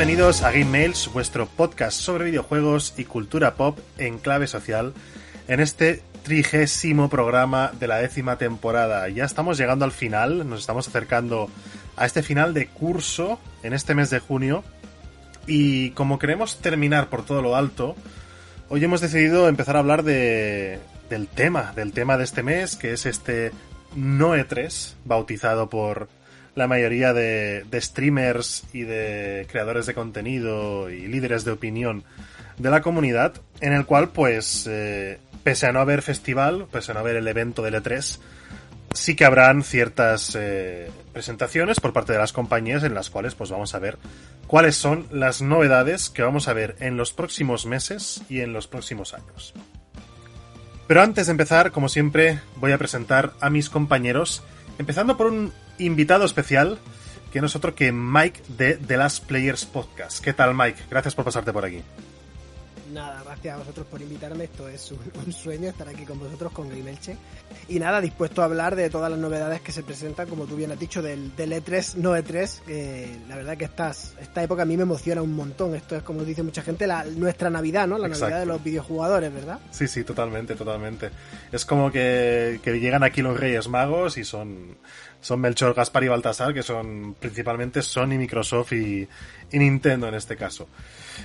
Bienvenidos a Game Mails, vuestro podcast sobre videojuegos y cultura pop en clave social, en este trigésimo programa de la décima temporada. Ya estamos llegando al final, nos estamos acercando a este final de curso en este mes de junio. Y como queremos terminar por todo lo alto, hoy hemos decidido empezar a hablar de, del tema, del tema de este mes, que es este Noe 3, bautizado por la mayoría de, streamers y de creadores de contenido y líderes de opinión de la comunidad, en el cual, pues, eh, pese a no haber festival, pese a no haber el evento del E3, sí que habrán ciertas eh, presentaciones por parte de las compañías en las cuales, pues, vamos a ver cuáles son las novedades que vamos a ver en los próximos meses y en los próximos años. Pero antes de empezar, como siempre, voy a presentar a mis compañeros, empezando por un invitado especial, que no es otro que Mike de The Last Players Podcast. ¿Qué tal, Mike? Gracias por pasarte por aquí. Nada, gracias a vosotros por invitarme. Esto es un, sueño estar aquí con vosotros, con Grimelche. Y nada, dispuesto a hablar de todas las novedades que se presentan, como tú bien has dicho, del, del E3, no E3. Que la verdad que estás, esta época a mí me emociona un montón. Esto es, como dice mucha gente, la, nuestra Navidad, ¿no? La Navidad de los videojugadores, ¿verdad? Sí, sí, totalmente, totalmente. Es como que, que llegan aquí los Reyes Magos y son son Melchor, Gaspar y Baltasar, que son principalmente Sony, Microsoft y, Nintendo en este caso.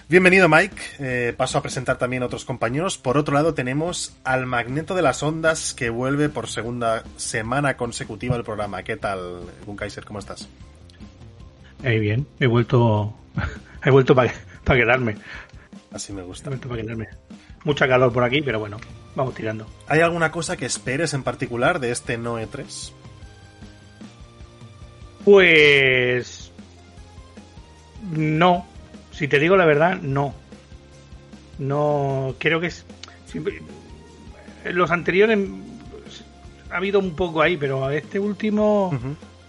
Bienvenido Mike, eh, paso a presentar también a otros compañeros. Por otro lado tenemos al Magneto de las Ondas que vuelve por segunda semana consecutiva al programa. ¿Qué tal, Gunkaiser? ¿Cómo estás? Muy bien, he vuelto, he vuelto para quedarme. Así me gusta. He vuelto para quedarme. Mucha calor por aquí, pero bueno, vamos tirando. ¿Hay alguna cosa que esperes en particular de este Noe 3? Pues... No. Si te digo la verdad, no. No, creo que es... Los anteriores ha habido un poco ahí, pero este último...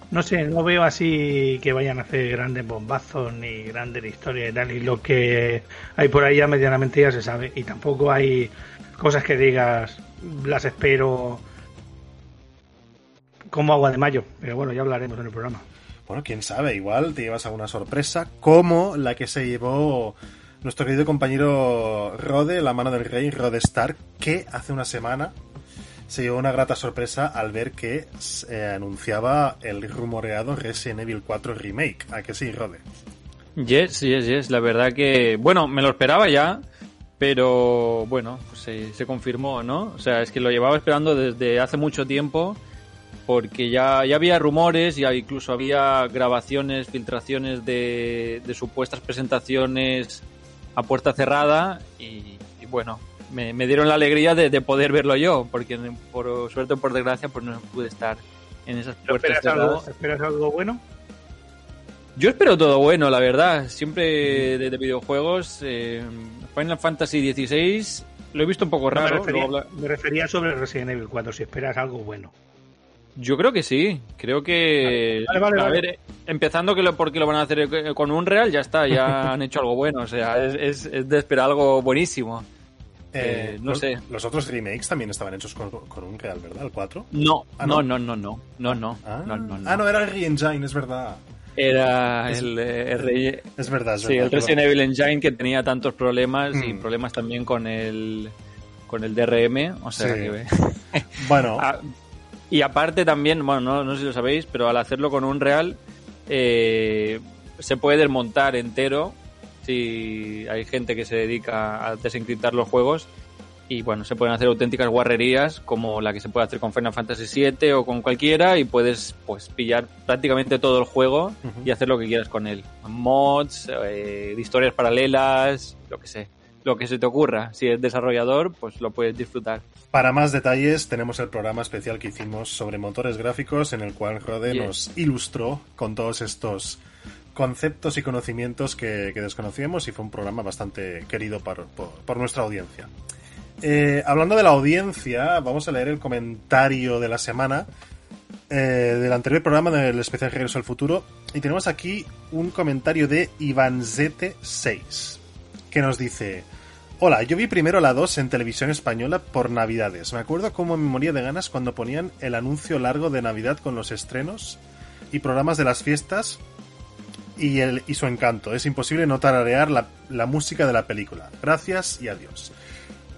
No sé, no veo así que vayan a hacer grandes bombazos ni grandes historias y tal. Y lo que hay por ahí ya medianamente ya se sabe. Y tampoco hay cosas que digas, las espero como agua de mayo. Pero bueno, ya hablaremos en el programa. Bueno, quién sabe, igual te llevas alguna sorpresa, como la que se llevó nuestro querido compañero Rode, la mano del rey, Rode Stark, que hace una semana se llevó una grata sorpresa al ver que se anunciaba el rumoreado Resident Evil 4 Remake. ¿A que sí, Rode? Yes, yes, yes. La verdad que, bueno, me lo esperaba ya, pero bueno, pues se, se confirmó, ¿no? O sea, es que lo llevaba esperando desde hace mucho tiempo porque ya, ya había rumores, ya incluso había grabaciones, filtraciones de, supuestas presentaciones a puerta cerrada y, bueno, me, dieron la alegría de, poder verlo yo, porque por suerte o por desgracia pues no pude estar en esas puertas esperas cerradas. Algo, ¿Esperas algo bueno? Yo espero todo bueno, la verdad. Siempre de, videojuegos. Eh, Final Fantasy XVI lo he visto un poco raro. me, refería, me refería sobre Resident Evil 4, si esperas algo bueno. Yo creo que sí. Creo que. a ver, empezando que lo, porque lo van a hacer eh, con un Real, ya está, ya han hecho algo bueno. O sea, es, es, de esperar algo buenísimo. Eh, eh, no sé. Los otros remakes también estaban hechos con, un Real, ¿verdad? ¿El 4? No, ah, no, no, no, no, no, no, ah, no, no, Ah, no, era el Re-Engine, es verdad. Era el, el, Es verdad, es Sí, el Resident Evil Engine que tenía tantos problemas y mm. problemas también con el con el DRM, o sea que... bueno, ah, y aparte también, bueno, no, no sé si lo sabéis, pero al hacerlo con un real eh, se puede desmontar entero si hay gente que se dedica a desencriptar los juegos y bueno, se pueden hacer auténticas guarrerías como la que se puede hacer con Final Fantasy VII o con cualquiera y puedes pues pillar prácticamente todo el juego y hacer lo que quieras con él. Mods, eh, historias paralelas, lo que sé. Lo que se te ocurra. Si eres desarrollador, pues lo puedes disfrutar. Para más detalles tenemos el programa especial que hicimos sobre motores gráficos en el cual Rode nos ilustró con todos estos conceptos y conocimientos que, desconocíamos y fue un programa bastante querido por, por nuestra audiencia. Eh, hablando de la audiencia, vamos a leer el comentario de la semana eh, del anterior programa del especial Regreso al Futuro. Y tenemos aquí un comentario de Ivanzete6, que nos dice... Hola, yo vi primero la 2 en televisión española por Navidades. Me acuerdo cómo me moría de ganas cuando ponían el anuncio largo de Navidad con los estrenos y programas de las fiestas y, el, y su encanto. Es imposible no tararear la, la música de la película. Gracias y adiós.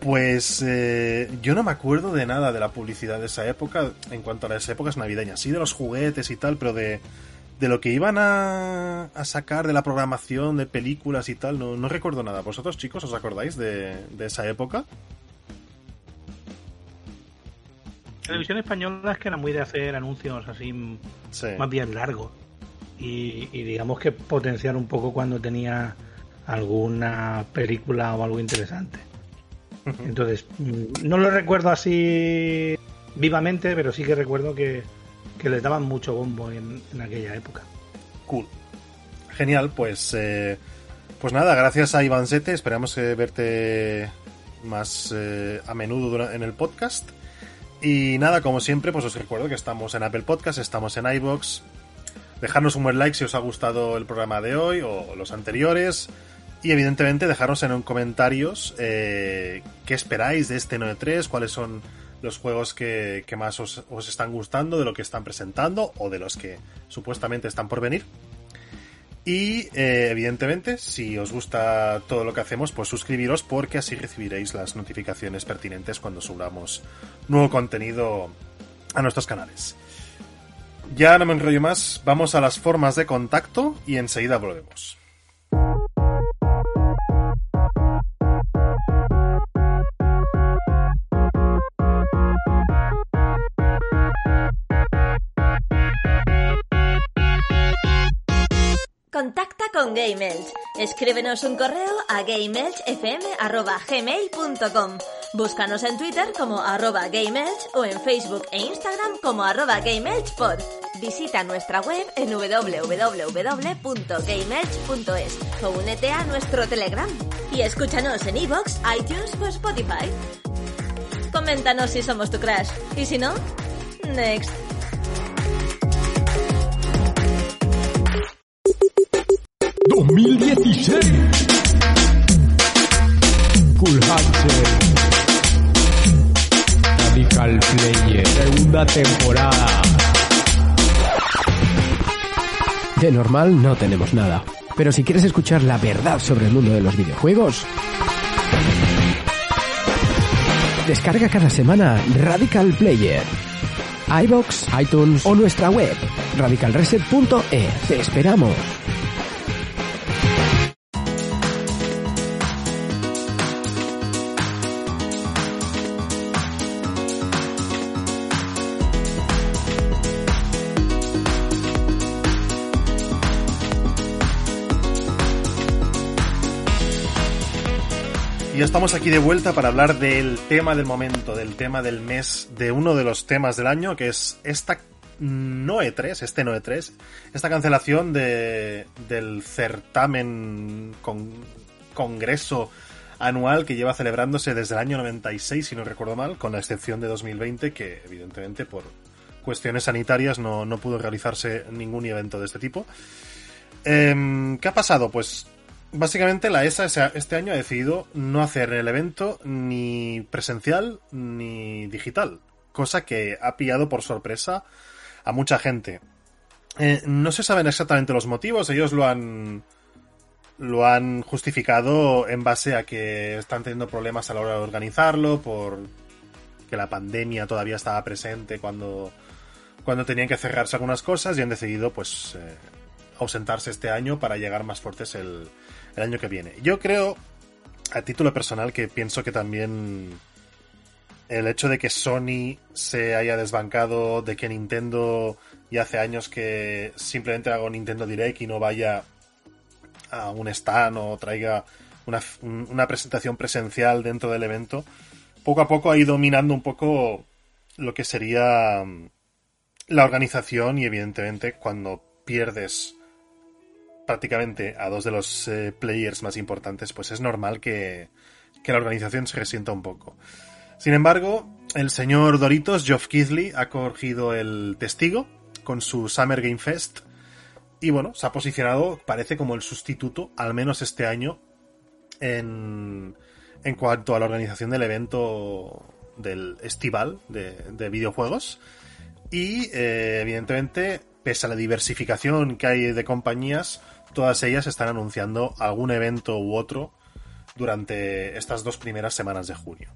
Pues eh, yo no me acuerdo de nada de la publicidad de esa época en cuanto a las épocas navideñas. Sí de los juguetes y tal, pero de, de lo que iban a, a, sacar de la programación, de películas y tal, no, no recuerdo nada. ¿Vosotros chicos os acordáis de, de esa época? Televisión española es que era muy de hacer anuncios así más bien largos. Y, y digamos que potenciar un poco cuando tenía alguna película o algo interesante. Entonces, mm, no lo recuerdo así vivamente, pero sí que recuerdo que, que les daban mucho bombo en, aquella época. Cool. Genial, pues eh, pues nada, gracias a Iván Sete, esperamos eh, verte más eh, a menudo en el podcast. Y nada, como siempre, pues os recuerdo que estamos en Apple Podcast, estamos en iBox. Dejarnos un buen like si os ha gustado el programa de hoy o los anteriores. Y evidentemente dejaros en comentarios eh, qué esperáis de este 9.3, cuáles son los juegos que, más os, están gustando, de lo que están presentando o de los que supuestamente están por venir. Y eh, evidentemente, si os gusta todo lo que hacemos, pues suscribiros porque así recibiréis las notificaciones pertinentes cuando subamos nuevo contenido a nuestros canales. Ya no me enrollo más, vamos a las formas de contacto y enseguida volvemos. Escríbenos un correo a gameelchfm.gmail.com. Búscanos en Twitter como arroba GameElch o en Facebook e Instagram como arroba GameElchPod. Visita nuestra web en www.gameelch.es o únete a nuestro Telegram. Y escúchanos en iVoox, iTunes o Spotify. Coméntanos si somos tu crush. Y si no, next. 2016. Cool Hunter. Radical Player. Segunda temporada. De normal no tenemos nada. Pero si quieres escuchar la verdad sobre el mundo de los videojuegos, descarga cada semana Radical Player. iBox, iTunes o nuestra web radicalreset.es. Te esperamos. Ya estamos aquí de vuelta para hablar del tema del momento, del tema del mes, de uno de los temas del año, que es esta Noe 3, este Noe 3, esta cancelación de, del certamen con, congreso anual que lleva celebrándose desde el año 96, si no recuerdo mal, con la excepción de 2020, que evidentemente por cuestiones sanitarias no, no pudo realizarse ningún evento de este tipo. Eh, ¿Qué ha pasado? Pues básicamente la ESA este año ha decidido no hacer el evento ni presencial ni digital, cosa que ha pillado por sorpresa a mucha gente. Eh, no se saben exactamente los motivos, ellos lo han lo han justificado en base a que están teniendo problemas a la hora de organizarlo, por que la pandemia todavía estaba presente cuando cuando tenían que cerrarse algunas cosas y han decidido pues eh, ausentarse este año para llegar más fuertes el, el año que viene. Yo creo, a título personal, que pienso que también el hecho de que Sony se haya desbancado, de que Nintendo ya hace años que simplemente haga un Nintendo Direct y no vaya a un stand o traiga una, una presentación presencial dentro del evento, poco a poco ha ido minando un poco lo que sería mm, la organización y evidentemente cuando pierdes prácticamente a dos de los eh, players más importantes, pues es normal que, que la organización se resienta un poco. Sin embargo, el señor Doritos, Geoff Keighley, ha cogido el testigo con su Summer Game Fest y bueno, se ha posicionado, parece como el sustituto, al menos este año, en, en cuanto a la organización del evento del estival de, de videojuegos. Y eh, evidentemente, pese a la diversificación que hay de compañías, todas ellas están anunciando algún evento u otro durante estas dos primeras semanas de junio.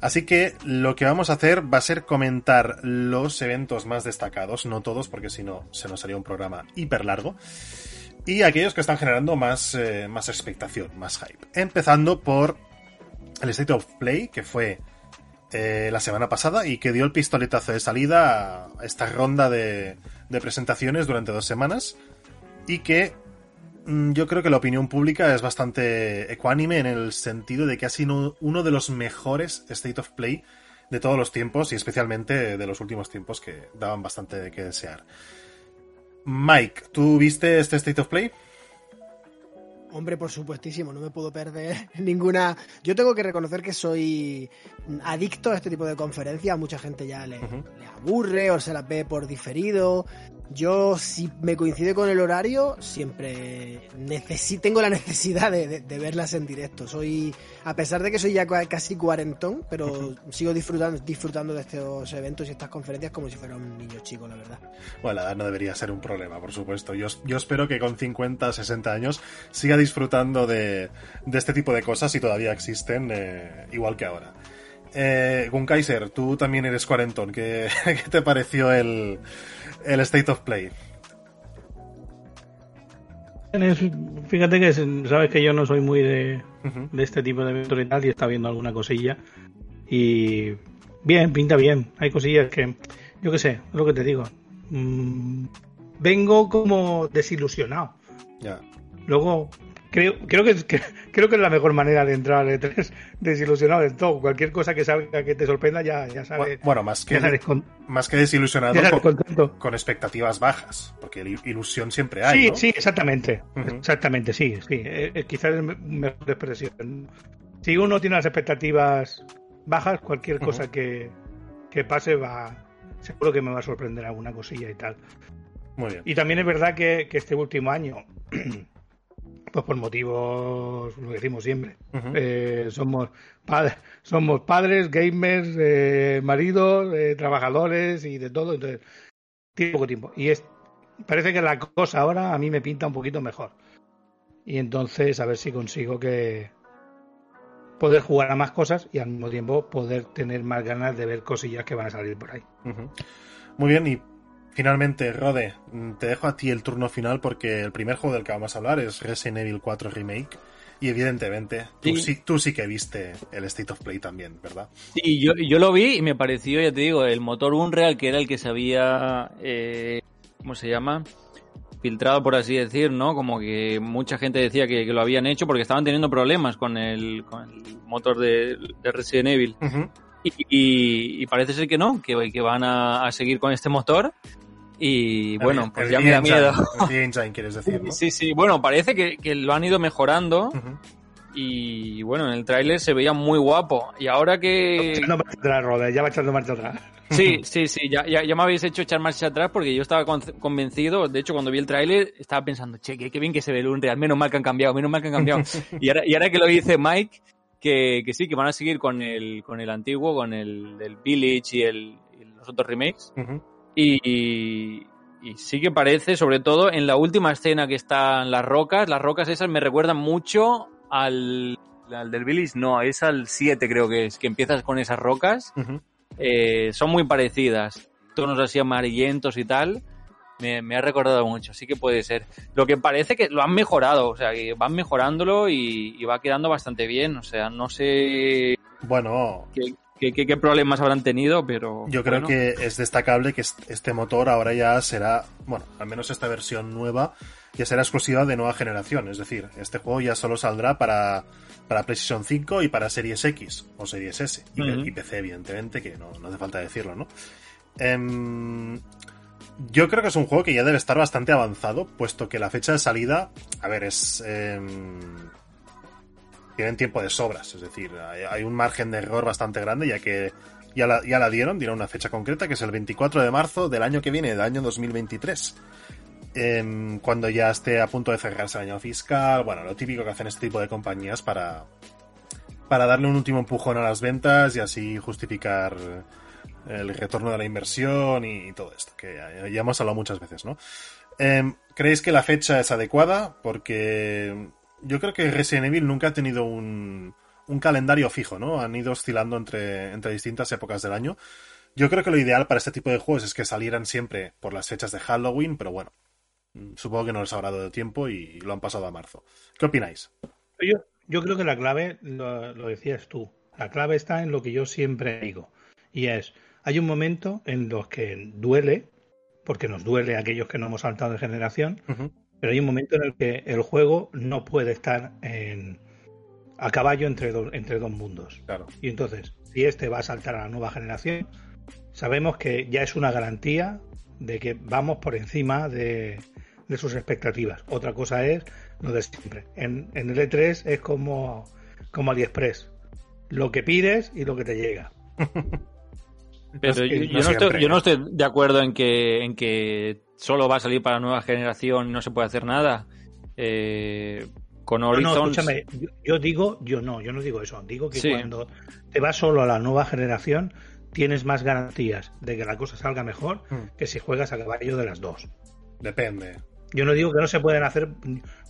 Así que lo que vamos a hacer va a ser comentar los eventos más destacados, no todos, porque si no se nos haría un programa hiper largo, y aquellos que están generando más, eh, más expectación, más hype. Empezando por el State of Play, que fue eh, la semana pasada y que dio el pistoletazo de salida a esta ronda de, de presentaciones durante dos semanas, y que mm, yo creo que la opinión pública es bastante ecuánime en el sentido de que ha sido uno de los mejores State of Play de todos los tiempos y especialmente de los últimos tiempos que daban bastante de qué desear. Mike, ¿tú viste este State of Play? Hombre, por supuestísimo, no me puedo perder ninguna. Yo tengo que reconocer que soy adicto a este tipo de conferencias. A mucha gente ya le, le aburre o se las ve por diferido. Yo, si me coincide con el horario, siempre necesi- tengo la necesidad de, de- de verlas en directo. Soy, a pesar de que soy ya casi cuarentón, pero sigo disfrutando, disfrutando de estos eventos y estas conferencias como si fuera un niño chico, la verdad. Bueno, la edad no debería ser un problema, por supuesto. Yo, yo espero que con 50, 60 años siga disfrutando de, de este tipo de cosas y todavía existen, eh, igual que ahora. Eh, Gunkaiser, tú también eres cuarentón. ¿Qué, qué te pareció el, el State of Play? Es- Fíjate que es- sabes que yo no soy muy de, de este tipo de eventos y tal, y está viendo alguna cosilla. Y bien, pinta bien. Hay cosillas que, yo qué sé, es lo que te digo. Mm, vengo como desilusionado. Ya. Luego, creo, creo, que, creo que es la mejor manera de entrar al E3 desilusionado de todo. Cualquier cosa que salga que te sorprenda, ya, ya sabes. Bueno, más que, con- más que desilusionado, con, expectativas bajas, porque il- ilusión siempre hay, Sí, ¿no? sí, exactamente. Exactamente, sí, sí. Eh, eh, quizás es me- mejor expresión. Si uno tiene las expectativas bajas, cualquier cosa que, que pase va. Seguro que me va a sorprender alguna cosilla y tal. Muy bien. Y también es verdad que, que este último año, pues por motivos, lo decimos siempre, eh, somos, padres, somos padres, gamers, eh, maridos, eh, trabajadores y de todo. Entonces, tiene poco tiempo. Y es, parece que la cosa ahora a mí me pinta un poquito mejor. Y entonces, a ver si consigo que poder jugar a más cosas y al mismo tiempo poder tener más ganas de ver cosillas que van a salir por ahí. Muy bien, y finalmente, Rode, mm, te dejo a ti el turno final porque el primer juego del que vamos a hablar es Resident Evil 4 Remake. Y evidentemente, tú Sí. sí, tú sí que viste el State of Play también, ¿verdad? Sí, yo, yo lo vi y me pareció, ya te digo, el motor Unreal, que era el que se había, eh, ¿cómo se llama? Filtrado, por así decir, ¿no? Como que mucha gente decía que, que lo habían hecho porque estaban teniendo problemas con el, con el motor de, de Resident Evil. Y, y- y parece ser que no, que, que van a, a seguir con este motor. Y bueno, El- pues el ya me da engine, miedo. El engine, quieres decir, ¿no? Sí, sí, bueno, parece que, que lo han ido mejorando y bueno, en el tráiler se veía muy guapo. Y ahora que... Echando marcha atrás, Roder, ya va echando marcha atrás. Sí, sí, sí, ya, ya, ya me habéis hecho echar marcha atrás porque yo estaba con- convencido, de hecho cuando vi el tráiler estaba pensando, che, qué, bien que se ve el Unreal, menos mal que han cambiado, menos mal que han cambiado. y, ahora, y ahora que lo dice Mike, que, que sí, que van a seguir con el, con el antiguo, con el, el Village y, el, y los otros remakes. Y, y sí que parece, sobre todo en la última escena que están las rocas, las rocas esas me recuerdan mucho al, al del Village, no, es al 7 creo que es, que empiezas con esas rocas eh, son muy parecidas. Tonos así amarillentos y tal. Me, me ha recordado mucho, así que puede ser. Lo que parece que lo han mejorado, o sea, que van mejorándolo y, y va quedando bastante bien. O sea, no sé. Bueno, qué- qué, qué- qué problemas habrán tenido, pero... Yo creo bueno. que es destacable que est- este motor ahora ya será, bueno, al menos esta versión nueva, ya será exclusiva de nueva generación. Es decir, este juego ya solo saldrá para, para PlayStation 5 y para Series X o Series S. Y PC, evidentemente, que no, no hace falta decirlo, ¿no? Em, yo creo que es un juego que ya debe estar bastante avanzado, puesto que la fecha de salida, a ver, es... em, tienen tiempo de sobras, es decir, hay, un margen de error bastante grande, ya que ya la, ya la dieron, dieron una fecha concreta, que es el 24 de marzo del año que viene, del año 2023. Em, cuando ya esté a punto de cerrarse el año fiscal, bueno, lo típico que hacen este tipo de compañías para, para darle un último empujón a las ventas y así justificar el retorno de la inversión y, todo esto, que ya, ya hemos hablado muchas veces, ¿no? Em, ¿Creéis que la fecha es adecuada? Porque yo creo que Resident Evil nunca ha tenido un, un calendario fijo, ¿no? Han ido oscilando entre, entre distintas épocas del año. Yo creo que lo ideal para este tipo de juegos es que salieran siempre por las fechas de Halloween, pero bueno, mm, supongo que no les habrá dado tiempo y lo han pasado a marzo. ¿Qué opináis? Yo, yo creo que la clave, lo, lo decías tú, la clave está en lo que yo siempre digo. Y es, hay un momento en los que duele, porque nos duele a aquellos que no hemos saltado de generación, Ujú. Pero hay un momento en el que el juego no puede estar en, a caballo entre, do- entre dos mundos. Claro. Y entonces, si este va a saltar a la nueva generación, sabemos que ya es una garantía de que vamos por encima de, de sus expectativas. Otra cosa es lo de siempre. En, en el E3 es como, como AliExpress. Lo que pides y lo que te llega. Pero No yo, no estoy, yo no estoy de acuerdo en que, en que solo va a salir para nueva generación y no se puede hacer nada. Eh, con No, no, Horizon. escúchame, yo, yo digo, yo no, yo no digo eso. Digo que Sí. cuando te vas solo a la nueva generación, tienes más garantías de que la cosa salga mejor Mm. que si juegas a caballo de las dos. Depende. Yo no digo que no se pueden hacer,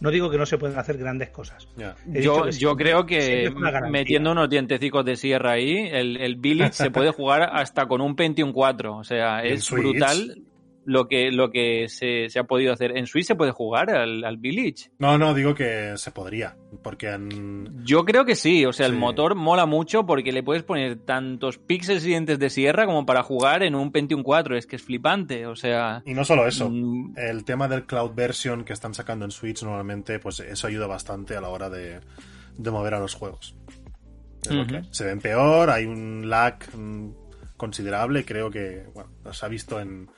no digo que no se pueden hacer grandes cosas. Yo, que yo siempre- creo que metiendo unos dientecicos de sierra ahí, el, el Village se puede jugar hasta con un Pentium 4. O sea, ¿En es Switch? brutal lo que, lo que se, se ha podido hacer. ¿En Switch se puede jugar al, al Village? No, no, digo que se podría, porque han... Yo creo que sí. O sea, Sí. el motor mola mucho porque le puedes poner tantos píxeles y dientes de sierra como para jugar en un Pentium 4. Es que es flipante. O sea... Y no solo eso, mm, el tema del cloud version que están sacando en Switch normalmente, pues eso ayuda bastante a la hora de, de mover a los juegos. Es lo que. Se ven peor, hay un lag mm, considerable, creo que bueno, se ha visto en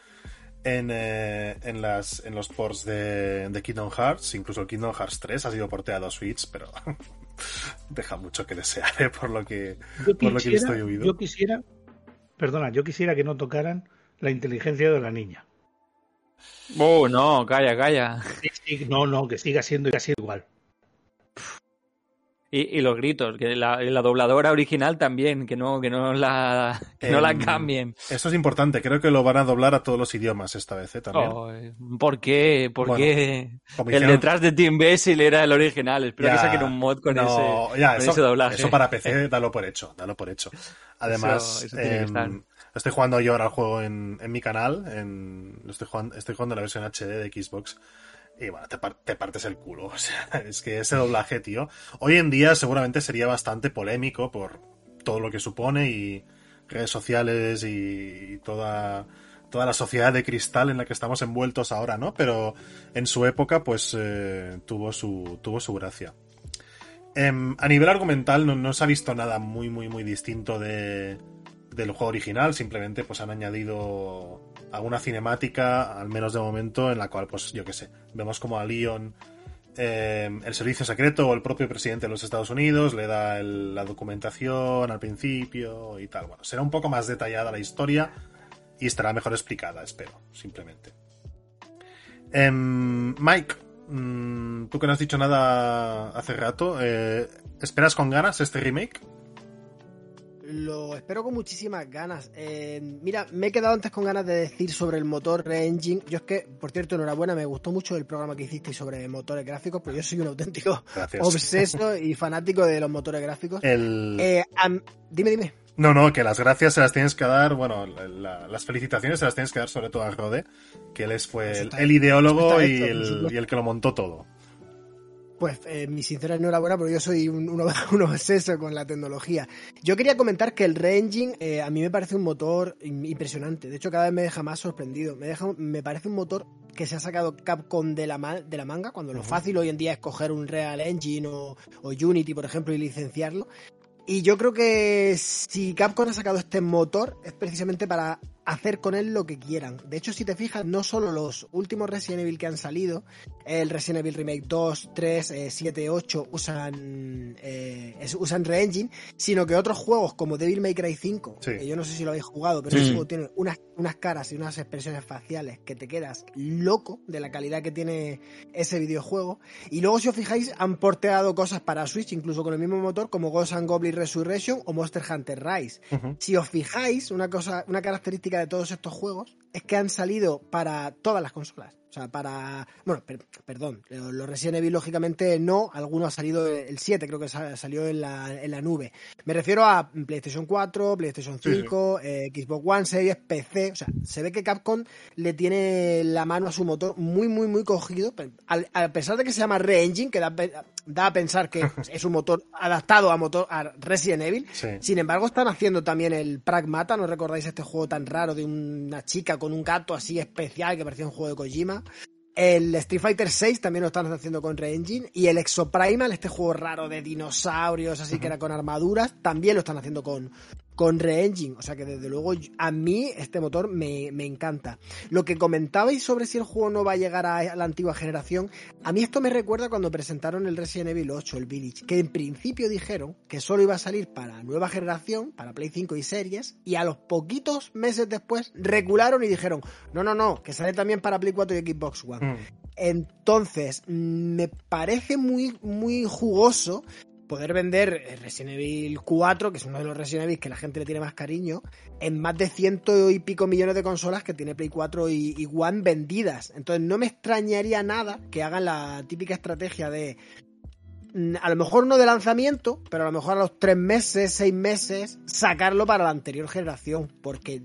en, eh, en las en los ports de, de Kingdom Hearts, incluso el Kingdom Hearts 3 ha sido porteado a Switch, pero deja mucho que desear ¿eh? por lo que Yo por lo que he visto quisiera, y oído. yo quisiera, perdona, yo quisiera que no tocaran la inteligencia de la niña. Oh, no, calla, calla. No, no, que siga siendo casi igual. Y, y los gritos, que la, la dobladora original también, que no, que no la, que no la Em, cambien. Eso es importante, creo que lo van a doblar a todos los idiomas esta vez ¿eh? también. Oh, ¿Por qué? ¿Por Bueno, qué? El detrás de Team Basil era el original. Espero Ya, que saquen un mod con, no, ese, ya, con eso, ese doblaje. eso para PC, dalo por hecho, dalo por hecho. Además, Eso- eso tiene que em, estar. estoy jugando yo ahora el juego en, en mi canal, en, estoy, jugando, estoy jugando la versión HD de Xbox. Y bueno, te, par- te partes el culo. O sea, es que ese doblaje, tío. Hoy en día seguramente sería bastante polémico por todo lo que supone y redes sociales y, y toda, toda la sociedad de cristal en la que estamos envueltos ahora, ¿no? Pero en su época, pues eh, tuvo, su, tuvo su gracia. Em, a nivel argumental no, no se ha visto nada muy, muy, muy distinto de, del juego original. Simplemente pues han añadido alguna cinemática, al menos de momento, en la cual, pues yo qué sé, vemos como a Leon, em, el servicio secreto o el propio presidente de los Estados Unidos le da la documentación al principio y tal. Bueno, será un poco más detallada la historia y estará mejor explicada, espero, simplemente. Em, Mike, mm, tú que no has dicho nada hace rato, eh, ¿esperas con ganas este remake? Lo espero con muchísimas ganas. Eh, mira, me he quedado antes con ganas de decir sobre el motor Re-Engine. Yo es que, por cierto, enhorabuena, me gustó mucho el programa que hicisteis sobre motores gráficos, porque yo soy un auténtico Gracias. obseso y fanático de los motores gráficos. El... Eh, dime, dime. No, no, que las gracias se las tienes que dar, bueno, la- la- las felicitaciones se las tienes que dar sobre todo a Rode, que él es, fue el, ideólogo el, y el que lo montó todo. Pues eh, mi sincera enhorabuena, porque yo soy un, un, un, obseso con la tecnología. Yo quería comentar que el Re-Engine eh, a mí me parece un motor impresionante. De hecho, cada vez me deja más sorprendido. Me, deja, me parece un motor que se ha sacado Capcom de la, de la manga, cuando lo fácil hoy en día es coger un Real Engine o, o Unity, por ejemplo, y licenciarlo. Y yo creo que si Capcom ha sacado este motor es precisamente para hacer con él lo que quieran. De hecho, si te fijas, no solo los últimos Resident Evil que han salido, el Resident Evil Remake 2, 3, eh, 7, 8, usan, eh, usan Re-Engine, sino que otros juegos como Devil May Cry 5, sí. que yo no sé si lo habéis jugado, pero sí. ese juego tiene unas, unas caras y unas expresiones faciales que te quedas loco de la calidad que tiene ese videojuego. Y luego, si os fijáis, han porteado cosas para Switch, incluso con el mismo motor, como Ghost and Goblin Resurrection o Monster Hunter Rise. Uh -huh. Si os fijáis, una cosa, una característica de todos estos juegos es que han salido para todas las consolas. O sea, para. Bueno, per, perdón, los Resident Evil, lógicamente no. Algunos ha salido. El 7 creo que salió en la, en la nube. Me refiero a PlayStation 4, PlayStation 5, sí. eh, Xbox One Series, PC. O sea, se ve que Capcom le tiene la mano a su motor muy, muy, muy cogido. A, pesar de que se llama Re-Engine, que da, da, a pensar que es un motor adaptado a motor a Resident Evil. Sí. Sin embargo, están haciendo también el Pragmata. ¿No recordáis este juego tan raro de una chica con un gato así especial que parecía un juego de Kojima? El Street Fighter 6 también lo están haciendo con Re-Engine. Y el Exoprimal, este juego raro de dinosaurios, así uh -huh. que era con armaduras, también lo están haciendo con, con Re-Engine. O sea que desde luego a mí este motor me, me, encanta. Lo que comentabais sobre si el juego no va a llegar a, la antigua generación, a mí esto me recuerda cuando presentaron el Resident Evil 8, el Village, que en principio dijeron que solo iba a salir para nueva generación, para Play 5 y series, y a los poquitos meses después recularon y dijeron, no, no, no, que sale también para Play 4 y Xbox One. Mm. Entonces, me parece muy, muy jugoso poder vender Resident Evil 4, que es uno de los Resident Evil que la gente le tiene más cariño, en más de ciento y pico millones de consolas que tiene Play 4 y, y One vendidas. Entonces no me extrañaría nada que hagan la típica estrategia de a lo mejor no de lanzamiento, pero a lo mejor a los tres meses, seis meses, sacarlo para la anterior generación, porque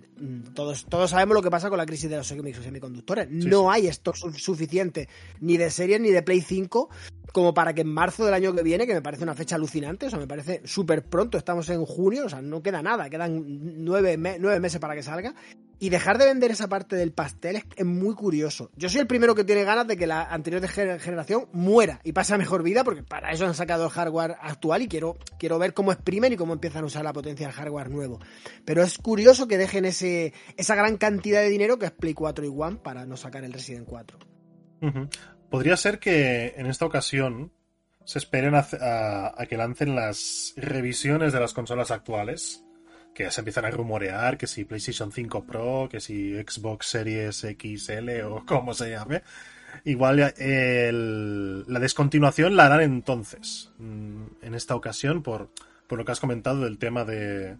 todos, todos sabemos lo que pasa con la crisis de los semiconductores. Sí, no sí. hay stock suficiente ni de series ni de Play 5 como para que en marzo del año que viene, que me parece una fecha alucinante, o sea, me parece súper pronto, estamos en junio, o sea, no queda nada, quedan nueve, me nueve meses para que salga, y dejar de vender esa parte del pastel es, muy curioso. Yo soy el primero que tiene ganas de que la anterior generación muera y pase a mejor vida, porque para eso han sacado el hardware actual y quiero, quiero ver cómo exprimen y cómo empiezan a usar la potencia del hardware nuevo. Pero es curioso que dejen ese, esa gran cantidad de dinero que es Play 4 y One para no sacar el Resident 4. Uh -huh. Podría ser que en esta ocasión se esperen a que lancen las revisiones de las consolas actuales que ya se empiezan a rumorear que si PlayStation 5 Pro, que si Xbox Series XL o como se llame. Igual el, la descontinuación la harán entonces, mm, en esta ocasión, por, por lo que has comentado del tema de,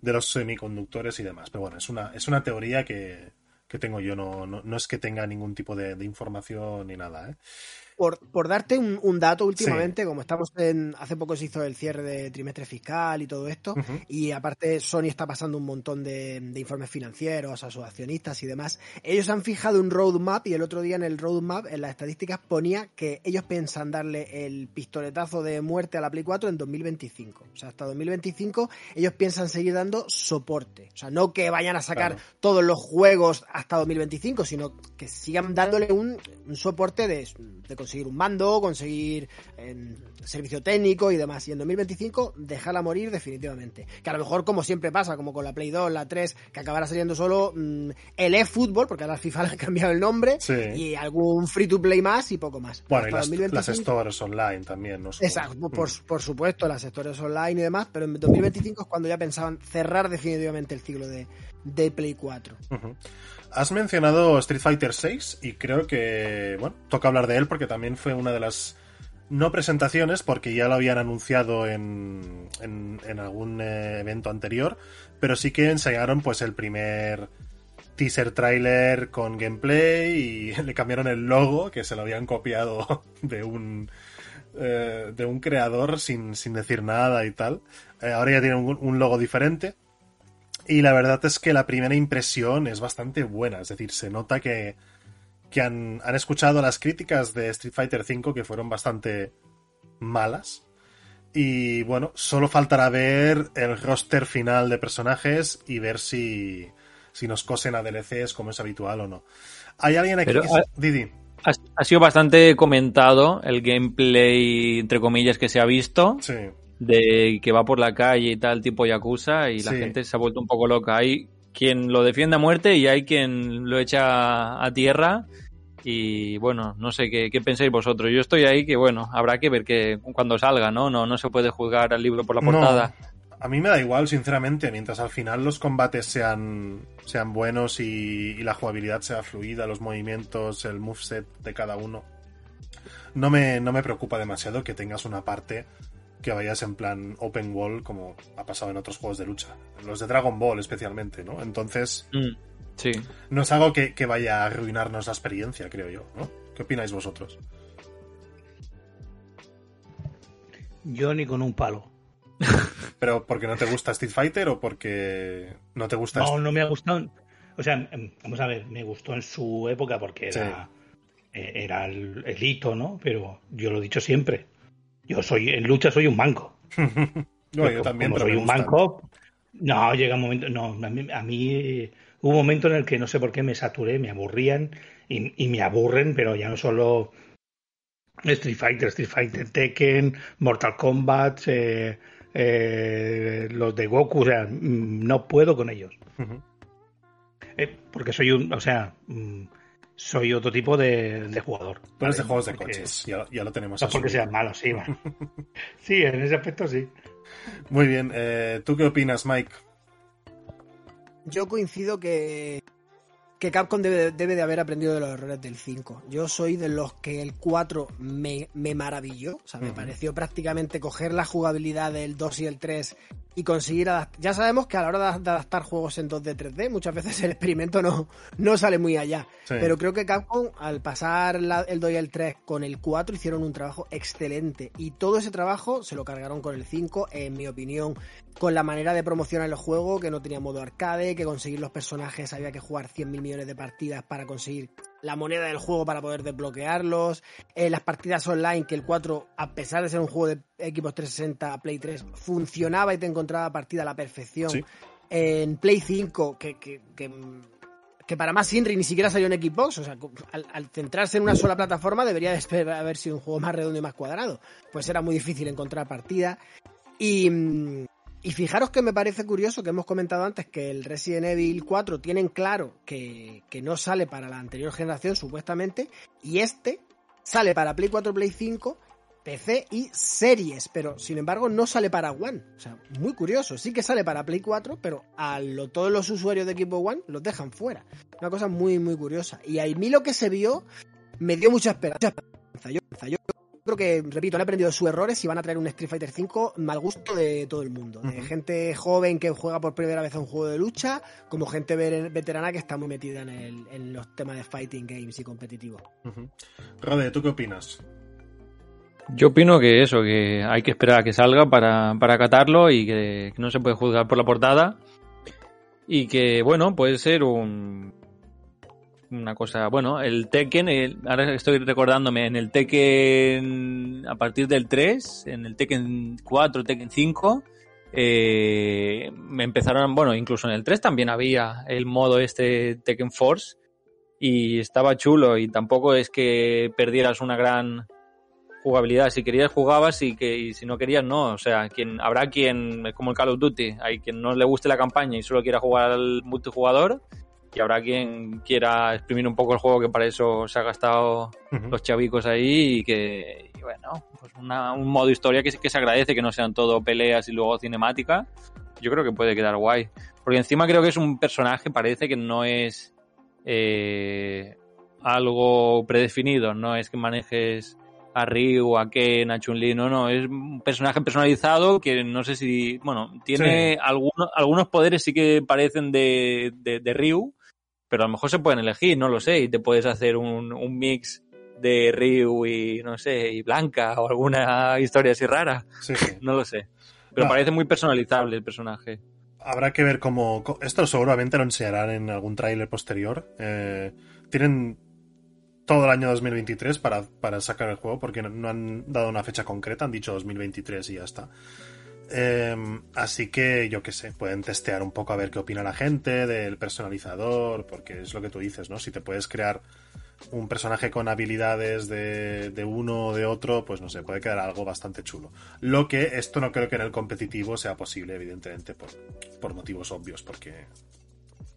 de los semiconductores y demás. Pero bueno, es una, es una teoría que, que tengo yo, no, no, no, es que tenga ningún tipo de, de información ni nada. ¿eh? Por, por darte un, un, dato últimamente, sí. como estamos en, hace poco se hizo el cierre de trimestre fiscal y todo esto, uh -huh. y aparte Sony está pasando un montón de, de, informes financieros a sus accionistas y demás, ellos han fijado un roadmap y el otro día en el roadmap, en las estadísticas, ponía que ellos piensan darle el pistoletazo de muerte a la Play 4 en 2025. O sea, hasta 2025 ellos piensan seguir dando soporte. O sea, no que vayan a sacar claro. todos los juegos hasta 2025, sino que sigan dándole un, un soporte de, de conseguir un mando, conseguir eh, servicio técnico y demás. Y en 2025 dejarla morir definitivamente. Que a lo mejor, como siempre pasa, como con la Play 2, la 3, que acabará saliendo solo mmm, el eFootball, porque ahora FIFA le han cambiado el nombre, sí. y algún free to play más y poco más. Bueno, y las, 2025... las, stores online también, ¿no? Exacto, mm. por, por, supuesto, las stores online y demás, pero en 2025 es cuando ya pensaban cerrar definitivamente el ciclo de, de Play 4. Uh -huh. Has mencionado Street Fighter 6 y creo que, bueno, toca hablar de él porque también fue una de las no presentaciones, porque ya lo habían anunciado en, en, en algún eh, evento anterior, pero sí que enseñaron pues el primer teaser trailer con gameplay y le cambiaron el logo, que se lo habían copiado de un eh, de un creador sin, sin decir nada y tal. Eh, ahora ya tiene un logo diferente y la verdad es que la primera impresión es bastante buena, es decir, se nota que, que han, han, escuchado las críticas de Street Fighter V que fueron bastante malas. Y bueno, solo faltará ver el roster final de personajes y ver si, si nos cosen a DLCs como es habitual o no. Hay alguien aquí Pero, que... Didi. Ha, ha sido bastante comentado el gameplay, entre comillas, que se ha visto. Sí. De que va por la calle y tal, tipo Yakuza, y la Sí. gente se ha vuelto un poco loca. Hay quien lo defiende a muerte y hay quien lo echa a tierra. Y bueno, no sé qué, qué pensáis vosotros. Yo estoy ahí que, bueno, habrá que ver que cuando salga, ¿no? No, no se puede juzgar al libro por la No, portada. a mí me da igual, sinceramente, mientras al final los combates sean, sean buenos y, y la jugabilidad sea fluida, los movimientos, el moveset de cada uno. No me, no me preocupa demasiado que tengas una parte que vayas en plan open wall como ha pasado en otros juegos de lucha. Los de Dragon Ball especialmente, ¿no? Entonces, Mm, sí. no es algo que, que vaya a arruinarnos la experiencia, creo yo, ¿no? ¿Qué opináis vosotros? Yo ni con un palo. ¿Pero porque no te gusta Street Fighter o porque no te gusta... No, no me ha gustado. O sea, em, vamos a ver, me gustó en su época porque era, eh, era el, el hito, ¿no? Pero yo lo he dicho siempre. Yo soy, en lucha soy un manco. No, yo también, Como soy un manco. No, llega un momento. No, a mí, a mí, hubo un momento en el que no sé por qué me saturé, me aburrían y, y me aburren, pero ya no solo Street Fighter, Street Fighter, Tekken, Mortal Kombat, eh, eh, los de Goku, o sea, mm, no puedo con ellos. Eh, porque soy un, o sea, mm, soy otro tipo de, de jugador. Tú eres de juegos de Porque- coches, ya, ya lo tenemos. No porque asumido. sean malos, sí, bueno. Sí, en ese aspecto sí. Muy bien, eh, ¿tú qué opinas, Mike? Yo coincido que, que Capcom debe, debe de haber aprendido de los errores del 5. Yo soy de los que el 4 me, me maravilló. O sea, me Ujú. pareció prácticamente coger la jugabilidad del 2 y el 3 y conseguir adaptar. Ya sabemos que a la hora de, de adaptar juegos en 2D, 3D, muchas veces el experimento no, no sale muy allá. Sí. Pero creo que Capcom, al pasar la- el 2 y el 3 con el 4, hicieron un trabajo excelente. Y todo ese trabajo se lo cargaron con el 5, en mi opinión, con la manera de promocionar el juego, que no tenía modo arcade, que conseguir los personajes había que jugar 100.000 millones de partidas para conseguir la moneda del juego para poder desbloquearlos. Eh, las partidas online, que el 4, a pesar de ser un juego de equipos 360 a Play 3, funcionaba y te encontraba partida a la perfección. Sí. En Play 5, que, que, que que para más Inri ni siquiera salió en Xbox, o sea, al, al centrarse en una sola plataforma debería de haber sido un juego más redondo y más cuadrado. Pues era muy difícil encontrar partida. Y, mm, y fijaros que me parece curioso que hemos comentado antes que el Resident Evil 4 tienen claro que, que no sale para la anterior generación, supuestamente, y este sale para Play 4, Play 5, PC y series, pero sin embargo no sale para One. O sea, muy curioso. Sí que sale para Play 4, pero a lo- todos los usuarios de equipo One los dejan fuera. Una cosa muy, muy curiosa. Y a mí lo que se vio me dio mucha esperanza. Yo, yo creo que, repito, han aprendido sus errores y van a traer un Street Fighter 5 mal gusto de todo el mundo. De gente joven que juega por primera vez a un juego de lucha, como gente ver- veterana que está muy metida en, el- en los temas de fighting games y competitivos. Rode, ¿tú qué opinas? Yo opino que eso, que hay que esperar a que salga para, para catarlo y que, que no se puede juzgar por la portada. Y que, bueno, puede ser un, una cosa. Bueno, el Tekken, ahora estoy recordándome, en el Tekken a partir del 3, en el Tekken 4, Tekken 5, eh, me empezaron, bueno, incluso en el 3 también había el modo este Tekken Force y estaba chulo y tampoco es que perdieras una gran jugabilidad. Si querías jugabas y que y si no querías no. O sea, quien habrá quien es como el Call of Duty, hay quien no le guste la campaña y solo quiera jugar al multijugador y habrá quien quiera exprimir un poco el juego que para eso se ha gastado los chavicos ahí y que y bueno, pues una- un modo historia que, sí que se agradece que no sean todo peleas y luego cinemática. Yo creo que puede quedar guay. Porque encima creo que es un personaje, parece que no es eh, algo predefinido, no es que manejes a Ryu, a Ken, a Chun-Li, no, no, es un personaje personalizado que no sé si, bueno, tiene algunos, algunos poderes sí que parecen de, de, de Ryu, pero a lo mejor se pueden elegir, no lo sé, y te puedes hacer un, un mix de Ryu y, no sé, y Blanca o alguna historia así rara, Sí, sí. no lo sé. Pero parece muy personalizable el personaje. Habrá que ver cómo. Esto seguramente lo enseñarán en algún tráiler posterior. Eh, tienen. todo el año 2023 para, para sacar el juego, porque no han dado una fecha concreta, han dicho 2023 y ya está. Eh, así que yo qué sé, pueden testear un poco a ver qué opina la gente del personalizador, porque es lo que tú dices, ¿no? Si te puedes crear un personaje con habilidades de, uno o de otro, pues no sé, puede quedar algo bastante chulo. Lo que esto no creo que en el competitivo sea posible, evidentemente, por, por motivos obvios, porque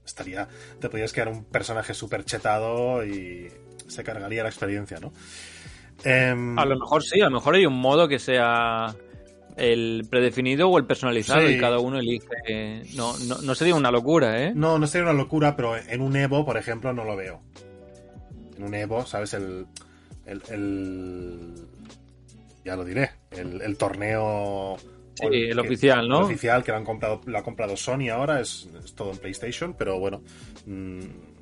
estaría. Te podrías crear un personaje súper chetado y se cargaría la experiencia, ¿no? Em, A lo mejor sí, a lo mejor hay un modo que sea el predefinido o el personalizado Sí. y cada uno elige. No, no, no sería una locura, ¿eh? No, no sería una locura, pero en un Evo, por ejemplo, no lo veo. En un Evo, ¿sabes? El. El. el- ya lo diré. El, el torneo. Sí, el oficial, ¿no? El oficial que lo, han comprado, lo ha comprado Sony ahora, es, es todo en PlayStation, pero bueno. mm,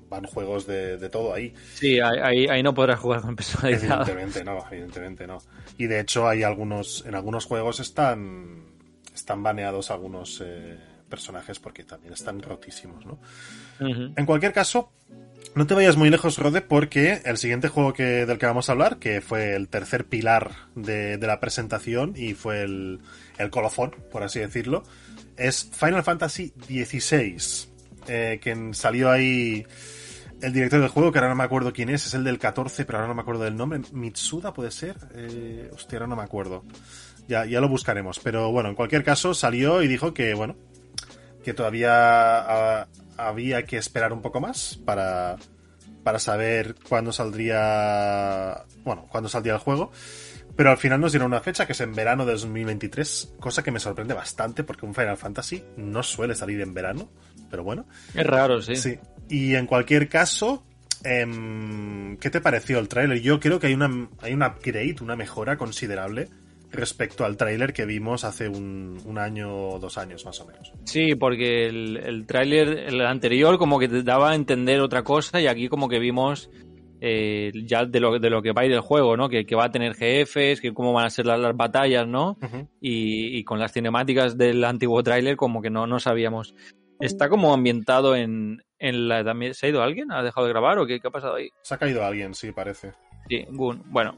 van juegos de, de todo ahí. Sí, ahí, ahí, no podrás jugar con personalizado. Evidentemente no, evidentemente no. Y de hecho hay algunos, en algunos juegos están, están baneados algunos eh, personajes porque también están rotísimos, ¿no? En cualquier caso, no te vayas muy lejos, Rode, porque el siguiente juego que, del que vamos a hablar, que fue el tercer pilar de, de la presentación y fue el, el colofón, por así decirlo, es Final Fantasy XVI, eh, que salió ahí el director del juego, que ahora no me acuerdo quién es, es el del 14, pero ahora no me acuerdo del nombre. Mitsuda puede ser. Eh, hostia, ahora no me acuerdo. Ya, ya lo buscaremos. Pero bueno, en cualquier caso, salió y dijo que, bueno, que todavía ah, había que esperar un poco más para, para saber cuándo saldría. Bueno, cuándo saldría el juego. Pero al final nos dieron una fecha que es en verano de 2023, cosa que me sorprende bastante porque un Final Fantasy no suele salir en verano, pero bueno. Es raro, sí. Sí. Y en cualquier caso, em, ¿qué te pareció el tráiler? Yo creo que hay una hay un upgrade, una mejora considerable respecto al tráiler que vimos hace un, un año o dos años más o menos. Sí, porque el, el tráiler, el anterior, como que te daba a entender otra cosa y aquí como que vimos eh, ya de lo, de lo que va a ir el juego, ¿no? Que, que va a tener jefes, que cómo van a ser las, las batallas, ¿no? Y, y con las cinemáticas del antiguo tráiler como que no, no sabíamos. Está como ambientado en, en la... también ¿Se ha ido alguien? ¿Ha dejado de grabar o qué, qué ha pasado ahí? Se ha caído alguien, sí, parece. Sí. Bueno.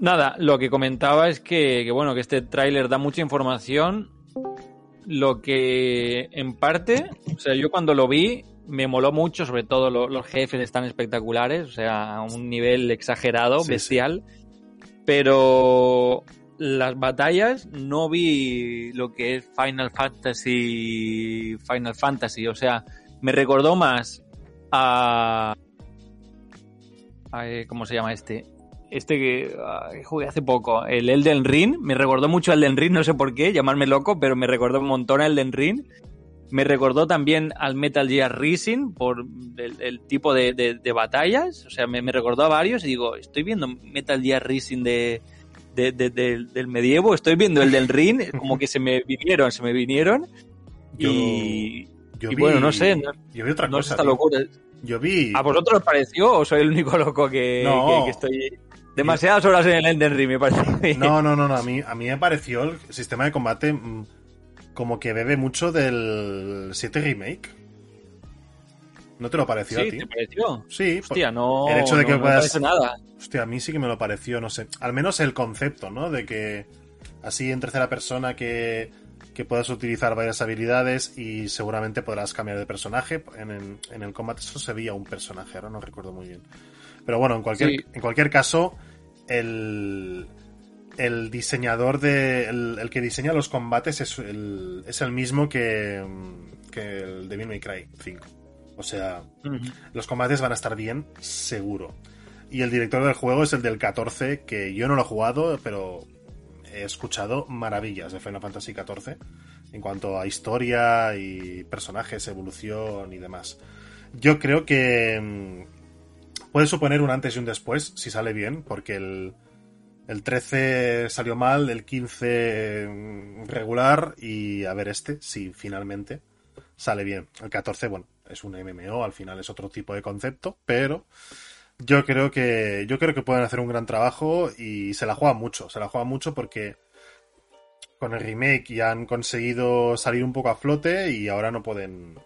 Nada, lo que comentaba es que, que, bueno, que este tráiler da mucha información. Lo que en parte, o sea, yo cuando lo vi me moló mucho, sobre todo lo- los jefes están espectaculares, o sea, a un nivel exagerado, Sí, sí. bestial. Pero las batallas no vi lo que es Final Fantasy Final Fantasy, o sea, me recordó más a eh, ¿cómo se llama este? Este que jugué hace poco, el Elden Ring, me recordó mucho al Elden Ring, no sé por qué, llamarme loco, pero me recordó un montón al Elden Ring. Me recordó también al Metal Gear Rising por el, tipo de, de- de batallas, o sea, me, me recordó a varios y digo, estoy viendo Metal Gear Rising de, de- de- del- del medievo, estoy viendo el del Ring, como que se me vinieron, se me vinieron Yo- y, Yo y bueno, no sé, no, yo vi otra no cosa. esta tío. locura. Yo vi. ¿A vosotros os pareció o soy el único loco que, No. que- que estoy demasiadas horas en el Elden Ring, me parece? No, no, no, no. A mí, a mí me pareció el sistema de combate mm, como que bebe mucho del 7 Remake. ¿No te lo pareció a ¿Sí? ti? ¿Te pareció? Sí, Hostia, no, el hecho de no- que no me puedas- parece nada. Hostia, a mí sí que me lo pareció, no sé. Al menos el concepto, ¿no? De que así en tercera persona que, que puedas utilizar varias habilidades y seguramente podrás cambiar de personaje. En el, en el combate eso se veía un personaje, ahora no recuerdo muy bien. Pero bueno, en cualquier, Sí. en cualquier caso, el, el diseñador de. El, el que diseña los combates es el, es el mismo que, que el Devil May Cry 5. O sea, los combates van a estar bien, seguro. Y el director del juego es el del 14, que yo no lo he jugado, pero he escuchado maravillas de Final Fantasy XIV en cuanto a historia y personajes, evolución y demás. Yo creo que mm, puede suponer un antes y un después, si sale bien, porque el, el 13 salió mal, el 15 mm, regular y a ver este, si finalmente sale bien. El 14, bueno, es un MMO, al final es otro tipo de concepto, pero yo creo que yo creo que pueden hacer un gran trabajo y se la juegan mucho, se la juegan mucho porque con el remake ya han conseguido salir un poco a flote y ahora no pueden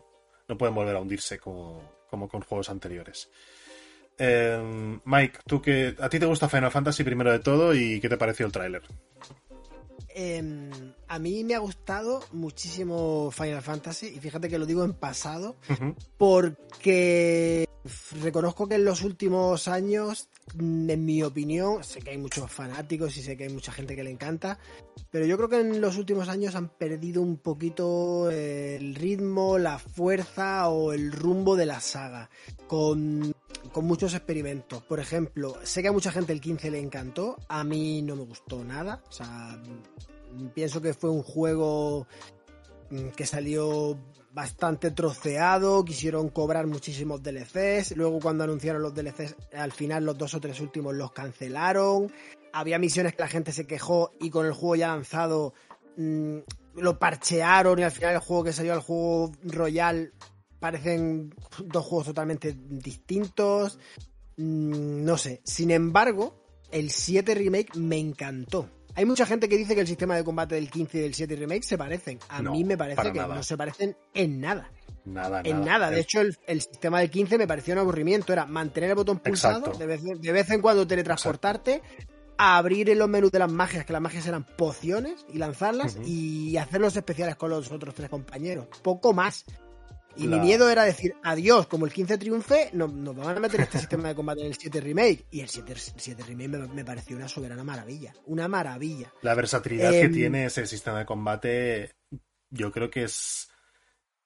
no pueden volver a hundirse como, como con juegos anteriores. Eh, Mike, tú que a ti te gusta Final Fantasy primero de todo y qué te pareció el tráiler. Em, a mí me ha gustado muchísimo Final Fantasy y fíjate que lo digo en pasado porque reconozco que en los últimos años, mm, en mi opinión, sé que hay muchos fanáticos y sé que hay mucha gente que le encanta, pero yo creo que en los últimos años han perdido un poquito el ritmo, la fuerza o el rumbo de la saga, con, con muchos experimentos. Por ejemplo, sé que a mucha gente el 15 le encantó, a mí no me gustó nada, o sea, pienso que fue un juego mm, que salió bastante troceado, quisieron cobrar muchísimos DLCs, luego cuando anunciaron los DLCs, al final los dos o tres últimos los cancelaron, había misiones que la gente se quejó y con el juego ya lanzado mm, lo parchearon y al final el juego que salió al juego Royal parecen dos juegos totalmente distintos, Mm, no sé, sin embargo, el 7 remake me encantó. Hay mucha gente que dice que el sistema de combate del 15 y del 7 remake se parecen. A No, mí me parece que nada. no se parecen en nada. Nada, En nada. De hecho, el, el sistema del 15 me pareció un aburrimiento. Era mantener el botón pulsado, de vez, de vez en cuando teletransportarte, abrir en los menús de las magias, que las magias eran pociones, y lanzarlas, y hacer los especiales con los otros tres compañeros. Poco más. Y mi miedo era decir, adiós, como el 15 triunfe, no- nos van a meter este sistema de combate en el 7 remake. Y el 7, 7 remake me, me pareció una soberana maravilla. Una maravilla. La versatilidad Em, que tiene ese sistema de combate, yo creo que es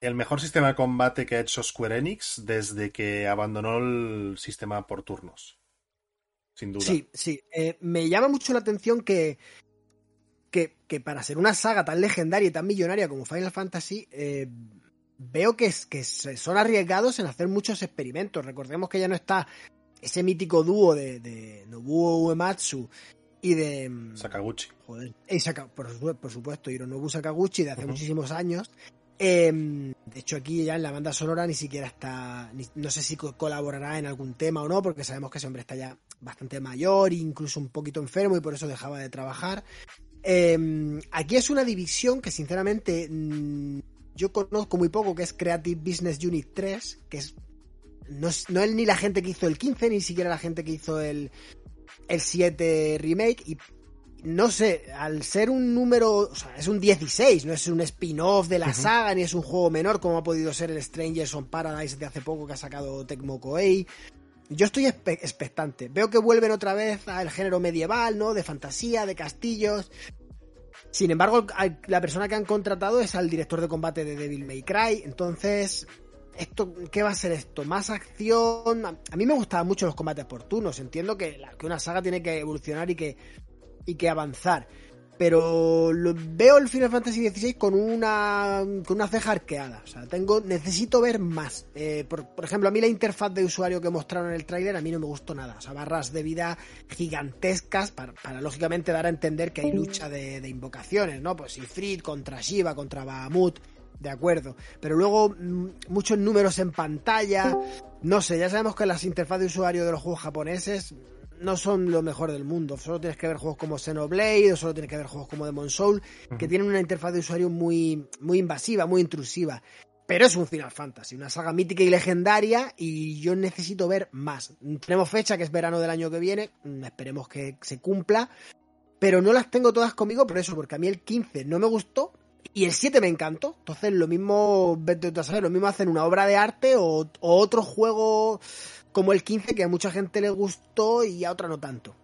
el mejor sistema de combate que ha hecho Square Enix desde que abandonó el sistema por turnos. Sin duda. Sí, sí. Eh, me llama mucho la atención que, que, que para ser una saga tan legendaria y tan millonaria como Final Fantasy, eh, veo que, es, que son arriesgados en hacer muchos experimentos. Recordemos que ya no está ese mítico dúo de, de Nobuo Uematsu y de... mm, Sakaguchi. Joder. Y Saka- por, por supuesto, Hironobu Sakaguchi de hace muchísimos años. Eh, de hecho, aquí ya en la banda sonora ni siquiera está. ni- no sé si co- colaborará en algún tema o no, porque sabemos que ese hombre está ya bastante mayor, incluso un poquito enfermo, y por eso dejaba de trabajar. Eh, aquí es una división que, sinceramente, mm, yo conozco muy poco, que es Creative Business Unit 3, que es. No es, no es ni la gente que hizo el 15, ni siquiera la gente que hizo el, el 7 remake, y no sé, al ser un número, o sea, es un 16, no es un spin-off de la saga, ni es un juego menor como ha podido ser el Strangers on Paradise de hace poco que ha sacado Tecmo Koei. Yo estoy expectante. Veo que vuelven otra vez al género medieval, ¿no? De fantasía, de castillos. Sin embargo, la persona que han contratado es al director de combate de Devil May Cry. Entonces, esto, ¿qué va a ser esto? ¿Más acción? A mí me gustaban mucho los combates por turnos. Entiendo que, que una saga tiene que evolucionar y que, y que avanzar. Pero veo el Final Fantasy XVI con una, con una ceja arqueada. O sea, tengo, necesito ver más. Eh, por, por ejemplo, a mí la interfaz de usuario que mostraron en el tráiler a mí no me gustó nada. O sea, barras de vida gigantescas para, para lógicamente dar a entender que hay lucha de, de invocaciones, ¿no? Pues Ifrit contra Shiva, contra Bahamut, de acuerdo. Pero luego mm, muchos números en pantalla. No sé, ya sabemos que las interfaces de usuario de los juegos japoneses no son lo mejor del mundo. Solo tienes que ver juegos como Xenoblade o solo tienes que ver juegos como Demon Soul, que tienen una interfaz de usuario muy, muy invasiva, muy intrusiva. Pero es un Final Fantasy, una saga mítica y legendaria y yo necesito ver más. Tenemos fecha que es verano del año que viene, mm, esperemos que se cumpla, pero no las tengo todas conmigo por eso, porque a mí el 15 no me gustó y el 7 me encantó. Entonces lo mismo, lo mismo hacen una obra de arte o, o otro juego como el 15 que a mucha gente le gustó y a otra no tanto.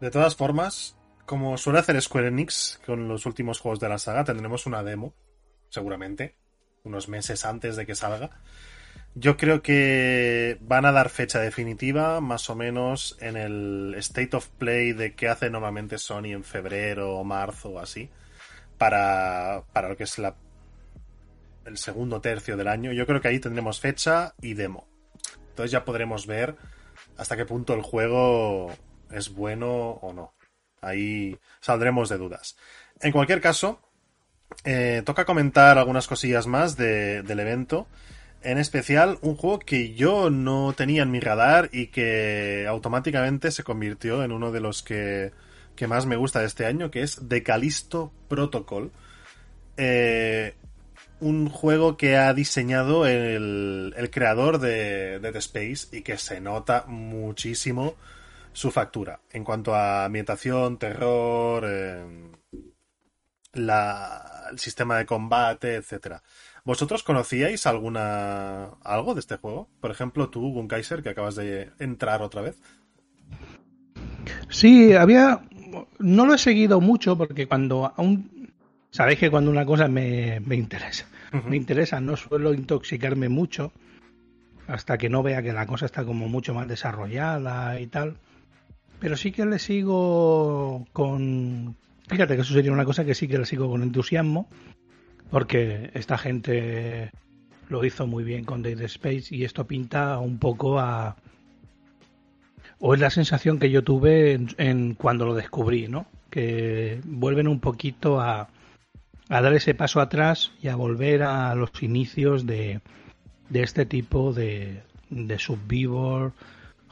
De todas formas, como suele hacer Square Enix con los últimos juegos de la saga, tendremos una demo, seguramente, unos meses antes de que salga. Yo creo que van a dar fecha definitiva, más o menos en el State of Play de que hace normalmente Sony en febrero o marzo o así, para, para lo que es la, el segundo tercio del año. Yo creo que ahí tendremos fecha y demo. Entonces ya podremos ver hasta qué punto el juego es bueno o no. Ahí saldremos de dudas. En cualquier caso, eh, toca comentar algunas cosillas más de- del evento. En especial, un juego que yo no tenía en mi radar y que automáticamente se convirtió en uno de los que, que más me gusta de este año, que es The Callisto Protocol. Eh, un juego que ha diseñado el, el creador de, de The Space y que se nota muchísimo su factura en cuanto a ambientación, terror, eh, la, el sistema de combate, etcétera. ¿Vosotros conocíais alguna algo de este juego? Por ejemplo, tú, Gunkaiser, que acabas de entrar otra vez. Sí, había. No lo he seguido mucho porque cuando aún. Sabéis que cuando una cosa me, me interesa, me interesa, no suelo intoxicarme mucho hasta que no vea que la cosa está como mucho más desarrollada y tal. Pero sí que le sigo con. Fíjate que eso sería una cosa que sí que le sigo con entusiasmo, porque esta gente lo hizo muy bien con Dead Space y esto pinta un poco a. O es la sensación que yo tuve en, en cuando lo descubrí, ¿no? Que vuelven un poquito a, a dar ese paso atrás y a volver a los inicios de, de este tipo de, de subvivor,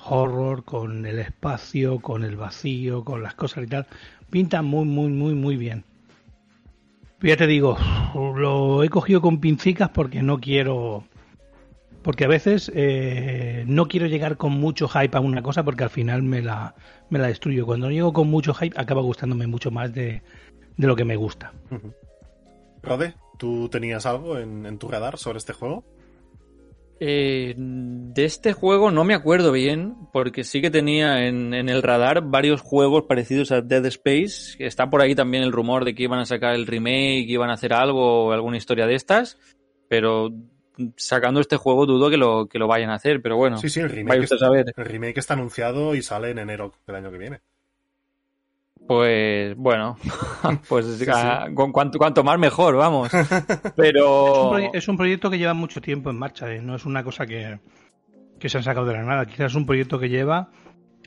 horror, con el espacio, con el vacío, con las cosas y tal. Pinta muy, muy, muy, muy bien. Ya te digo, lo he cogido con pincicas porque no quiero. Porque a veces eh, no quiero llegar con mucho hype a una cosa porque al final me la, me la destruyo. Cuando llego con mucho hype acaba gustándome mucho más de, de lo que me gusta. Rode, ¿tú tenías algo en, en tu radar sobre este juego? Eh, de este juego no me acuerdo bien, porque sí que tenía en, en, el radar varios juegos parecidos a Dead Space. Está por ahí también el rumor de que iban a sacar el remake, iban a hacer algo o alguna historia de estas, pero sacando este juego dudo que lo, que lo vayan a hacer, pero bueno. Sí, sí, el remake, está, el remake está anunciado y sale en enero del año que viene. Pues bueno, pues sí, sí. A, con cuanto, cuanto, más mejor, vamos. Pero es un, es un, proyecto que lleva mucho tiempo en marcha, ¿eh? no es una cosa que, que, se han sacado de la nada. Quizás es un proyecto que lleva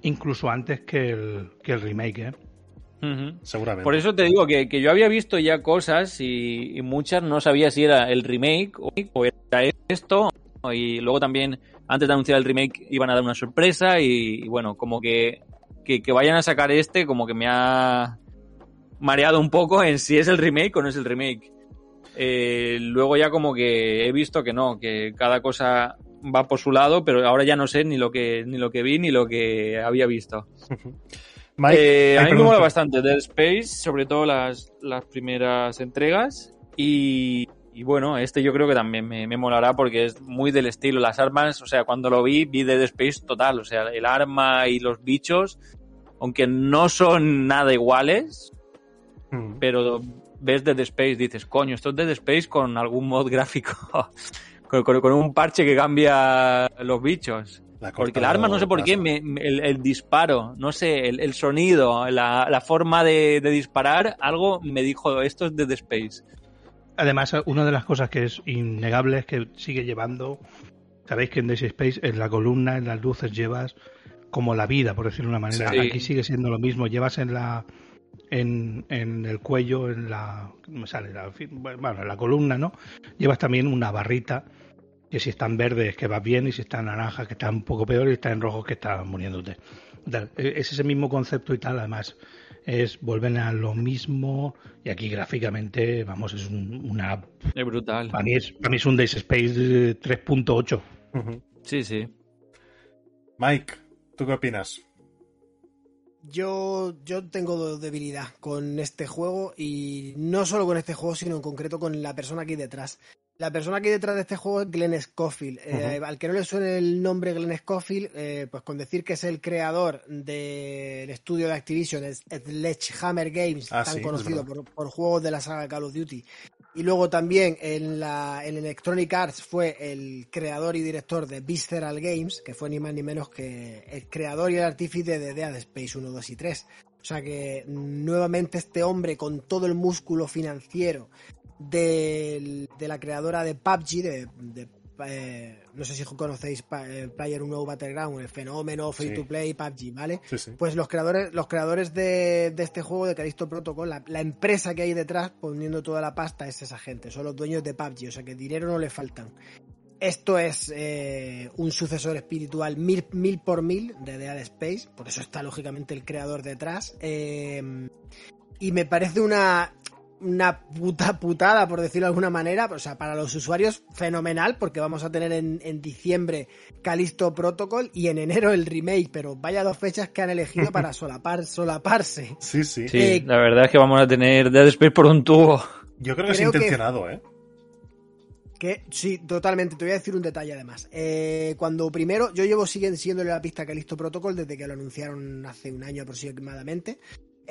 incluso antes que el, que el remake. ¿eh? Uh -huh. Seguramente. Por eso te digo que, que, yo había visto ya cosas y, y, muchas no sabía si era el remake o era esto. Y luego también, antes de anunciar el remake, iban a dar una sorpresa y, y bueno, como que que, que, vayan a sacar este como que me ha mareado un poco en si es el remake o no es el remake. Eh, luego ya como que he visto que no, que cada cosa va por su lado, pero ahora ya no sé ni lo que ni lo que vi ni lo que había visto. Mike, eh, a mí me mola bastante Dead Space, sobre todo las, las primeras entregas. Y, y, bueno, este yo creo que también me, me, molará porque es muy del estilo. Las armas, o sea, cuando lo vi, vi Dead Space total. O sea, el arma y los bichos, aunque no son nada iguales, mm. pero ves Dead Space, dices, coño, esto es Dead Space con algún mod gráfico, con, con, con, un parche que cambia los bichos. Porque el arma, no sé por qué, me, me, el, el, disparo, no sé, el, el sonido, la, la forma de, de, disparar, algo me dijo, esto es Dead Space. Además, una de las cosas que es innegable es que sigue llevando, sabéis que en Dead Space, en la columna, en las luces, llevas como la vida, por decirlo de una manera. Sí. Aquí sigue siendo lo mismo, llevas en la en, en el cuello, en la, me sale? La, bueno, en la columna, ¿no? Llevas también una barrita que si está en verde es que vas bien y si está en naranja que está un poco peor y está en rojo que está muriéndote. Es ese mismo concepto y tal, además es vuelven a lo mismo y aquí gráficamente, vamos, es un, una... Es brutal. Para mí es, para mí es un Days Space 3.8. Uh -huh. Sí, sí. Mike, ¿tú qué opinas? Yo, yo tengo debilidad con este juego y no solo con este juego, sino en concreto con la persona hay detrás. La persona que hay detrás de este juego es Glenn Scofield. Uh -huh. eh, al que no le suene el nombre Glenn Scofield, eh, pues con decir que es el creador del estudio de Activision, Sledgehammer Games, ah, tan sí, conocido por, por, juegos de la saga Call of Duty. Y luego también en, la, en Electronic Arts fue el creador y director de Visceral Games, que fue ni más ni menos que el creador y el artífice de Dead Space 1, 2 y 3. O sea que nuevamente este hombre con todo el músculo financiero de, de la creadora de PUBG, de, de eh, no sé si conocéis eh, Player Unknown Battleground, el fenómeno free sí. to play PUBG, ¿vale? Sí, sí. Pues los creadores, los creadores de, de este juego de Callisto Protocol, la, la, empresa que hay detrás poniendo toda la pasta es esa gente, son los dueños de PUBG, o sea que dinero no le faltan. Esto es eh, un sucesor espiritual mil, mil, por mil de Dead Space, por eso está lógicamente el creador detrás. Y me parece una una puta putada, por decirlo de alguna manera. O sea, para los usuarios, fenomenal, porque vamos a tener en, en diciembre Calisto Protocol y en enero el remake. Pero vaya dos fechas que han elegido para solapar, solaparse. Sí, sí. Sí, Eh, la verdad es que vamos a tener Dead Space por un tubo. Yo creo que creo es que- intencionado, ¿eh? Que sí, totalmente. Te voy a decir un detalle además. Eh, cuando primero, yo llevo siguen siguiéndole la pista a Calisto Protocol desde que lo anunciaron hace un año aproximadamente.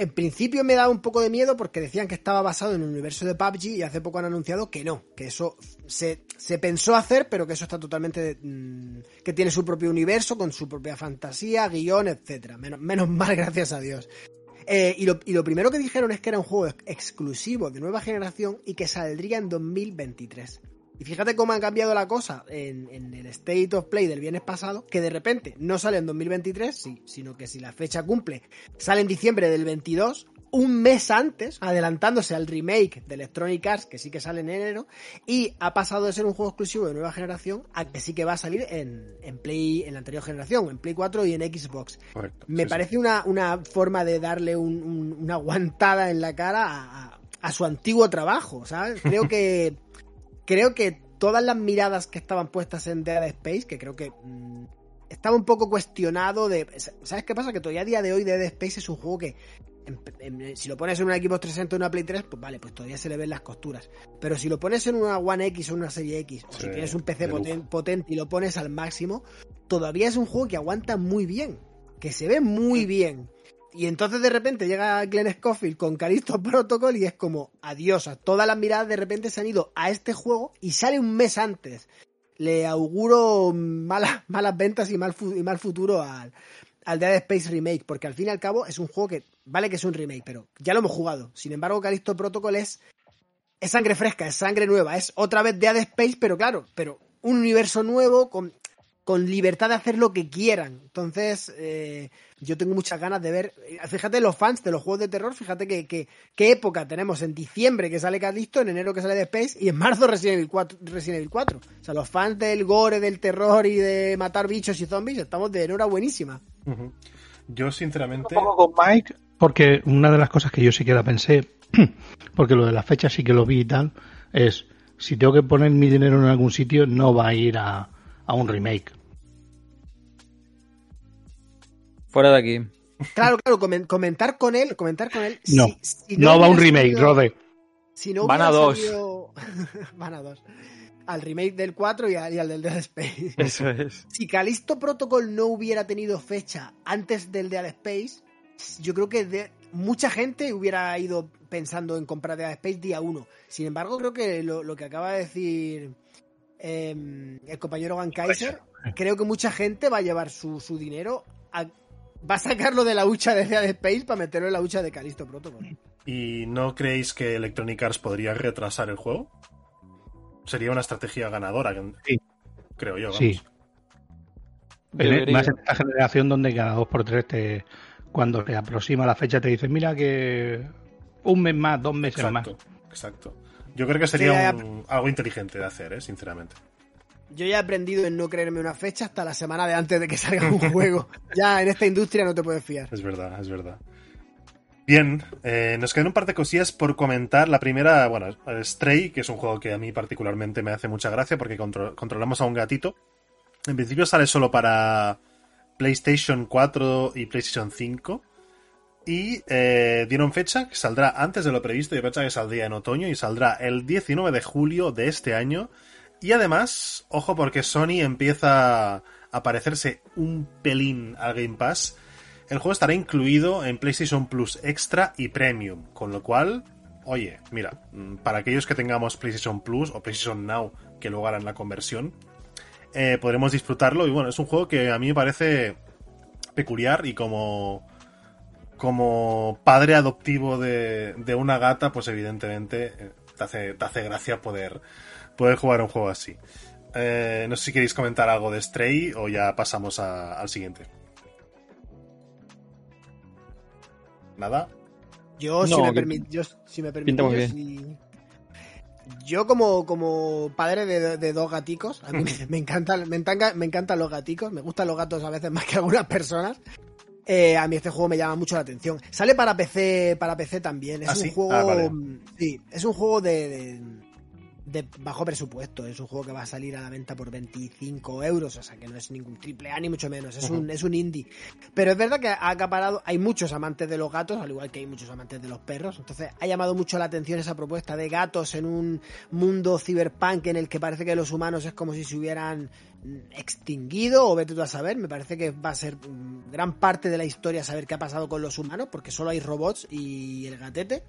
En principio me daba un poco de miedo porque decían que estaba basado en el universo de PUBG y hace poco han anunciado que no, que eso se, se pensó hacer, pero que eso está totalmente. mm, que tiene su propio universo, con su propia fantasía, guion, etcétera. Menos, menos mal, gracias a Dios. Eh, y, lo, y lo primero que dijeron es que era un juego ex- exclusivo de nueva generación y que saldría en 2023. Y fíjate cómo ha cambiado la cosa en, en el State of Play del viernes pasado, que de repente no sale en 2023, sí, sino que si la fecha cumple, sale en diciembre del 22, un mes antes, adelantándose al remake de Electronic Arts, que sí que sale en enero, y ha pasado de ser un juego exclusivo de nueva generación a que sí que va a salir en, en Play, en la anterior generación, en Play 4 y en Xbox. Correcto. Me sí, sí. parece una, una forma de darle un- un- una aguantada en la cara a, a- a su antiguo trabajo, ¿sabes? Creo que creo que todas las miradas que estaban puestas en Dead Space, que creo que mm, estaba un poco cuestionado de... ¿Sabes qué pasa? Que todavía a día de hoy Dead Space es un juego que en- en- si lo pones en una Xbox 360 o una Play 3, pues vale, pues todavía se le ven las costuras. Pero si lo pones en una One X o una Serie X, o si tienes un PC poten- potente y lo pones al máximo, todavía es un juego que aguanta muy bien, que se ve muy bien. Y entonces de repente llega Glenn Scofield con Calisto Protocol y es como, adiós, a todas las miradas de repente se han ido a este juego y sale un mes antes. Le auguro malas, malas ventas y mal, y mal futuro al, al Dead Space Remake, porque al fin y al cabo es un juego que, vale que es un remake, pero ya lo hemos jugado. Sin embargo, Calisto Protocol es, es sangre fresca, es sangre nueva, es otra vez Dead Space, pero claro, pero un universo nuevo con, con libertad de hacer lo que quieran. Entonces, eh, yo tengo muchas ganas de ver. eh, Fíjate, los fans de los juegos de terror, fíjate que, que- qué época tenemos. En diciembre que sale Calisto, en enero que sale Dead Space y en marzo Resident Evil 4. Resident Evil 4. O sea, los fans del gore, del terror y de matar bichos y zombies, estamos de enhorabuenísima. Ujú. Yo, sinceramente. Un poco con Mike, porque una de las cosas que yo sí que la pensé, porque lo de las fechas sí que lo vi y tal, es si tengo que poner mi dinero en algún sitio, no va a ir a, a un remake. Fuera de aquí. Claro, claro, comen- comentar con él, comentar con él. No, si No, va a un remake, salido- Rode. Si no Van a dos. salido- Van a dos. Al remake del 4 y al, y al del Dead Space. Eso es. Si Calisto Protocol no hubiera tenido fecha antes del Dead Space, yo creo que de- mucha gente hubiera ido pensando en comprar Dead Space día 1. Sin embargo, creo que lo, lo que acaba de decir eh, el compañero Van Kaiser, creo que mucha gente va a llevar su, su dinero, a- va a sacarlo de la hucha de Dead Space para meterlo en la hucha de Calisto Protocol. ¿Y no creéis que Electronic Arts podría retrasar el juego? Sería una estrategia ganadora, Sí. creo yo. Sí. vamos. Debería. Más en esta generación donde cada dos por tres te, cuando se aproxima la fecha te dicen, mira que un mes más, dos meses más. Exacto, exacto. Yo creo que sería Sí, un- algo inteligente de hacer, ¿eh? sinceramente. Yo ya he aprendido en no creerme una fecha hasta la semana de antes de que salga un juego. Ya en esta industria no te puedes fiar. Es verdad, es verdad. Bien, eh, nos quedan un par de cosillas por comentar. La primera, bueno, Stray, que es un juego que a mí particularmente me hace mucha gracia porque contro- controlamos a un gatito. En principio sale solo para PlayStation 4 y PlayStation 5. Y eh, dieron fecha que saldrá antes de lo previsto. Yo pensaba que saldría en otoño y saldrá el 19 de julio de este año. Y además, ojo porque Sony empieza a parecerse un pelín al Game Pass. El juego estará incluido en PlayStation Plus Extra y Premium, con lo cual, oye, mira, mm, para aquellos que tengamos PlayStation Plus o PlayStation Now, que luego harán la conversión, eh, podremos disfrutarlo. Y bueno, es un juego que a mí me parece peculiar y como, como padre adoptivo de, de una gata, pues evidentemente eh, te hace, te hace gracia poder, poder jugar un juego así. Eh, no sé si queréis comentar algo de Stray o ya pasamos a- al siguiente. Nada. Yo, si me que- permite, yo, si me pinta permite, muy yo, como, como padre de, de dos gaticos, a mí me, encantan, me, encanta- me encantan los gaticos, me gustan los gatos a veces más que algunas personas. Eh, a mí este juego me llama mucho la atención. Sale para PC, para PC también. Es ¿Ah, un sí? juego. Ah, vale. Sí, es un juego de, de, de bajo presupuesto. Es un juego que va a salir a la venta por 25 euros. O sea que no es ningún triple A ni mucho menos. Es, un, es un indie. Pero es verdad que ha acaparado. Hay muchos amantes de los gatos, al igual que hay muchos amantes de los perros. Entonces ha llamado mucho la atención esa propuesta de gatos en un mundo cyberpunk en el que parece que los humanos es como si se hubieran extinguido o vete tú a saber. Me parece que va a ser gran parte de la historia saber qué ha pasado con los humanos porque solo hay robots y el gatete.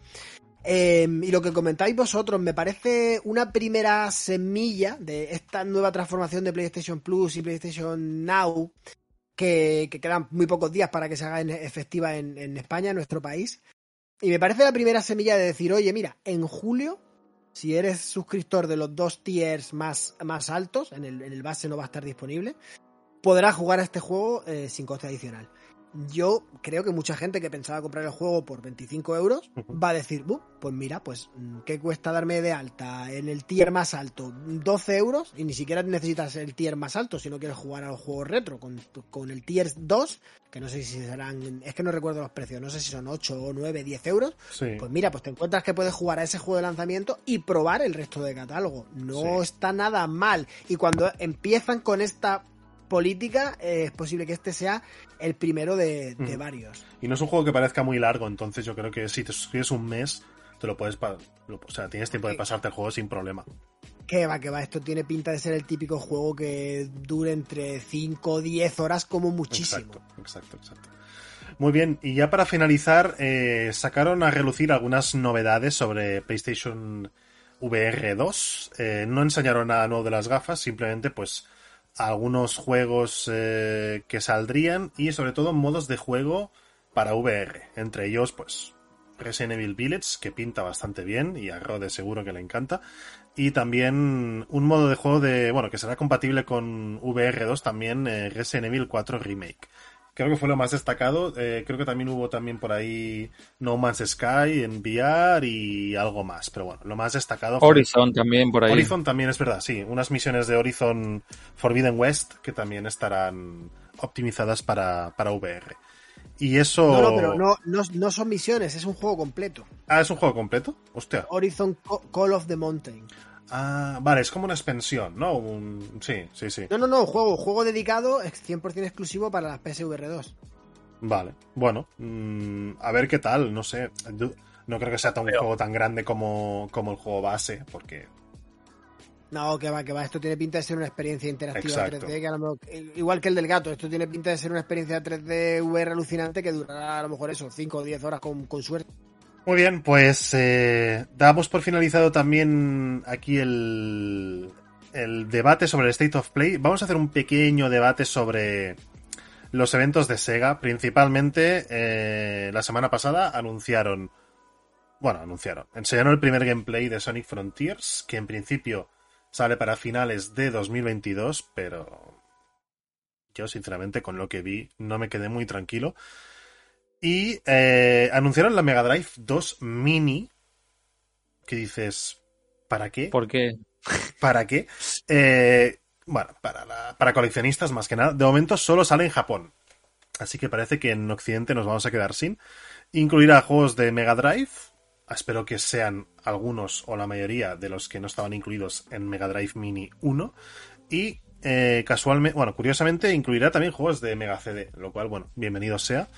Eh, y lo que comentáis vosotros, me parece una primera semilla de esta nueva transformación de PlayStation Plus y PlayStation Now, que, que quedan muy pocos días para que se haga efectiva en, España, en nuestro país. Y me parece la primera semilla de decir, oye, mira, en julio, si eres suscriptor de los dos tiers más, más altos, en el, en el base no va a estar disponible, podrás jugar a este juego eh, sin coste adicional. Yo creo que mucha gente que pensaba comprar el juego por 25 euros va a decir, "Bu, pues mira, pues mm, ¿qué cuesta darme de alta en el tier más alto? 12 euros y ni siquiera necesitas el tier más alto si no quieres jugar a los juegos retro. Con, con el tier 2, que no sé si serán, es que no recuerdo los precios, no sé si son 8 o 9, 10 euros, Sí. pues mira, pues te encuentras que puedes jugar a ese juego de lanzamiento y probar el resto de catálogo. No Sí. está nada mal. Y cuando empiezan con esta política, eh, es posible que este sea el primero de, de Ujú. varios. Y no es un juego que parezca muy largo, entonces yo creo que si te suscribes un mes, te lo puedes... lo- o sea, tienes tiempo de pasarte el juego sin problema. Que va, que va, esto tiene pinta de ser el típico juego que dure entre 5 o 10 horas como muchísimo. Exacto, exacto, exacto. Muy bien, y ya para finalizar, eh, sacaron a relucir algunas novedades sobre PlayStation VR 2. Eh, no enseñaron nada nuevo de las gafas, simplemente pues algunos juegos eh, que saldrían y sobre todo modos de juego para VR. Entre ellos, pues Resident Evil Village, que pinta bastante bien y a Rode seguro que le encanta. Y también un modo de juego de, bueno, que será compatible con VR2 también, eh, Resident Evil 4 Remake. Creo que fue lo más destacado. Eh, creo que también hubo también por ahí No Man's Sky en VR y algo más. Pero bueno, lo más destacado fue Horizon también por ahí. Horizon también es verdad, sí. Unas misiones de Horizon Forbidden West que también estarán optimizadas para, para VR. Y eso... No, no, pero no, no, no son misiones, es un juego completo. Ah, ¿es un juego completo? Hostia. Horizon Co- Call of the Mountain. Ah, vale, es como una expansión, ¿no? Un... Sí, sí, sí. No, no, no, juego, juego dedicado, es 100% exclusivo para las PSVR 2. Vale, bueno. mm, a ver qué tal, no sé. No creo que sea tan un juego tan grande como, como el juego base, porque... No, que va, que va, esto tiene pinta de ser una experiencia interactiva Exacto. 3D, que a lo mejor- igual que el del gato, esto tiene pinta de ser una experiencia 3D VR alucinante que durará a lo mejor eso, 5 o 10 horas con, con suerte. Muy bien, pues eh, damos por finalizado también aquí el, el debate sobre el State of Play. Vamos a hacer un pequeño debate sobre los eventos de Sega. Principalmente, eh, la semana pasada anunciaron, bueno, anunciaron, enseñaron el primer gameplay de Sonic Frontiers, que en principio sale para finales de 2022, pero yo sinceramente con lo que vi no me quedé muy tranquilo. Y eh, anunciaron la Mega Drive 2 Mini. Que dices, ¿para qué? ¿Por qué? ¿Para qué? Eh, bueno, para, la- para coleccionistas más que nada. De momento solo sale en Japón. Así que parece que en Occidente nos vamos a quedar sin. Incluirá juegos de Mega Drive. Espero que sean algunos o la mayoría de los que no estaban incluidos en Mega Drive Mini 1. Y eh, casualmente, bueno, curiosamente incluirá también juegos de Mega CD. Lo cual, bueno, bienvenido sea.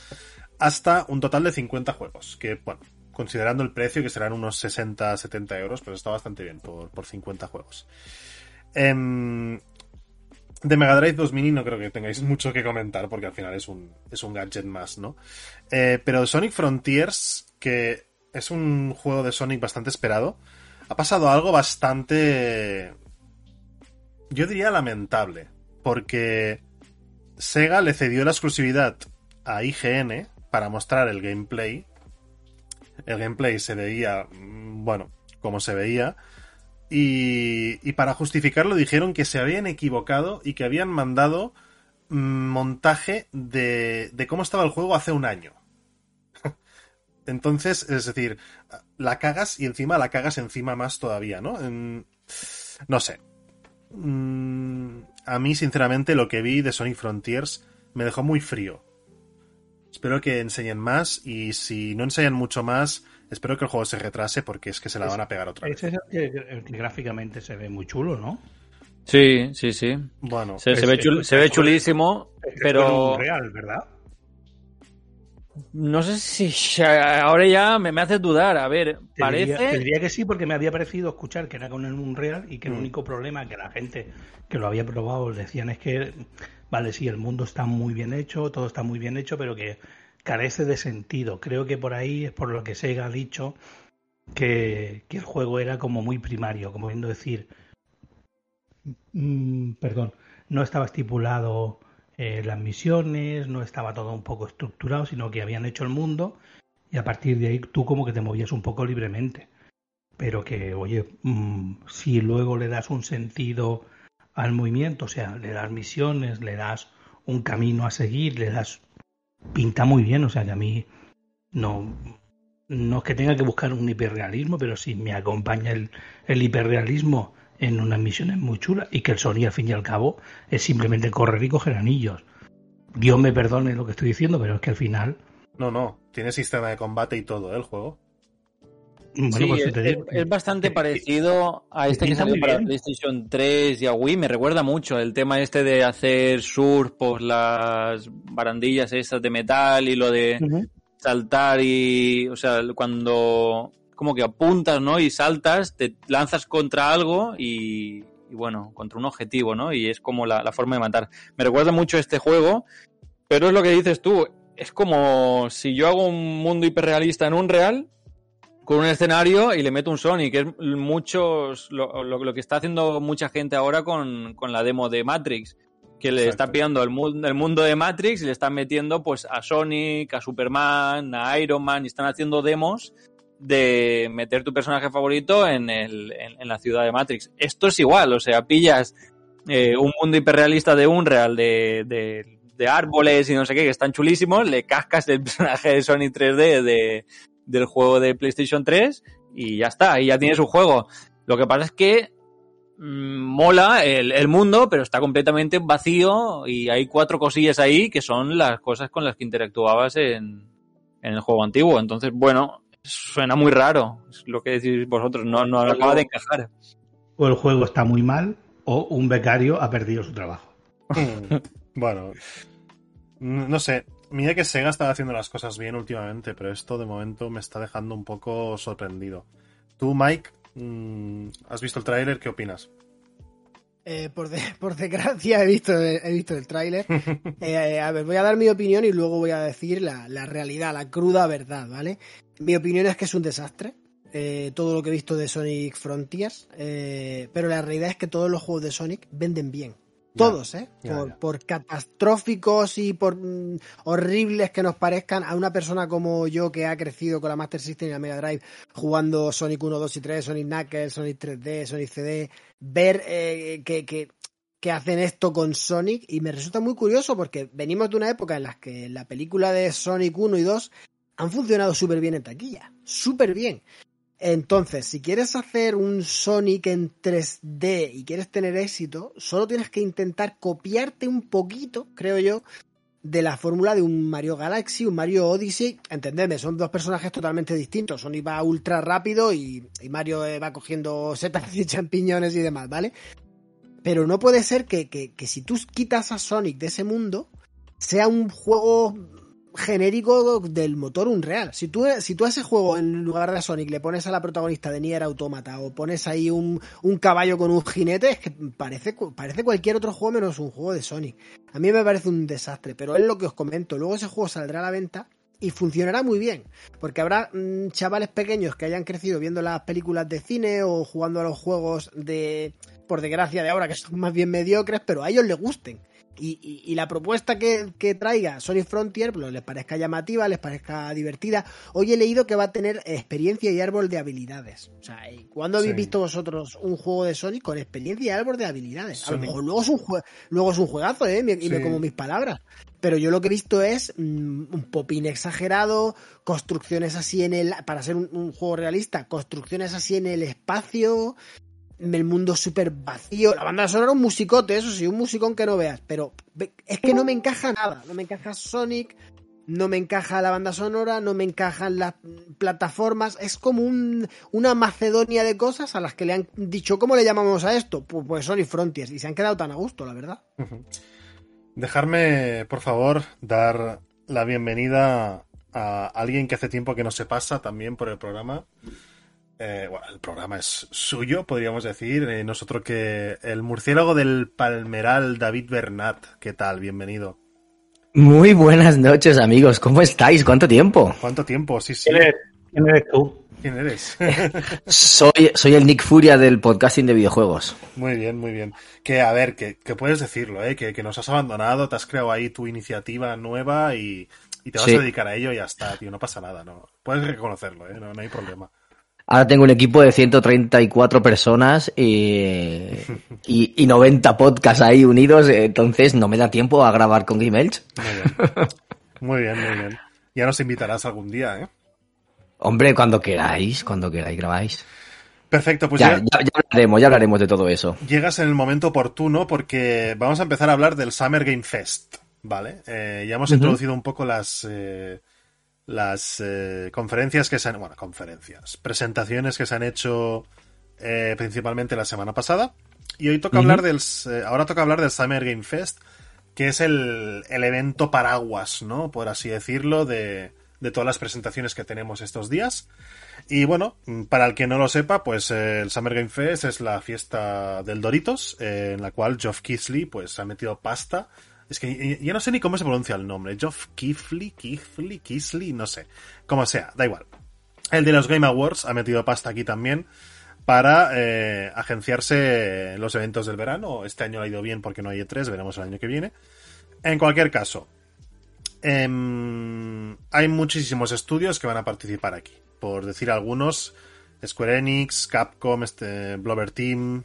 Hasta un total de 50 juegos. Que, bueno, considerando el precio, que serán unos 60-70 euros, pues está bastante bien por, por 50 juegos. Em, de Mega Drive 2 Mini no creo que tengáis mucho que comentar porque al final es un, es un gadget más, ¿no? Eh, pero Sonic Frontiers, que es un juego de Sonic bastante esperado, ha pasado algo bastante... Yo diría lamentable, porque Sega le cedió la exclusividad a IGN para mostrar el gameplay. El gameplay se veía, mm, bueno, como se veía. Y, y para justificarlo dijeron que se habían equivocado y que habían mandado mm, montaje de, de cómo estaba el juego hace un año. Entonces, es decir, la cagas y encima la cagas encima más todavía, ¿no? No sé. Mm, a mí, sinceramente, lo que vi de Sonic Frontiers me dejó muy frío. Espero que enseñen más y si no enseñan mucho más, espero que el juego se retrase porque es que se la van a pegar otra vez. Ese es el que, el que gráficamente se ve muy chulo, ¿no? Sí, sí, sí. Bueno, Se, ve, es- chul- es- se ve chulísimo, pero fue real, ¿verdad? No sé si ahora ya me, me hace dudar. A ver, Te diría, parece... te diría que sí, porque me había parecido escuchar que era con el Unreal y que el Mm. único problema que la gente que lo había probado decían es que, vale, sí, el mundo está muy bien hecho, todo está muy bien hecho, pero que carece de sentido. Creo que por ahí es por lo que Sega ha dicho que, que el juego era como muy primario, como viendo decir, mm, perdón, no estaba estipulado eh, las misiones, no estaba todo un poco estructurado, sino que habían hecho el mundo y a partir de ahí tú como que te movías un poco libremente. Pero que, oye, mm, si luego le das un sentido al movimiento, o sea, le das misiones, le das un camino a seguir, le das... Pinta muy bien, o sea, que a mí no, no es que tenga que buscar un hiperrealismo, pero si me acompaña el, el hiperrealismo en unas misiones muy chulas y que el Sony al fin y al cabo es simplemente correr y coger anillos. Dios me perdone lo que estoy diciendo, pero es que al final no, no, tiene sistema de combate y todo, ¿eh? el juego. Bueno, Sí, pues es, te digo es- es bastante parecido a este que salió para. PlayStation 3 y a Wii. Me recuerda mucho el tema este de hacer surf por las barandillas estas de metal y lo de saltar y, o sea, cuando como que apuntas, ¿no? Y saltas, te lanzas contra algo y, y bueno, contra un objetivo, ¿no? Y es como la, la forma de matar. Me recuerda mucho este juego, pero es lo que dices tú. Es como si yo hago un mundo hiperrealista en un real con un escenario y le meto un Sonic. Es muchos lo, lo- lo que está haciendo mucha gente ahora con, con la demo de Matrix. Que le Exacto. está pillando el, mu- el mundo de Matrix y le están metiendo pues a Sonic, a Superman, a Iron Man y están haciendo demos de meter tu personaje favorito en, el, en, la ciudad de Matrix. Esto es igual, o sea, pillas eh, un mundo hiperrealista de Unreal, de, de, de árboles y no sé qué, que están chulísimos, le cascas el personaje de Sonic 3D de, del juego de PlayStation 3 y ya está, y ya tienes un juego. Lo que pasa es que mm, mola el, el mundo, pero está completamente vacío y hay cuatro cosillas ahí que son las cosas con las que interactuabas en, en el juego antiguo. Entonces, bueno, suena muy raro, es lo que decís vosotros, no, no acaba de encajar. o el juego está muy mal o un becario ha perdido su trabajo. Mm, bueno, no sé. Mira que Sega estaba haciendo las cosas bien últimamente, pero esto de momento me está dejando un poco sorprendido. Tú, Mike, mm, ¿has visto el tráiler? ¿Qué opinas? Eh, por, de- por desgracia he visto, he visto el tráiler. Eh, a ver, voy a dar mi opinión y luego voy a decir la, la realidad, la cruda verdad, ¿vale? Mi opinión es que es un desastre. eh, todo lo que he visto de Sonic Frontiers. eh, pero la realidad es que todos los juegos de Sonic venden bien. Todos, ¿eh? ya, por, ya. por catastróficos y por mm, horribles que nos parezcan a una persona como yo que ha crecido con la Master System y la Mega Drive jugando Sonic 1, 2 y 3, Sonic Knuckles, Sonic 3D, Sonic CD, ver eh, que, que, que hacen esto con Sonic y me resulta muy curioso porque venimos de una época en la que la película de Sonic 1 y 2 han funcionado súper bien en taquilla, súper bien. Entonces, si quieres hacer un Sonic en 3D y quieres tener éxito, solo tienes que intentar copiarte un poquito, creo yo, de la fórmula de un Mario Galaxy, un Mario Odyssey. Entendedme, son dos personajes totalmente distintos. Sonic va ultra rápido y, Mario eh, va cogiendo setas y champiñones y demás, ¿vale? Pero no puede ser que, que si tú quitas a Sonic de ese mundo, sea un juego genérico del motor Unreal. Si tú, si tú a ese juego, en lugar de Sonic, le pones a la protagonista de Nier Automata o pones ahí un, un caballo con un jinete, es que parece, parece cualquier otro juego menos un juego de Sonic. A mí me parece un desastre, pero es lo que os comento. Luego ese juego saldrá a la venta y funcionará muy bien, porque habrá mmm, chavales pequeños que hayan crecido viendo las películas de cine o jugando a los juegos de, por desgracia de ahora, que son más bien mediocres, pero a ellos les gusten. Y, y, y, la propuesta que, que, traiga Sonic Frontier pues, les parezca llamativa, les parezca divertida. Hoy he leído que va a tener experiencia y árbol de habilidades. O sea, ¿cuándo habéis sí. visto vosotros un juego de Sonic con experiencia y árbol de habilidades? Sonic. A lo mejor luego es un, jue luego es un juegazo, ¿eh? Y sí. me como mis palabras. Pero yo lo que he visto es mmm, un popín exagerado, construcciones así en el. Para ser un, un juego realista, construcciones así en el espacio el mundo súper vacío. La banda sonora un musicote, eso sí, un musicón que no veas. Pero es que no me encaja nada. No me encaja Sonic. no me encaja la banda sonora, no me encajan las plataformas, es como un, una macedonia de cosas a las que le han dicho, ¿cómo le llamamos a esto? Pues, pues Sony Frontiers, y se han quedado tan a gusto, la verdad. Dejarme, por favor, dar la bienvenida a alguien que hace tiempo que no se pasa también por el programa. Eh, bueno, el programa es suyo, podríamos decir. Eh, nosotros que el murciélago del Palmeral, David Bernat. ¿Qué tal? Bienvenido. Muy buenas noches, amigos. ¿Cómo estáis? ¿Cuánto tiempo? ¿Cuánto tiempo? Sí, sí. ¿Quién eres, ¿Quién eres tú? ¿Quién eres? soy, soy el Nick Furia del podcasting de videojuegos. Muy bien, muy bien. Que, a ver, que, que puedes decirlo, ¿eh? Que, que, nos has abandonado, te has creado ahí tu iniciativa nueva y, y te vas sí. a dedicar a ello y ya está, tío. No pasa nada, ¿no? Puedes reconocerlo, ¿eh? No, no hay problema. Ahora tengo un equipo de 134 personas y, y, y, 90 podcasts ahí unidos, entonces no me da tiempo a grabar con Game Elch. Muy bien. Muy bien, muy bien. Ya nos invitarás algún día, ¿eh? Hombre, cuando queráis, cuando queráis grabáis. Perfecto, pues ya, ya, ya, hablaremos, ya hablaremos de todo eso. Llegas en el momento oportuno porque vamos a empezar a hablar del Summer Game Fest, ¿vale? Eh, ya hemos uh -huh. introducido un poco las... Eh, las eh, conferencias que se han, bueno, conferencias, presentaciones que se han hecho eh, principalmente la semana pasada. Y hoy toca uh -huh. hablar del, eh, ahora toca hablar del Summer Game Fest, que es el, el evento paraguas, ¿no? Por así decirlo, de, de, todas las presentaciones que tenemos estos días. Y bueno, para el que no lo sepa, pues el Summer Game Fest es la fiesta del Doritos, en la cual Geoff Keighley pues ha metido pasta es que ya no sé ni cómo se pronuncia el nombre. Geoff Kifley, Kifley, Kisley, no sé. Como sea, da igual. El de los Game Awards ha metido pasta aquí también para eh, agenciarse los eventos del verano. Este año ha ido bien porque no hay E3, veremos el año que viene. En cualquier caso, eh, hay muchísimos estudios que van a participar aquí. Por decir algunos, Square Enix, Capcom, este, Blover Team,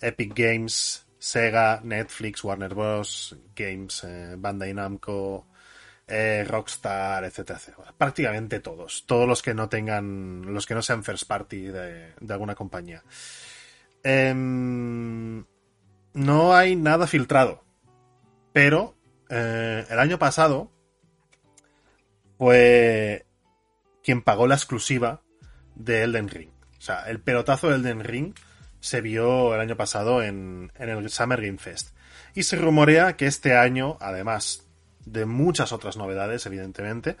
Epic Games, Sega, Netflix, Warner Bros. Games, eh, Bandai Namco, eh, Rockstar, etcétera. Prácticamente todos. Todos los que no tengan, los que no sean first party de, alguna compañía. Eh, no hay nada filtrado. Pero eh, el año pasado fue quien pagó la exclusiva de Elden Ring. O sea, el pelotazo de Elden Ring se vio el año pasado en, en, el Summer Game Fest. Y se rumorea que este año, además de muchas otras novedades, evidentemente,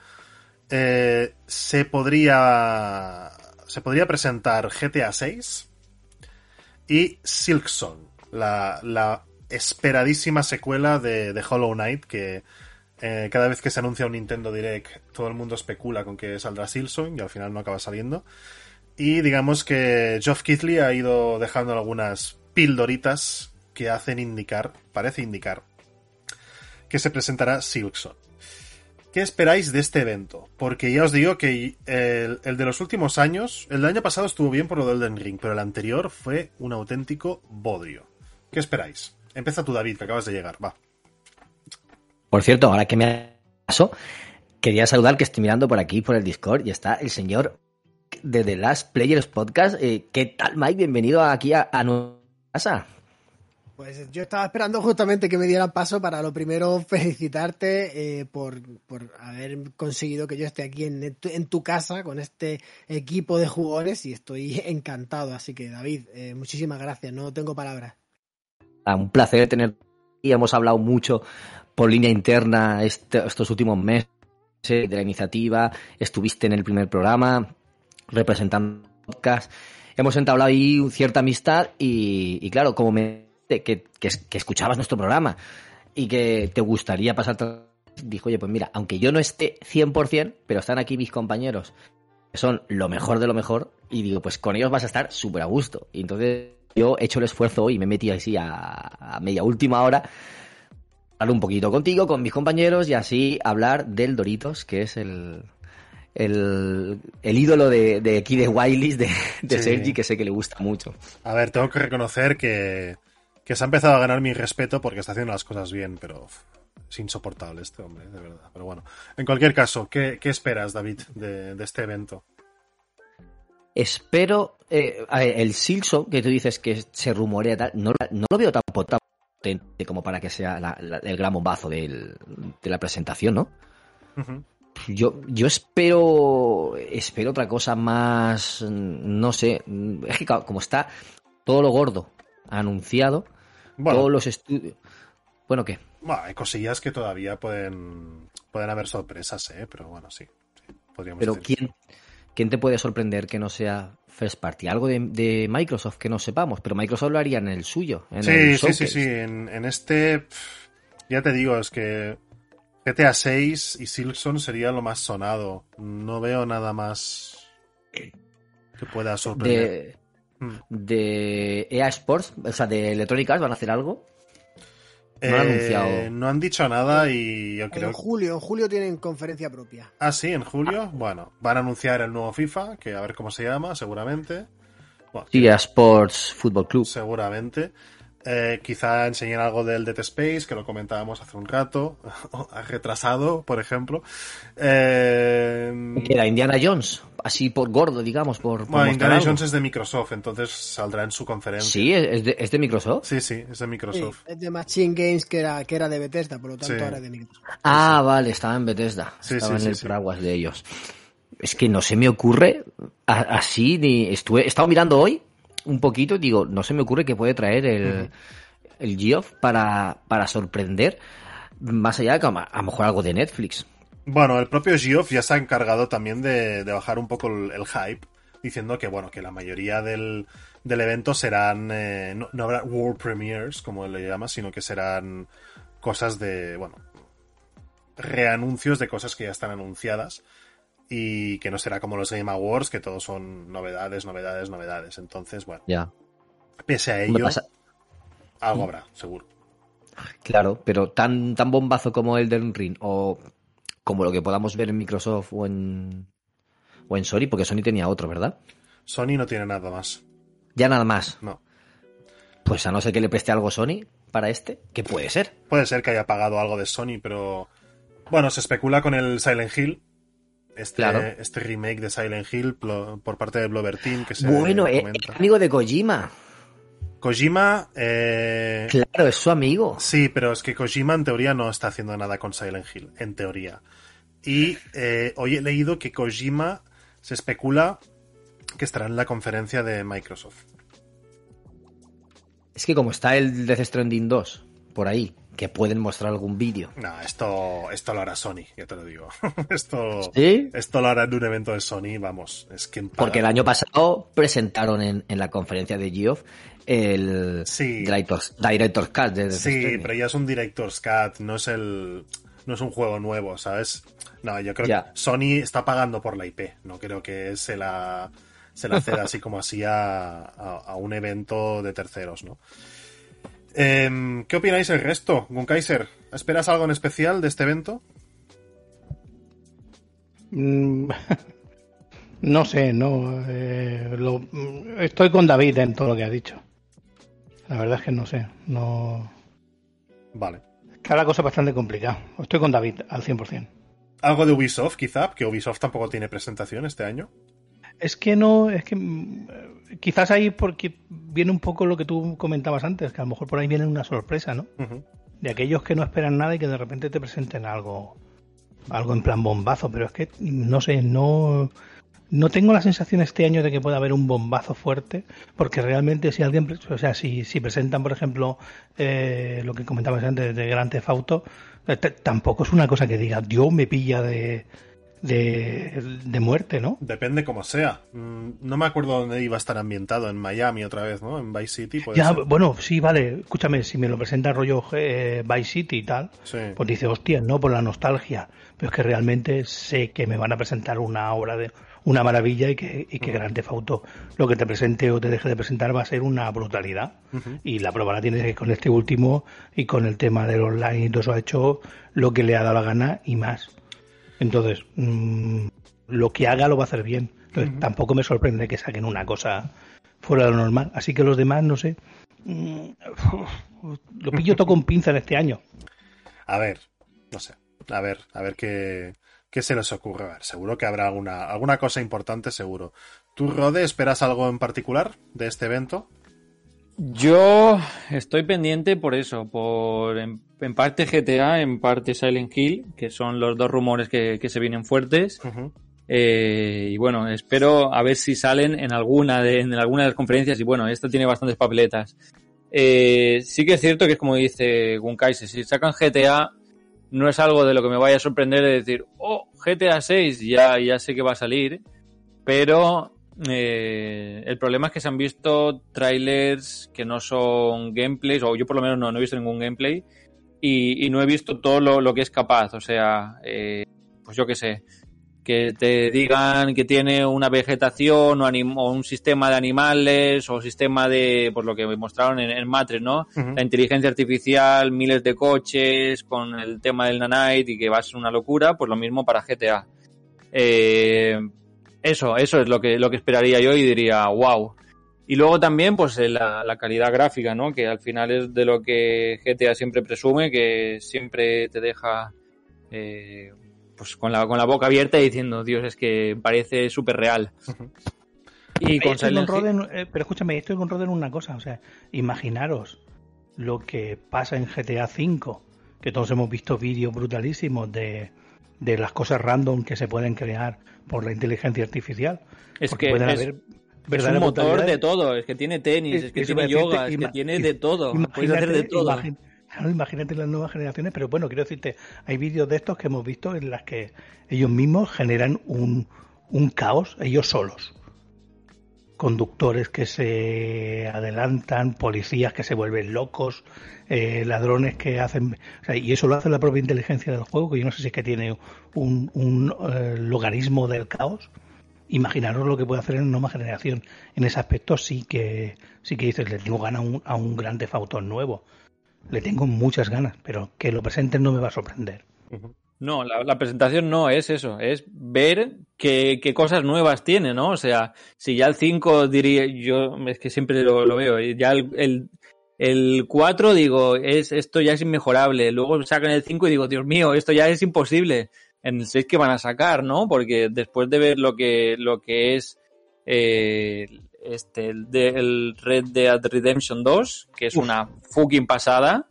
eh, se podría. Se podría presentar GTA 6 y Silksong, la, la esperadísima secuela de, de, Hollow Knight, que eh, cada vez que se anuncia un Nintendo Direct, todo el mundo especula con que saldrá Silksong y al final no acaba saliendo. Y digamos que Geoff Keighley ha ido dejando algunas pildoritas que hacen indicar, parece indicar, que se presentará Silkson. ¿Qué esperáis de este evento? Porque ya os digo que el, el, de los últimos años, el del año pasado estuvo bien por lo del Elden Ring, pero el anterior fue un auténtico bodrio. ¿Qué esperáis? Empieza tú, David, que acabas de llegar, va. Por cierto, ahora que me pasó, quería saludar que estoy mirando por aquí, por el Discord, y está el señor de The Last Players Podcast. Eh, ¿Qué tal, Mike? Bienvenido aquí a, a nuestra casa. Pues yo estaba esperando justamente que me dieran paso para lo primero felicitarte eh, por, por, haber conseguido que yo esté aquí en, en, tu casa con este equipo de jugadores y estoy encantado. Así que David, eh, muchísimas gracias, no tengo palabras. Ah, un placer tener y hemos hablado mucho por línea interna este, estos últimos meses de la iniciativa, estuviste en el primer programa, representando podcast. Hemos entablado ahí cierta amistad y, claro, como me que, que, que, escuchabas nuestro programa y que te gustaría pasar, dijo, oye, pues mira, aunque yo no esté 100%, pero están aquí mis compañeros, que son lo mejor de lo mejor, y digo, pues con ellos vas a estar súper a gusto. Y entonces yo he hecho el esfuerzo y me metí así a, a media última hora hablar un poquito contigo, con mis compañeros y así hablar del Doritos, que es el, el, el ídolo de, de aquí de Wileys, de, de sí. Sergi, que sé que le gusta mucho. A ver, tengo que reconocer que, que se ha empezado a ganar mi respeto porque está haciendo las cosas bien, pero es insoportable este hombre, de verdad. Pero bueno, en cualquier caso, ¿qué, qué esperas, David, de, de, este evento? Espero, eh, el Silso, que tú dices que se rumorea tal, no, no lo veo tan potente como para que sea la, la, el gran bombazo del, de la presentación, ¿no? Yo, yo espero, espero otra cosa más, no sé, es que como está todo lo gordo anunciado, Bueno, todos los estudios, bueno, ¿qué? bueno, hay cosillas que todavía pueden, pueden haber sorpresas, ¿eh? Pero bueno, sí. sí, podríamos Pero decir. ¿quién, ¿quién te puede sorprender que no sea first party? Algo de, de Microsoft que no sepamos, pero Microsoft lo haría en el suyo, en Sí, el sí, sí, sí. En, en este, ya te digo, es que GTA 6 y Silksong sería lo más sonado. No veo nada más que pueda sorprender. De, Mm. de EA Sports, o sea, de Electronic Arts, ¿van a hacer algo? no han Eh, anunciado. no han dicho nada y yo creo En julio, en julio tienen conferencia propia. Ah, sí, en julio. Bueno, van a anunciar el nuevo FIFA, que a ver cómo se llama, seguramente. Bueno, Sí, EA Sports Football Club. seguramente. Eh, quizá enseñen algo del Dead Space, que lo comentábamos hace un rato. retrasado, por ejemplo. Eh, ¿Qué era Indiana Jones, así por gordo, digamos, por, por bueno, Indiana algo. Jones es de Microsoft, entonces saldrá en su conferencia. Sí, es de, es de Microsoft. sí, sí, es de Sí, Microsoft. es de Machine Games que era, que era de Bethesda, por lo tanto Sí. ahora es de Microsoft. Ah, vale, estaba en Bethesda. Sí, estaba sí, en sí, el sí. paraguas de ellos. Es que no se me ocurre así ni estuve he estado mirando hoy un poquito digo, no se me ocurre que puede traer el, el Geoff para, para sorprender más allá de que a a lo mejor algo de Netflix. Bueno, el propio Geoff ya se ha encargado también de, de bajar un poco el, el hype, diciendo que bueno, que la mayoría del, del evento serán eh, no, no habrá world premieres, como le llama, sino que serán cosas de, bueno, reanuncios de cosas que ya están anunciadas y que no será como los Game Awards, que todos son novedades, novedades, novedades. Entonces, bueno, Ya. pese a ello, pasa- algo habrá, seguro. Claro, pero tan, tan bombazo como el del Ring o como lo que podamos ver en Microsoft o en, o en Sony, porque Sony tenía otro, ¿verdad? Sony no tiene nada más. Ya nada más. No. Pues a no ser que le preste algo Sony para este, que puede ser. Puede ser que haya pagado algo de Sony, pero bueno, se especula con el Silent Hill. Este, Claro. este remake de Silent Hill por parte de Blover Team que se Bueno, eh, es amigo de Kojima. Kojima, eh, Claro, es su amigo. sí, pero es que Kojima en teoría no está haciendo nada con Silent Hill, en teoría. Y eh, hoy he leído que Kojima se especula que estará en la conferencia de Microsoft. Es que como está el Death Stranding 2 por ahí, que pueden mostrar algún vídeo. No, esto, esto lo hará Sony, ya te lo digo. esto, ¿Sí? esto lo hará en un evento de Sony, vamos, es que Porque el año pasado presentaron en, en la conferencia de Geoff el Sí. Director's, Director's Cut de Sí, pero ya es un Director's Cut, no es el. No es un juego nuevo, ¿sabes? No, yo creo Ya. que Sony está pagando por la IP. No creo que se la, se la ceda así como así a, a- a un evento de terceros, ¿no? Em, ¿Qué opináis el resto? Gunkaiser, ¿esperas algo en especial de este evento? Mm, No sé, no. eh, lo- mm, estoy con David en todo lo que ha dicho. La verdad es que no sé. No. Vale. Cada cosa es bastante complicada. Estoy con David al 100%. ¿Algo de Ubisoft, quizá? Que Ubisoft tampoco tiene presentación este año. Es que no, es que mm, eh, quizás ahí porque viene un poco lo que tú comentabas antes, que a lo mejor por ahí viene una sorpresa, ¿no? De aquellos que no esperan nada y que de repente te presenten algo, algo en plan bombazo, pero es que no sé, no, no tengo la sensación este año de que pueda haber un bombazo fuerte, porque realmente si alguien, o sea, si, si presentan, por ejemplo, eh, lo que comentabas antes de Grand Theft Auto, eh, tampoco es una cosa que diga, Dios me pilla de, de, de muerte, ¿no? Depende como sea. Mm, No me acuerdo dónde iba a estar ambientado. En Miami otra vez, ¿no? En Vice City. puede Ya, ser. bueno, sí, vale, escúchame, si me lo presenta rollo eh, Vice City y tal, Sí. pues dice, hostia, no, por la nostalgia, pero es que realmente sé que me van a presentar una obra de una maravilla y que, y que Grand Theft Auto lo que te presente o te deje de presentar va a ser una brutalidad. Y la prueba la tienes que con este último y con el tema del online y todo eso ha hecho lo que le ha dado la gana y más. Entonces, mm, lo que haga lo va a hacer bien. Entonces, tampoco me sorprende que saquen una cosa fuera de lo normal. Así que los demás, no sé. mm, lo pillo todo con pinza en este año. A ver, no sé. A ver, a ver qué, qué se les ocurre. A ver, seguro que habrá alguna, alguna cosa importante, seguro. ¿Tú, Rode, esperas algo en particular de este evento? Yo estoy pendiente por eso, por en, en parte GTA, en parte Silent Hill, que son los dos rumores que, que se vienen fuertes. Eh, y bueno, espero a ver si salen en alguna de, en alguna de las conferencias. Y bueno, esta tiene bastantes papeletas. Eh, sí que es cierto que es como dice Gunkaise, si sacan GTA, no es algo de lo que me vaya a sorprender de decir, oh, GTA 6, ya, ya sé que va a salir. Pero eh, el problema es que se han visto trailers que no son gameplays, o yo por lo menos no, no he visto ningún gameplay, y, y no he visto todo lo, lo que es capaz. O sea, eh, pues yo qué sé, que te digan que tiene una vegetación o, anim- o un sistema de animales o sistema de, por lo que me mostraron en, en Matrix, ¿no? La inteligencia artificial, miles de coches, con el tema del nanite y que va a ser una locura, pues lo mismo para GTA. Eh, eso, eso es lo que, lo que esperaría yo y diría, wow. Y luego también, pues eh, la, la calidad gráfica, ¿no? Que al final es de lo que GTA siempre presume, que siempre te deja eh, pues con la, con la boca abierta y diciendo, Dios, es que parece súper real. Y con Silent Hill- Roden, eh, pero escúchame, estoy con Roden en una cosa, o sea, imaginaros lo que pasa en GTA V, que todos hemos visto vídeos brutalísimos de, de las cosas random que se pueden crear por la inteligencia artificial. Es Porque que pueden es- haber Es un motor de todo, es que tiene tenis, es que tiene yoga, es que tiene de todo, puedes hacer de imagínate- todo. claro, imagínate las nuevas generaciones, pero bueno, quiero decirte, hay vídeos de estos que hemos visto en las que ellos mismos generan un, un caos, ellos solos. Conductores que se adelantan, policías que se vuelven locos, eh, ladrones que hacen... o sea, y eso lo hace la propia inteligencia del juego, que yo no sé si es que tiene un, un eh, logaritmo del caos. Imaginaros lo que puede hacer en una nueva generación. En ese aspecto sí que sí que dices, le tengo ganas a un, a un gran nuevo. Le tengo muchas ganas, pero que lo presenten no me va a sorprender. No, la, la presentación no es eso, es ver qué, qué cosas nuevas tiene, ¿no? O sea, si ya el 5 diría, yo es que siempre lo, lo veo, ya el, el, el 4 digo, es, esto ya es inmejorable, luego sacan el 5 y digo, Dios mío, esto ya es imposible. En el 6 que van a sacar, ¿no? Porque después de ver lo que, lo que es eh, este, el, de- el Red Dead Redemption 2, que es Uf. una fucking pasada,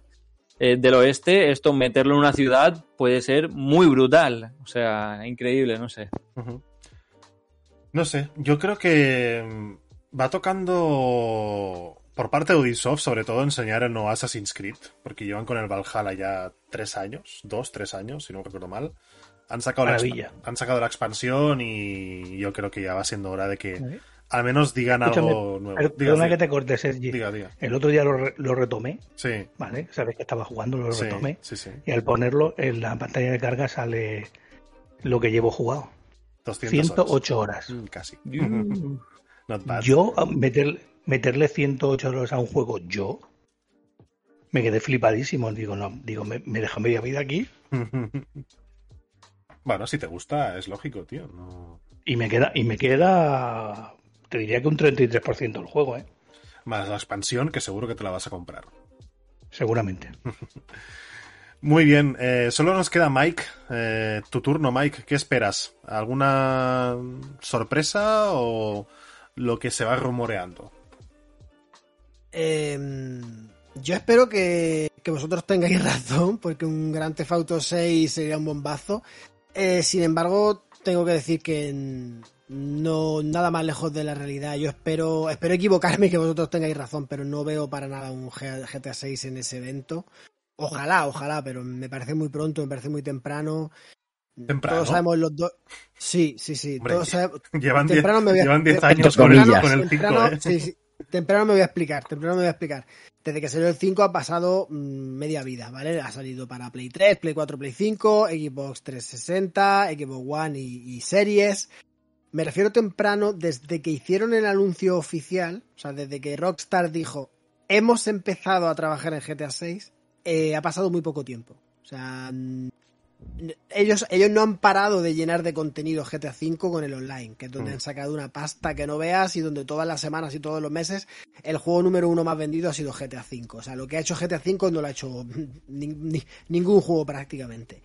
eh, del oeste, esto meterlo en una ciudad puede ser muy brutal. O sea, increíble, no sé. No sé, yo creo que mm, va tocando por parte de Ubisoft, sobre todo, enseñar el nuevo Assassin's Creed, porque llevan con el Valhalla ya tres años, dos, tres años, si no recuerdo mal. Han sacado, la, Maravilla. han sacado la expansión y yo creo que ya va siendo hora de que al menos digan Escúchame, algo nuevo. pero- Diga, perdona que te corte, Sergi. diga, diga. El otro día lo, re- lo retomé, Sí, ¿vale? Sabes que estaba jugando, lo sí, retomé. sí, sí. Y al ponerlo en la pantalla de carga sale lo que llevo jugado. 200 108 horas. horas. Mm, Casi. Not bad. Yo, a meter- meterle 108 horas a un juego, yo, me quedé flipadísimo. Digo, no, digo, me, me deja media vida aquí bueno, si te gusta, es lógico, tío. No... y me queda, y me queda, te diría que un 33% del juego, ¿eh? Más la expansión, que seguro que te la vas a comprar. Seguramente. Muy bien, eh, solo nos queda Mike. Eh, tu turno, Mike. ¿Qué esperas? ¿Alguna sorpresa o lo que se va rumoreando? Eh, yo espero que, que vosotros tengáis razón, porque un Gran Theft Auto 6 sería un bombazo. Eh, sin embargo, tengo que decir que mm, no nada más lejos de la realidad. Yo espero espero equivocarme y que vosotros tengáis razón, pero no veo para nada un GTA 6 en ese evento. Ojalá, ojalá, pero me parece muy pronto, me parece muy temprano. Temprano. Todos sabemos los dos. Sí, sí, sí. Hombre, todos sabemos- Llevan 10 Temprano me voy a- llevan 10 te- años con el, con el 5, temprano, ¿eh? sí, sí. Temprano me voy a explicar, temprano me voy a explicar. Desde que salió el 5 ha pasado mm, media vida, ¿vale? Ha salido para Play 3, Play 4, Play 5, Xbox 360, Xbox One y, y Series. Me refiero temprano desde que hicieron el anuncio oficial, o sea, desde que Rockstar dijo, hemos empezado a trabajar en GTA 6, eh, ha pasado muy poco tiempo. O sea, ellos, ellos no han parado de llenar de contenido GTA V con el online, que es donde Mm. han sacado una pasta que no veas y donde todas las semanas y todos los meses el juego número uno más vendido ha sido GTA V. O sea, lo que ha hecho GTA V no lo ha hecho ni- ni- ningún juego prácticamente.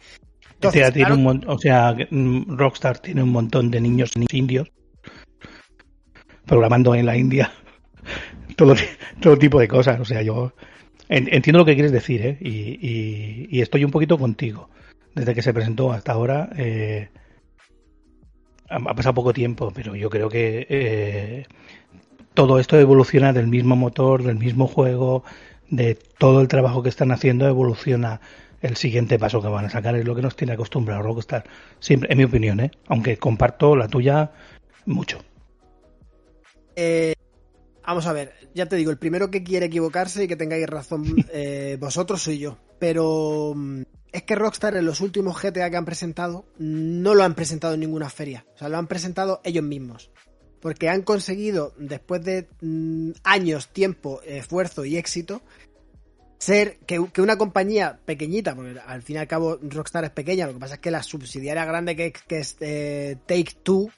Entonces, Este tiene claro, un mon- o sea, mm, Rockstar tiene un montón de niños indios programando en la India todo, todo tipo de cosas. O sea, yo entiendo lo que quieres decir, ¿eh? Y, y, estoy un poquito contigo. Desde que se presentó hasta ahora, eh, ha, pasado poco tiempo, pero yo creo que eh, todo esto evoluciona del mismo motor, del mismo juego, de todo el trabajo que están haciendo, evoluciona el siguiente paso que van a sacar. Es lo que nos tiene acostumbrado Rockstar. Siempre, en mi opinión, ¿eh? aunque comparto la tuya mucho. Eh, vamos a ver, ya te digo, el primero que quiere equivocarse y que tengáis razón eh, vosotros soy yo. Pero mm, es que Rockstar en los últimos GTA que han presentado no lo han presentado en ninguna feria. O sea, lo han presentado ellos mismos. Porque han conseguido, después de mm, años, tiempo, esfuerzo y éxito, ser que, una compañía pequeñita, porque al fin y al cabo Rockstar es pequeña, lo que pasa es que la subsidiaria grande que, es eh, Take Two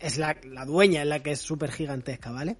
es la, dueña, es la que es súper gigantesca, ¿vale?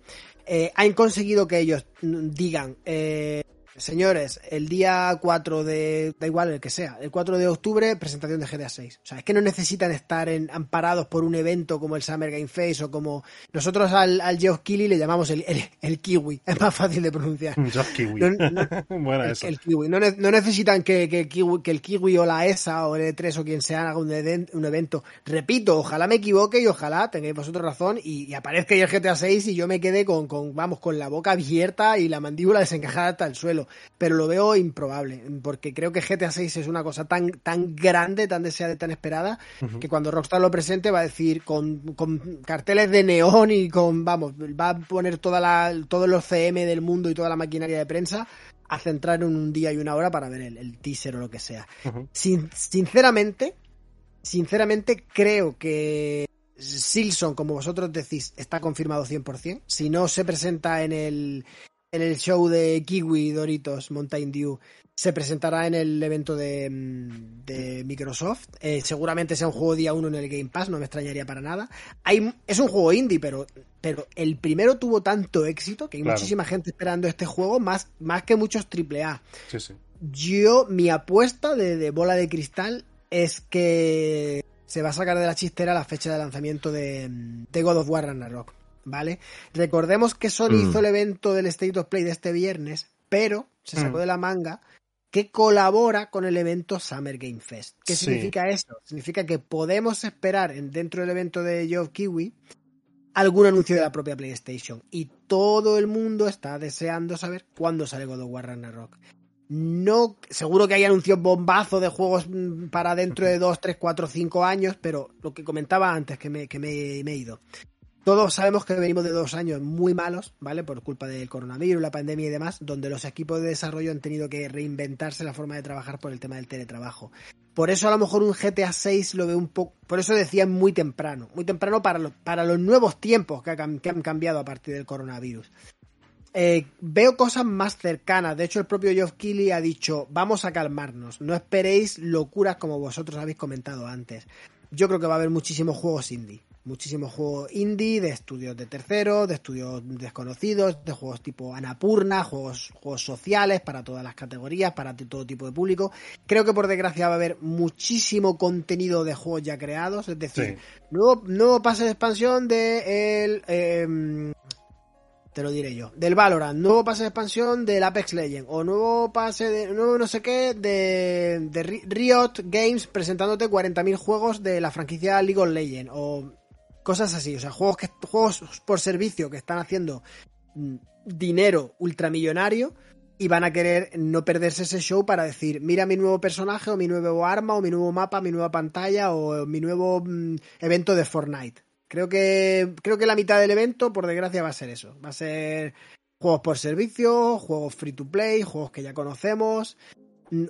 Eh, han conseguido que ellos digan, eh, Señores, el día 4 de, da igual el que sea, el 4 de octubre, presentación de GTA 6. O sea, es que no necesitan estar en, amparados por un evento como el Summer Game Face o como nosotros al, al Geoff Keighley le llamamos el, el, kiwi, es más fácil de pronunciar. Geoff Kiwi. No, el, kiwi. No, necesitan que, que, que, el kiwi o la ESA o el E3 o quien sea haga un, un, evento. Repito, ojalá me equivoque y ojalá tengáis vosotros razón y, aparezca ya el GTA 6 y yo me quede con, con, vamos, con la boca abierta y la mandíbula desencajada hasta el suelo pero lo veo improbable, porque creo que GTA 6 es una cosa tan, tan grande, tan deseada y tan esperada, que cuando Rockstar lo presente va a decir con, carteles de neón y con, vamos, va a poner toda la, todos los CM del mundo y toda la maquinaria de prensa a centrar en un día y una hora para ver el, teaser o lo que sea. sinceramente, sinceramente creo que Silson, como vosotros decís, está confirmado 100%. Si no se presenta en el, en el show de Kiwi Doritos Mountain Dew se presentará en el evento de, mm, Microsoft. Eh, seguramente sea un juego día uno en el Game Pass, no me extrañaría para nada. Hay, es un juego indie, pero, pero el primero tuvo tanto éxito que hay muchísima gente esperando este juego, más, más que muchos AAA. Sí, sí. Yo, mi apuesta de, de, bola de cristal es que se va a sacar de la chistera la fecha de lanzamiento de, de God of War Ragnarok. ¿Vale? Recordemos que Sony hizo el evento del State of Play de este viernes, pero se sacó de la manga que colabora con el evento Summer Game Fest. ¿Qué significa eso? Significa que podemos esperar dentro del evento de Geoff Kiwi algún anuncio de la propia PlayStation. Y todo el mundo está deseando saber cuándo sale God of War Ragnarok. No, seguro que hay anuncios bombazo de juegos mm, para dentro de 2, 3, 4, 5 años, pero lo que comentaba antes que me, que me he ido. Todos sabemos que venimos de dos años muy malos, ¿vale? Por culpa del coronavirus, la pandemia y demás, donde los equipos de desarrollo han tenido que reinventarse la forma de trabajar por el tema del teletrabajo. Por eso a lo mejor un GTA 6 lo veo un poco, por eso decía muy temprano, muy temprano para, los, para los nuevos tiempos que, han cambiado a partir del coronavirus. Eh, veo cosas más cercanas. De hecho, el propio Geoff Keighley ha dicho: Vamos a calmarnos. No esperéis locuras como vosotros habéis comentado antes. Yo creo que va a haber muchísimos juegos indie muchísimos juegos indie, de estudios de terceros, de estudios desconocidos, de juegos tipo Anapurna, juegos, juegos sociales para todas las categorías, para todo tipo de público. Creo que por desgracia va a haber muchísimo contenido de juegos ya creados, es decir, nuevo, nuevo pase de expansión de el... Em, te lo diré yo, del Valorant, nuevo pase de expansión del Apex Legends, o nuevo pase de, nuevo no sé qué, de, de Riot Games presentándote 40.000 juegos de la franquicia League of Legends, o Cosas así, o sea, juegos, que, juegos por servicio que están haciendo mm, dinero ultramillonario y van a querer no perderse ese show para decir, mira mi nuevo personaje o mi nuevo arma o mi nuevo mapa, mi nueva pantalla o mi nuevo mm, evento de Fortnite. Creo que, creo que la mitad del evento, por desgracia, va a ser eso. Va a ser juegos por servicio, juegos free to play, juegos que ya conocemos,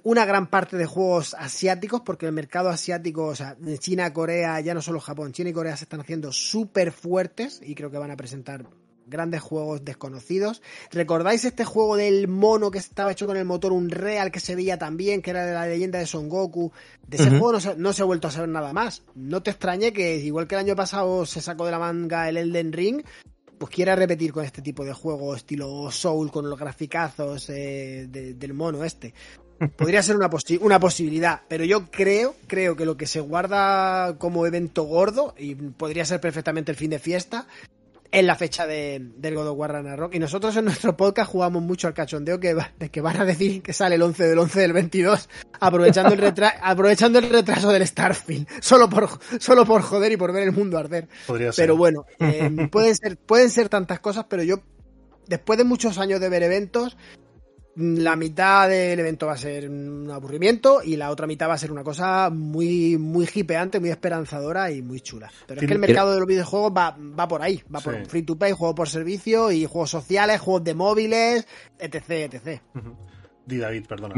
una gran parte de juegos asiáticos, porque el mercado asiático, o sea, China, Corea, ya no solo Japón, China y Corea se están haciendo súper fuertes y creo que van a presentar grandes juegos desconocidos. ¿Recordáis este juego del mono que estaba hecho con el motor Unreal que se veía también, que era de la leyenda de Son Goku? De ese juego no se, no se, ha vuelto a saber nada más. No te extrañe que, igual que el año pasado se sacó de la manga el Elden Ring, pues quiera repetir con este tipo de juego estilo Soul, con los graficazos eh, del mono este. Podría ser una, una posibilidad, pero yo creo, creo que lo que se guarda como evento gordo, y podría ser perfectamente el fin de fiesta, en la fecha de, del God of War Ragnarok. Y nosotros en nuestro podcast jugamos mucho al cachondeo que, de que van a decir que sale el 11 del 11 del 22, aprovechando el, retra- aprovechando el retraso del Starfield, solo por, solo por joder y por ver el mundo arder. Podría ser. Pero bueno, eh, pueden, ser, pueden ser tantas cosas, pero yo, después de muchos años de ver eventos, la mitad del evento va a ser un aburrimiento y la otra mitad va a ser una cosa muy, muy hipeante, muy esperanzadora y muy chula. Pero es que el mercado de los videojuegos va, va por ahí, va por free to play, juego por servicio y juegos sociales, juegos de móviles, etc, etc. Di David, perdona.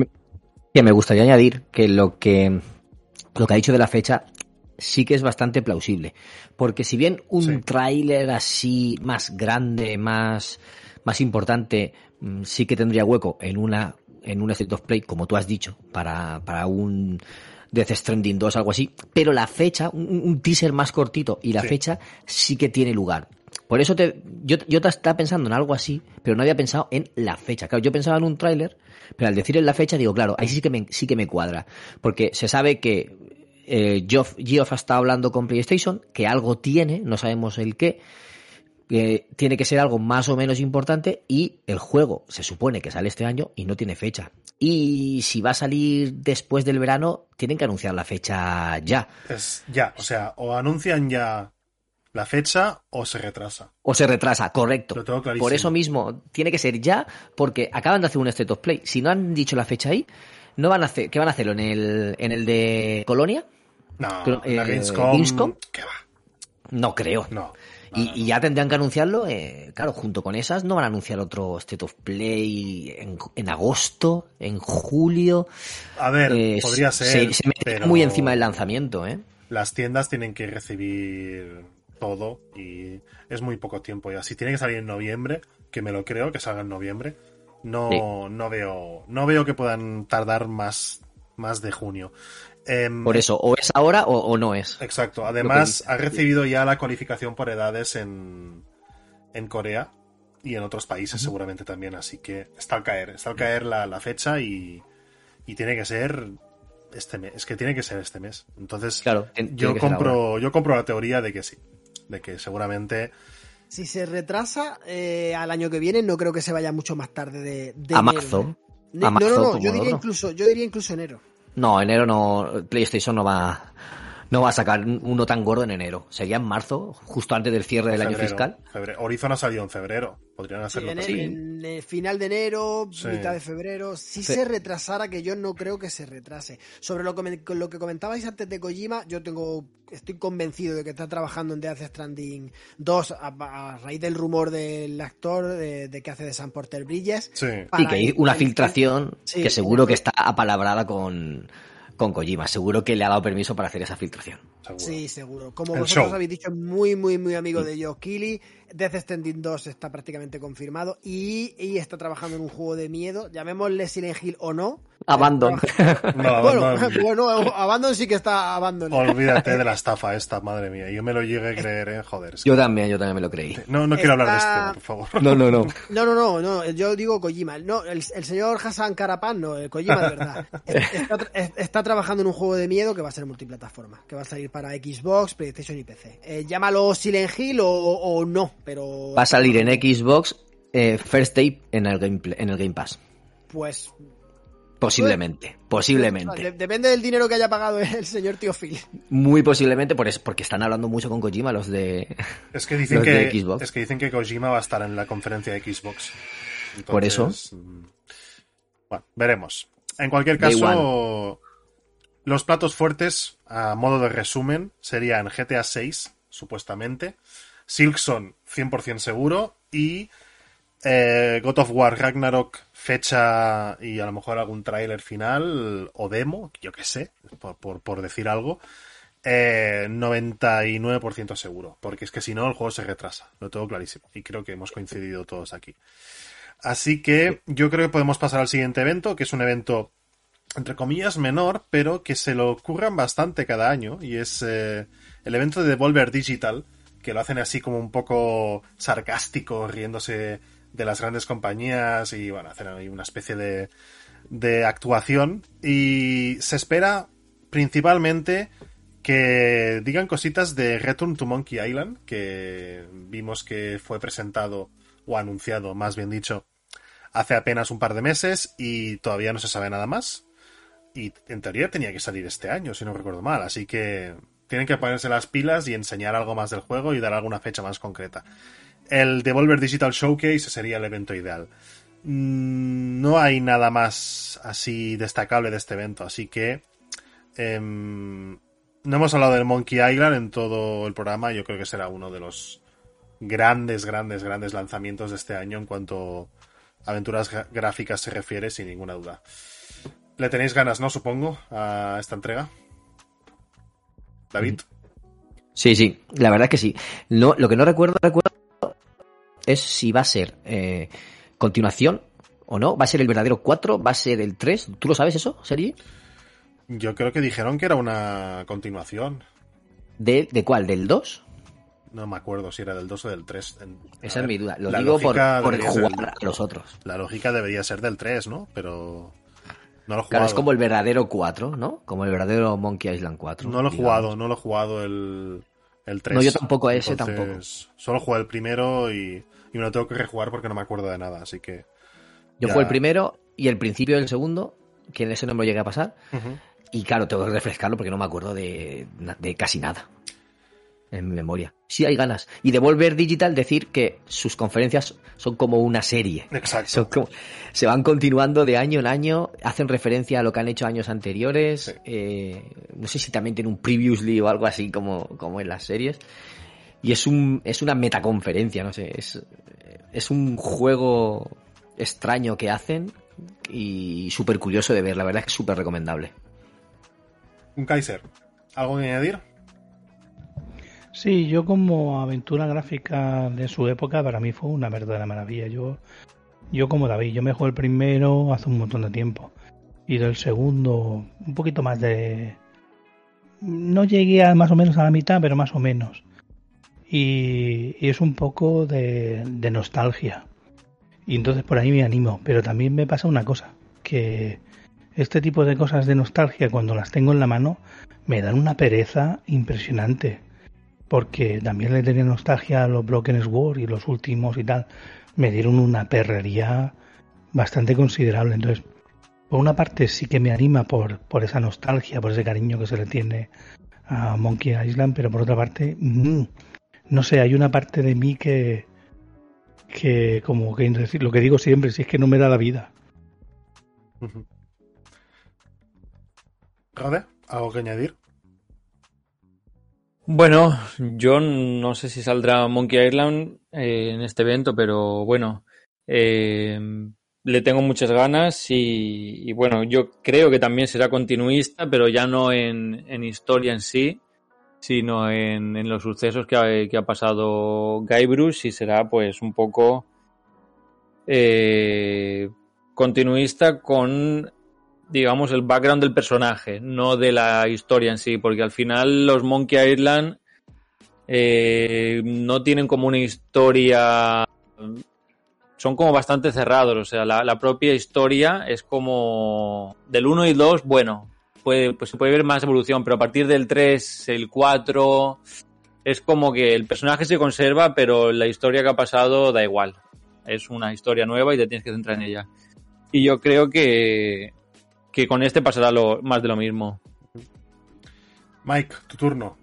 Que me gustaría añadir que lo que lo que ha dicho de la fecha sí que es bastante plausible. Porque si bien un Sí. tráiler así más grande, más, más importante, sí que tendría hueco en una en un State of Play, como tú has dicho, para, para un Death Stranding 2, algo así. Pero la fecha, un, un teaser más cortito y la Sí. fecha sí que tiene lugar. Por eso te, yo, yo te estaba pensando en algo así, pero no había pensado en la fecha. Claro, yo pensaba en un tráiler, pero al decir en la fecha digo, claro, ahí sí que me, sí que me cuadra. Porque se sabe que eh, Geoff, Geoff ha estado hablando con PlayStation, que algo tiene, no sabemos el qué, que tiene que ser algo más o menos importante y el juego se supone que sale este año y no tiene fecha. Y si va a salir después del verano, tienen que anunciar la fecha ya. Es ya, o sea, o anuncian ya la fecha o se retrasa. O se retrasa, correcto. Lo tengo clarísimo. Por eso mismo, tiene que ser ya, porque acaban de hacer un State of Play. Si no han dicho la fecha ahí, no van a hacer, ¿qué van a hacerlo? ¿En el, en el de Colonia? No, la eh, Gamescom, Gamescom. ¿qué va? No creo. No. Y, ya tendrían que anunciarlo, eh, claro, junto con esas no van a anunciar otro State of Play en, en agosto, en julio. A ver, Eh, podría se- ser. Se, mete pero muy encima del lanzamiento, ¿eh? Las tiendas tienen que recibir todo y es muy poco tiempo ya. Si tiene que salir en noviembre, que me lo creo que salga en noviembre, no, Sí. no veo, no veo que puedan tardar más, más de junio. Em, Por eso, o es ahora o, o no es. Exacto. Además, ha recibido ya la cualificación por edades en, en Corea y en otros países seguramente también. Así que está al caer, está al caer la, la fecha y, y tiene que ser este mes. Es que tiene que ser este mes. Entonces, Claro, yo compro, yo compro la teoría de que sí. De que seguramente. Si se retrasa eh, al año que viene, no creo que se vaya mucho más tarde de, de A enero, marzo. ¿eh? No, marzo, no, no, como yo diría no. incluso, yo diría incluso enero. No, enero no. PlayStation no va, no va a sacar uno tan gordo en enero. Sería en marzo, justo antes del cierre del año fiscal. febrero. Horizon ha salido en febrero. Podrían Sí, hacerlo en, final de enero, Sí. mitad de febrero. Si Sí. se retrasara, que yo no creo que se retrase. Sobre lo que, lo que comentabais antes de Kojima, yo tengo estoy convencido de que está trabajando en Death Stranding 2 a, a raíz del rumor del actor de, de que hace de Sam Porter Bridges. Sí. Sí, para que hay una filtración Sí, que seguro que está apalabrada con, con Kojima. Seguro que le ha dado permiso para hacer esa filtración. Seguro. Sí, seguro. Como El vosotros show. habéis dicho, muy, muy, muy amigo de Joe Keighley. Death Stranding 2 está prácticamente confirmado y, y está trabajando en un juego de miedo, llamémosle Silent Hill o no. Abandon. No, bueno, no, bueno, Abandon sí que está Abandon. olvídate de la estafa esta, madre mía. Yo me lo llegué a creer, eh. Joder. es que- Yo también, yo también me lo creí. No, no quiero hablar de este por favor. No, no, no. No, no, no, no, yo digo Kojima. No, el, el señor Hassan Karapan, no, el Kojima de verdad. Está trabajando en un juego de miedo que va a ser multiplataforma, que va a salir para Xbox, PlayStation y PC. Eh, llámalo Silent Hill o, o no, pero Va a salir en Xbox eh, First Day en el, gameplay, en el Game Pass. pues Posiblemente, de- posiblemente. depende del dinero que haya pagado el señor Tío Phil. Muy posiblemente por es- porque están hablando mucho con Kojima los de... Es que dicen Los de que Xbox. es que dicen que Kojima va a estar en la conferencia de Xbox. Por eso. mm, Bueno, veremos. En cualquier caso, los platos fuertes, a modo de resumen, serían GTA 6, supuestamente, Silksong, 100% seguro, y eh, God of War Ragnarok, fecha y a lo mejor algún tráiler final o demo, yo qué sé, por, por- por decir algo. Eh, 99% seguro, porque es que si no el juego se retrasa, lo tengo clarísimo y creo que hemos coincidido todos aquí. Así que yo creo que podemos pasar al siguiente evento, que es un evento entre comillas menor, pero que se lo ocurran bastante cada año y es eh, el evento de Devolver Digital, que lo hacen así como un poco sarcástico, riéndose de las grandes compañías y bueno, hacen ahí una especie de, de actuación y se espera principalmente que digan cositas de Return to Monkey Island, que vimos que fue presentado o anunciado, más bien dicho, hace apenas un par de meses y todavía no se sabe nada más. Y en teoría tenía que salir este año, si no recuerdo mal, así que tienen que ponerse las pilas y enseñar algo más del juego y dar alguna fecha más concreta. El Devolver Digital Showcase sería el evento ideal. Mm, No hay nada más así destacable de este evento, así que em, no hemos hablado del Monkey Island en todo el programa. Yo creo que será uno de los grandes, grandes, grandes lanzamientos de este año en cuanto a aventuras gráficas se refiere, sin ninguna duda. Le tenéis ganas, ¿no? Supongo, a esta entrega. David. Sí, sí, la verdad que sí. No, lo que no recuerdo, recuerdo es si va a ser eh, continuación o no. ¿Va a ser el verdadero 4? ¿Va a ser el 3? ¿Tú lo sabes eso, serie? Yo creo que dijeron que era una continuación. ¿De, ¿De cuál? ¿Del 2? No me acuerdo si era del 2 o del 3. Esa es mi duda. Lo digo por, por jugar del- a los otros. La lógica debería ser del 3, ¿no? Pero no lo he jugado. Claro, es como el verdadero 4, ¿no? Como el verdadero Monkey Island 4. No lo he digamos. jugado, no lo he jugado el, el 3. No, yo tampoco, ese Entonces, tampoco. Solo jugué el primero y, y me lo tengo que rejugar porque no me acuerdo de nada, así que... Yo ya- jugué el primero y el principio del segundo, que en ese no me lo llegué a pasar. Y claro, tengo que refrescarlo porque no me acuerdo de, de casi nada en mi memoria. Sí hay ganas. Y de Volver Digital decir que sus conferencias son como una serie. Exacto. Son como- se van continuando de año en año, hacen referencia a lo que han hecho años anteriores. Sí. eh, no sé si también tiene un previously o algo así como, como en las series. Y es un es una metaconferencia, no sé, es, es un juego extraño que hacen y súper curioso de ver, la verdad es que es súper recomendable. Un Kaiser. ¿Algo que añadir? Sí, yo como aventura gráfica de su época, para mí fue una verdadera maravilla. Yo, yo como David, yo me jugué el primero hace un montón de tiempo. Y del segundo, un poquito más de... No llegué a más o menos a la mitad, pero más o menos. Y, es un poco de, de nostalgia. Y entonces por ahí me animo. Pero también me pasa una cosa, que este tipo de cosas de nostalgia, cuando las tengo en la mano, me dan una pereza impresionante porque también le tenía nostalgia a los Broken Sword y los últimos y tal, me dieron una perrería bastante considerable. Entonces, por una parte sí que me anima por, por esa nostalgia, por ese cariño que se le tiene a Monkey Island, pero por otra parte, mm, no sé, hay una parte de mí que, que como que lo que digo siempre, si es que no me da la vida. Rode, ¿algo que añadir? Bueno, yo no sé si saldrá Monkey Island eh, en este evento, pero bueno, eh, le tengo muchas ganas y, bueno, yo creo que también será continuista, pero ya no en, en historia en sí, sino en, en los sucesos que ha, que ha pasado Guybrush y será pues un poco eh, continuista con digamos, el background del personaje, no de la historia en sí, porque al final los Monkey Island eh, no tienen como una historia, son como bastante cerrados, o sea, la, propia historia es como del 1 y 2, bueno, puede, pues se puede ver más evolución, pero a partir del 3, el 4, es como que el personaje se conserva, pero la historia que ha pasado da igual, es una historia nueva y te tienes que centrar en ella. Y yo creo que, que con este pasará lo, más de lo mismo. Mike, tu turno.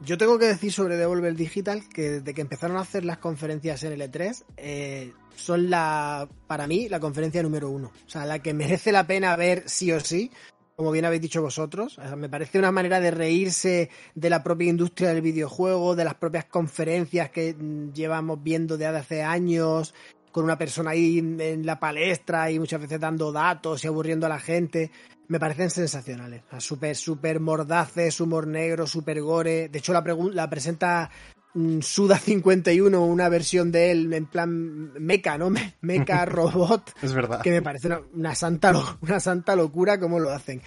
Yo tengo que decir sobre Devolver Digital que desde que empezaron a hacer las conferencias en el E3, eh, son la, para mí, la conferencia número uno. O sea, la que merece la pena ver sí o sí, como bien habéis dicho vosotros. O sea, me parece una manera de reírse de la propia industria del videojuego, de las propias conferencias que mm, llevamos viendo desde hace años, con una persona ahí en la palestra y muchas veces dando datos y aburriendo a la gente. Me parecen sensacionales. Súper, súper mordaces, humor negro, súper gore. De hecho, la, la presenta mm, Suda51, una versión de él en plan mecha, ¿no? Me- Mecha robot Es verdad. que me parece una, una santa, una santa locura cómo lo hacen.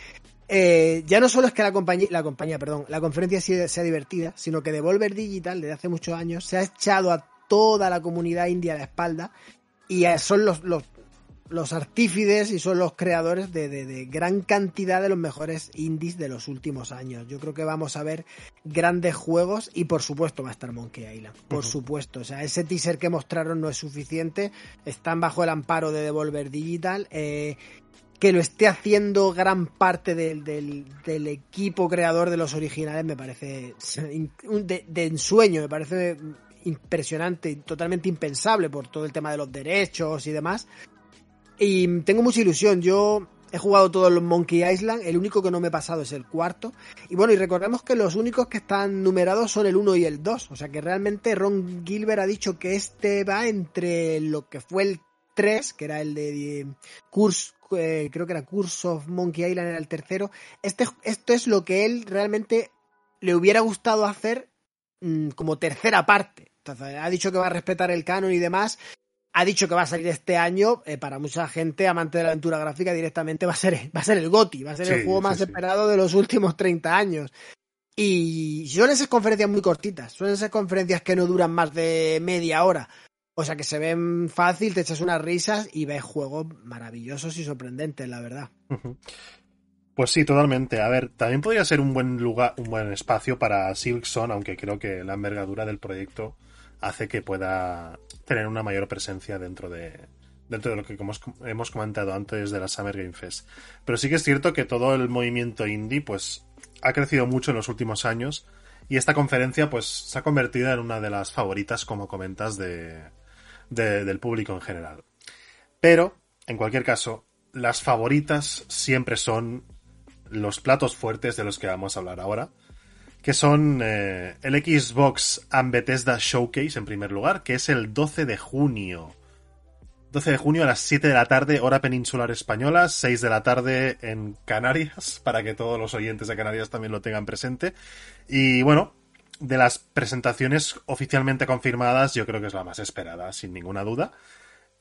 Eh, ya no solo es que la compañía, la compañía, perdón, la conferencia sea, sea divertida, sino que Devolver Digital desde hace muchos años se ha echado a toda la comunidad india a la espalda y son los, los los artífices y son los creadores de, de, de, gran cantidad de los mejores indies de los últimos años. Yo creo que vamos a ver grandes juegos y por supuesto va a estar Monkey Island. Por uh -huh. supuesto. O sea, ese teaser que mostraron no es suficiente. Están bajo el amparo de Devolver Digital. Eh, que lo esté haciendo gran parte del, del, del, equipo creador de los originales me parece de, de ensueño, me parece impresionante, totalmente impensable por todo el tema de los derechos y demás. Y tengo mucha ilusión. Yo he jugado todos los Monkey Island. El único que no me he pasado es el cuarto. Y bueno, y recordemos que los únicos que están numerados son el 1 y el 2. O sea que realmente Ron Gilbert ha dicho que este va entre lo que fue el 3, que era el de Curse, eh, creo que era Curse of Monkey Island, era el tercero. Este, esto es lo que él realmente le hubiera gustado hacer mmm, como tercera parte. Ha dicho que va a respetar el canon y demás ha dicho que va a salir este año, eh, para mucha gente amante de la aventura gráfica directamente va a ser, va a ser el GOTI, va a ser sí, el juego más sí, esperado de los últimos 30 años. Y son esas conferencias muy cortitas, son esas conferencias que no duran más de media hora. O sea que se ven fácil, te echas unas risas y ves juegos maravillosos y sorprendentes, la verdad. Pues sí, totalmente. A ver, también podría ser un buen lugar, un buen espacio para Silkson, aunque creo que la envergadura del proyecto hace que pueda tener una mayor presencia dentro de dentro de lo que hemos, comentado antes de la Summer Game Fest. Pero sí que es cierto que todo el movimiento indie pues ha crecido mucho en los últimos años y esta conferencia pues se ha convertido en una de las favoritas, como comentas, de, del público en general. Pero, en cualquier caso, las favoritas siempre son los platos fuertes de los que vamos a hablar ahora que son eh, el Xbox and Bethesda Showcase en primer lugar, que es el 12 de junio. 12 de junio a las 7 de la tarde, hora peninsular española, 6 de la tarde en Canarias, para que todos los oyentes de Canarias también lo tengan presente. Y bueno, de las presentaciones oficialmente confirmadas, yo creo que es la más esperada, sin ninguna duda.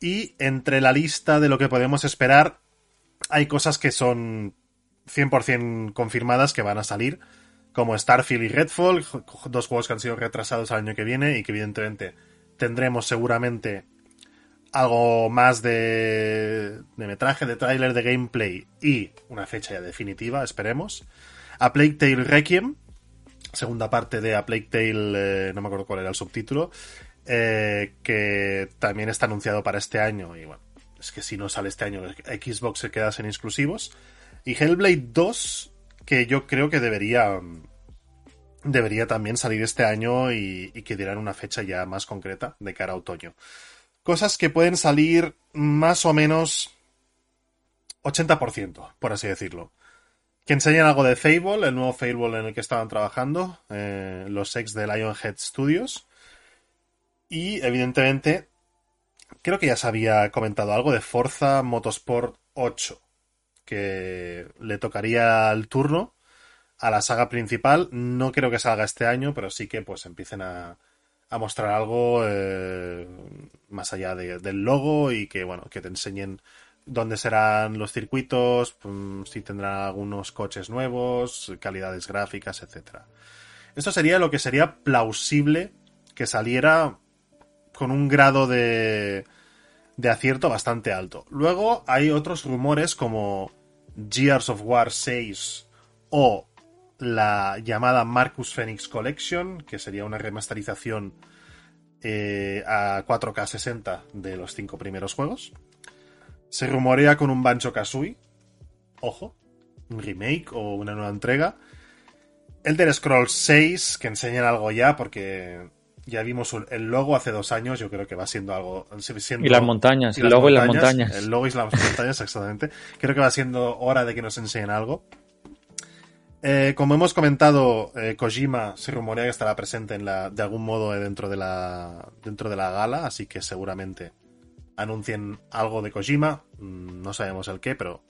Y entre la lista de lo que podemos esperar, hay cosas que son 100% confirmadas que van a salir como Starfield y Redfall, dos juegos que han sido retrasados al año que viene y que evidentemente tendremos seguramente algo más de, de metraje, de tráiler, de gameplay y una fecha ya definitiva, esperemos. A Plague Tale Requiem, segunda parte de A Plague Tale, eh, no me acuerdo cuál era el subtítulo, eh, que también está anunciado para este año y bueno, es que si no sale este año Xbox se queda sin exclusivos. Y Hellblade 2, que yo creo que debería debería también salir este año y, y, que dieran una fecha ya más concreta de cara a otoño. Cosas que pueden salir más o menos 80%, por así decirlo. Que enseñan algo de Fable, el nuevo Fable en el que estaban trabajando, eh, los ex de Lionhead Studios. Y evidentemente, creo que ya se había comentado algo de Forza Motorsport 8 que le tocaría el turno a la saga principal. No creo que salga este año, pero sí que pues empiecen a, mostrar algo eh, más allá de, del logo y que bueno, que te enseñen dónde serán los circuitos, si tendrán algunos coches nuevos, calidades gráficas, etcétera. Esto sería lo que sería plausible que saliera con un grado de, de acierto bastante alto. Luego hay otros rumores como Gears of War 6 o la llamada Marcus Phoenix Collection, que sería una remasterización eh, a 4K 60 de los cinco primeros juegos. Se rumorea con un Banjo Kazooie, ojo, un remake o una nueva entrega. Elder Scrolls 6, que enseñan algo ya, porque ya vimos el logo hace dos años, yo creo que va siendo algo... Siendo, y las montañas, y el logo montañas, y las montañas. El logo y las montañas, exactamente. Creo que va siendo hora de que nos enseñen algo. Eh, como hemos comentado, eh, Kojima se rumorea que estará presente en la, de algún modo dentro de, la, dentro de la gala, así que seguramente anuncien algo de Kojima. Mm, no sabemos el qué, pero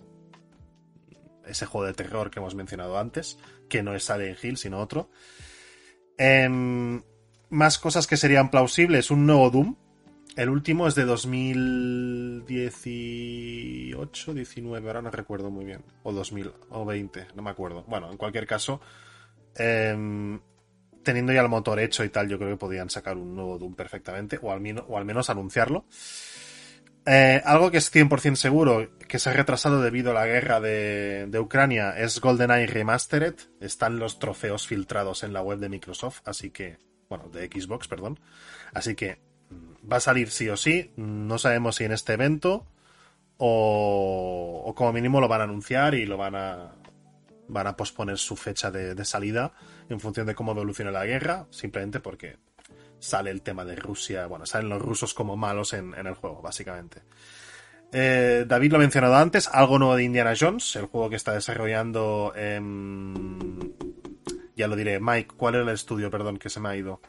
ese juego de terror que hemos mencionado antes, que no es Silent Hill, sino otro. Eh, más cosas que serían plausibles. Un nuevo Doom. El último es de 2018, 19, ahora no recuerdo muy bien. O 2000, o 20, no me acuerdo. Bueno, en cualquier caso, eh, teniendo ya el motor hecho y tal, yo creo que podían sacar un nuevo Doom perfectamente, o al, menos, o al menos anunciarlo. Eh, algo que es 100% seguro, que se ha retrasado debido a la guerra de, de Ucrania, es GoldenEye Remastered. Están los trofeos filtrados en la web de Microsoft, así que, bueno, de Xbox, perdón. Así que mm, va a salir sí o sí. No sabemos si en este evento o, o como mínimo lo van a anunciar y lo van a, van a posponer su fecha de, de salida en función de cómo evolucione la guerra, simplemente porque sale el tema de Rusia, bueno, salen los rusos como malos en, el juego, básicamente. Eh, David lo ha mencionado antes, algo nuevo de Indiana Jones, el juego que está desarrollando, em, ya lo diré, Mike, ¿cuál era el estudio, perdón, que se me ha ido?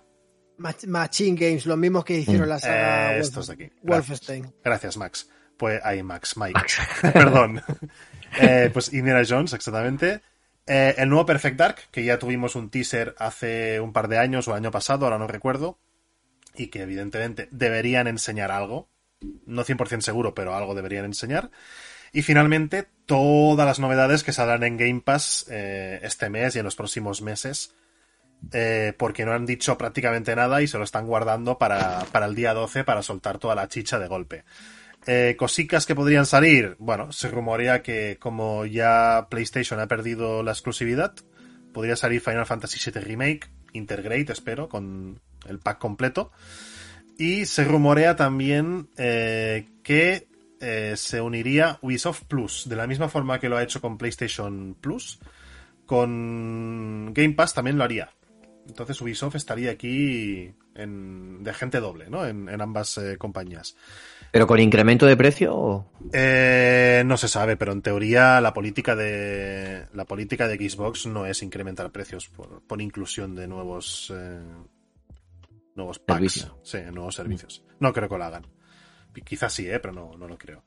Mach- Machine Games, los mismos que hicieron la saga Eh, Wolf- estos de aquí. Wolfenstein. Gracias, Max. Pues ahí, Max, Mike. Perdón. Eh, pues Indiana Jones, exactamente. Eh, el nuevo Perfect Dark, que ya tuvimos un teaser hace un par de años o año pasado, ahora no recuerdo. Y que evidentemente deberían enseñar algo. No 100% seguro, pero algo deberían enseñar. Y finalmente, todas las novedades que saldrán en Game Pass eh, este mes y en los próximos meses. eh, porque no han dicho prácticamente nada y se lo están guardando para, para el día 12 para soltar toda la chicha de golpe. Eh, cosicas que podrían salir. Bueno, se rumorea que como ya PlayStation ha perdido la exclusividad, podría salir Final Fantasy VII Remake, Intergrade, espero, con el pack completo. Y se rumorea también que eh, se uniría Ubisoft Plus, de la misma forma que lo ha hecho con PlayStation Plus. Con Game Pass también lo haría. Entonces Ubisoft estaría aquí en- de gente doble, ¿no? En, en ambas eh, compañías. ¿Pero con incremento de precio o...? Eh, no se sabe, pero en teoría la política de la política de Xbox no es incrementar precios por, por inclusión de nuevos eh, nuevos packs, sí, nuevos servicios. No creo que lo hagan. Quizás sí, eh, pero no, no lo creo.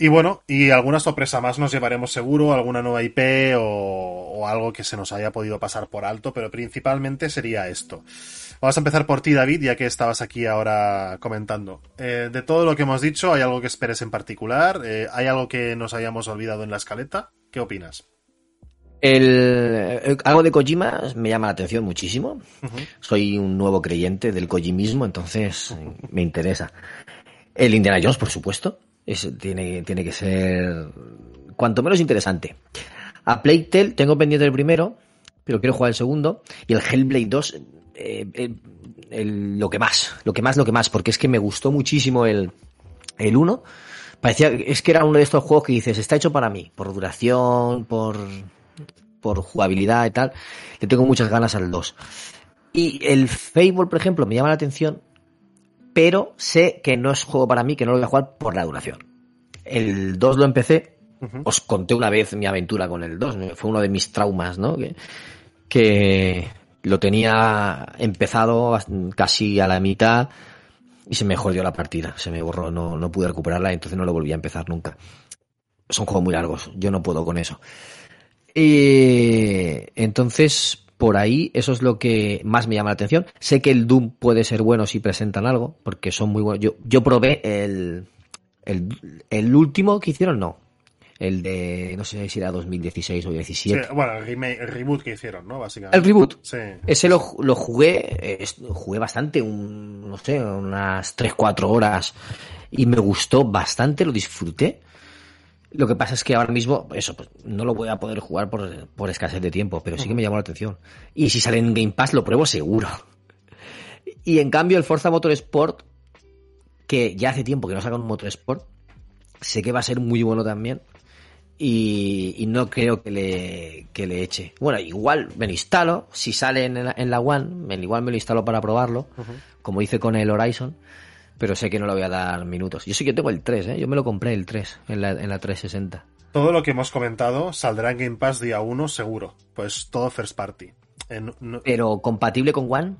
Y bueno, y alguna sorpresa más nos llevaremos seguro, alguna nueva IP o, o algo que se nos haya podido pasar por alto, pero principalmente sería esto. Vamos a empezar por ti, David, ya que estabas aquí ahora comentando. Eh, de todo lo que hemos dicho, ¿hay algo que esperes en particular? Eh, ¿Hay algo que nos hayamos olvidado en la escaleta? ¿Qué opinas? El, el- algo de Kojima me llama la atención muchísimo. Soy un nuevo creyente del Kojimismo, entonces eh, me interesa. El Indiana Jones, por supuesto, es, tiene, tiene que ser cuanto menos interesante. A Plague tengo pendiente el primero, pero quiero jugar el segundo. Y el Hellblade 2, eh, eh, lo que más, lo que más, lo que más, porque es que me gustó muchísimo el, el 1. Parecía, es que era uno de estos juegos que dices, está hecho para mí, por duración, por, por jugabilidad y tal. Le tengo muchas ganas al 2. Y el Fable, por ejemplo, me llama la atención, pero sé que no es juego para mí, que no lo voy a jugar por la duración. El 2 lo empecé, os conté una vez mi aventura con el 2, ¿no? fue uno de mis traumas, ¿no? Que, que lo tenía empezado casi a la mitad y se me jodió la partida, se me borró, no, no pude recuperarla, entonces no lo volví a empezar nunca. Son juegos muy largos, yo no puedo con eso. Y entonces, por ahí, eso es lo que más me llama la atención. Sé que el Doom puede ser bueno si presentan algo, porque son muy buenos. Yo, yo probé el, el, el último que hicieron, no. El de, no sé si era 2016 o Sí, 17. bueno, el, reboot que hicieron, ¿no? Básicamente. El reboot. Sí. Ese lo, lo jugué, eh, jugué bastante, un, no sé, unas 3-4 horas y me gustó bastante, lo disfruté. Lo que pasa es que ahora mismo, eso, pues, no lo voy a poder jugar por, por escasez de tiempo, pero sí que me llamó la atención. Y si sale en Game Pass lo pruebo seguro. Y en cambio el Forza Motorsport, que ya hace tiempo que no sacan un Motorsport, sé que va a ser muy bueno también. Y, y no creo que le, que le eche. Bueno, igual me lo instalo. Si sale en la, en la One, me, igual me lo instalo para probarlo. Como hice con el Horizon. Pero sé que no le voy a dar minutos. Yo sí que tengo el 3, ¿eh? Yo me lo compré el 3 en la, en la 360. Todo lo que hemos comentado saldrá en Game Pass día 1 seguro. Pues todo first party. En- no- Pero compatible con One,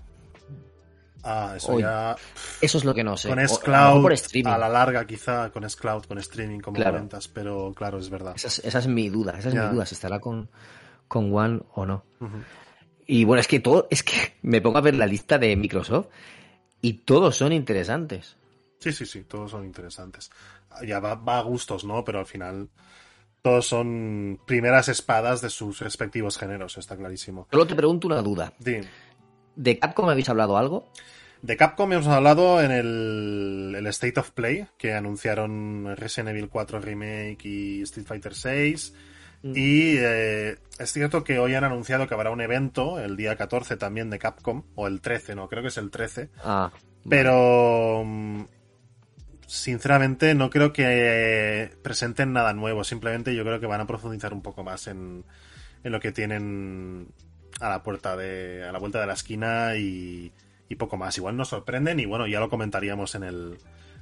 ah, eso Oye, ya. eso es lo que no sé. Con a Scloud, streaming. a la larga quizá, con Scloud, con streaming, como Claro. comentas, pero claro, es verdad. Esa es, esa es mi duda, esa es Ya. mi duda, si estará con, con One o no. Y bueno, es que todo, es que me pongo a ver la lista de Microsoft y todos son interesantes. Sí, sí, sí, todos son interesantes. Ya va, va a gustos, ¿no? Pero al final todos son primeras espadas de sus respectivos géneros, está clarísimo. Solo te pregunto una duda. ¿De Capcom habéis hablado algo? De Capcom hemos hablado en el, el State of Play, que anunciaron Resident Evil 4 Remake y Street Fighter 6. Y eh, es cierto que hoy han anunciado que habrá un evento el día 14 también de Capcom, o el 13, no, creo que es el 13. Ah, Pero mm, sinceramente no creo que presenten nada nuevo, simplemente yo creo que van a profundizar un poco más en, en lo que tienen a la puerta de a la vuelta de la esquina y, y poco más. Igual nos sorprenden y bueno, ya lo comentaríamos en el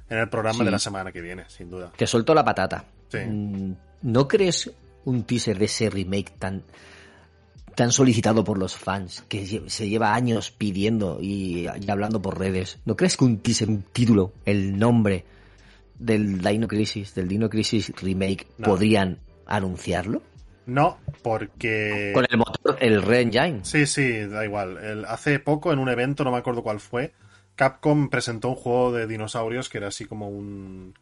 en el programa Sí. de la semana que viene, sin duda. que soltó la patata. Sí. Mm, ¿No crees un teaser de ese remake tan, tan solicitado por los fans, que se lleva años pidiendo y, y hablando por redes? ¿No crees que un teaser, un título, el nombre del Dino Crisis, del Dino Crisis remake, No. podrían anunciarlo? No, porque Con el motor, el Re-Engine. Sí, sí, da igual. El- hace poco, en un evento, no me acuerdo cuál fue, Capcom presentó un juego de dinosaurios que era así como un,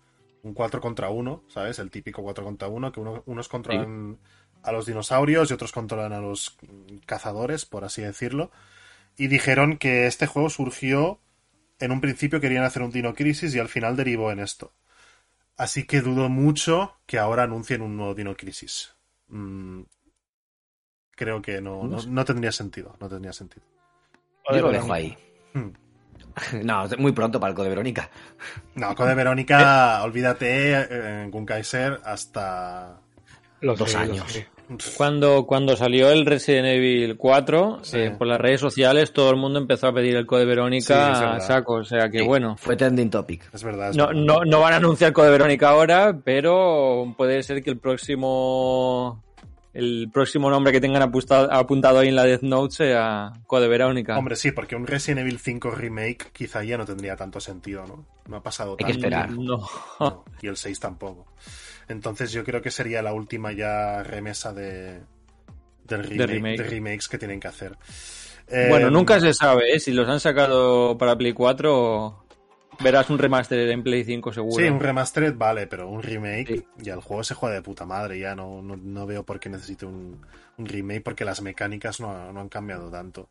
un 4 contra 1, ¿sabes? El típico 4 contra 1, que uno- unos controlan a los dinosaurios y otros controlan a los cazadores, por así decirlo. Y dijeron que este juego surgió, en un principio querían hacer un Dino Crisis y al final derivó en esto. Así que dudo mucho que ahora anuncien un nuevo Dino Crisis. Mm, creo que no, no, no tendría sentido. No tendría sentido. Yo lo dejo ahí. Hmm. No, muy pronto para el Code Verónica. No, Code Verónica, olvídate, eh, en Gunkaiser hasta... Lo Dos años. Cuando, cuando salió el Resident Evil 4, Sí. eh, por las redes sociales todo el mundo empezó a pedir el code Sí, Verónica a verdad. saco. O sea que Sí, bueno, Fue trending topic. Es verdad. es no, verdad. no, no van a anunciar code Verónica ahora, pero puede ser que el próximo el próximo nombre que tengan apuntado, apuntado ahí en la Death Note sea Code Verónica. Hombre, sí, porque un Resident Evil 5 remake quizá ya no tendría tanto sentido, ¿no? No ha pasado Hay que tanto. esperar. No. No, y el 6 tampoco. Entonces yo creo que sería la última ya remesa de, del remake, de, remake. remakes que tienen que hacer. Eh, Bueno, nunca se sabe, ¿eh? Si los han sacado para Play 4, verás un remaster en Play 5 seguro. Sí, un remastered vale, pero un remake, Sí. ya el juego se juega de puta madre, ya no, no, no veo por qué necesite un, un remake porque las mecánicas no, no han cambiado tanto.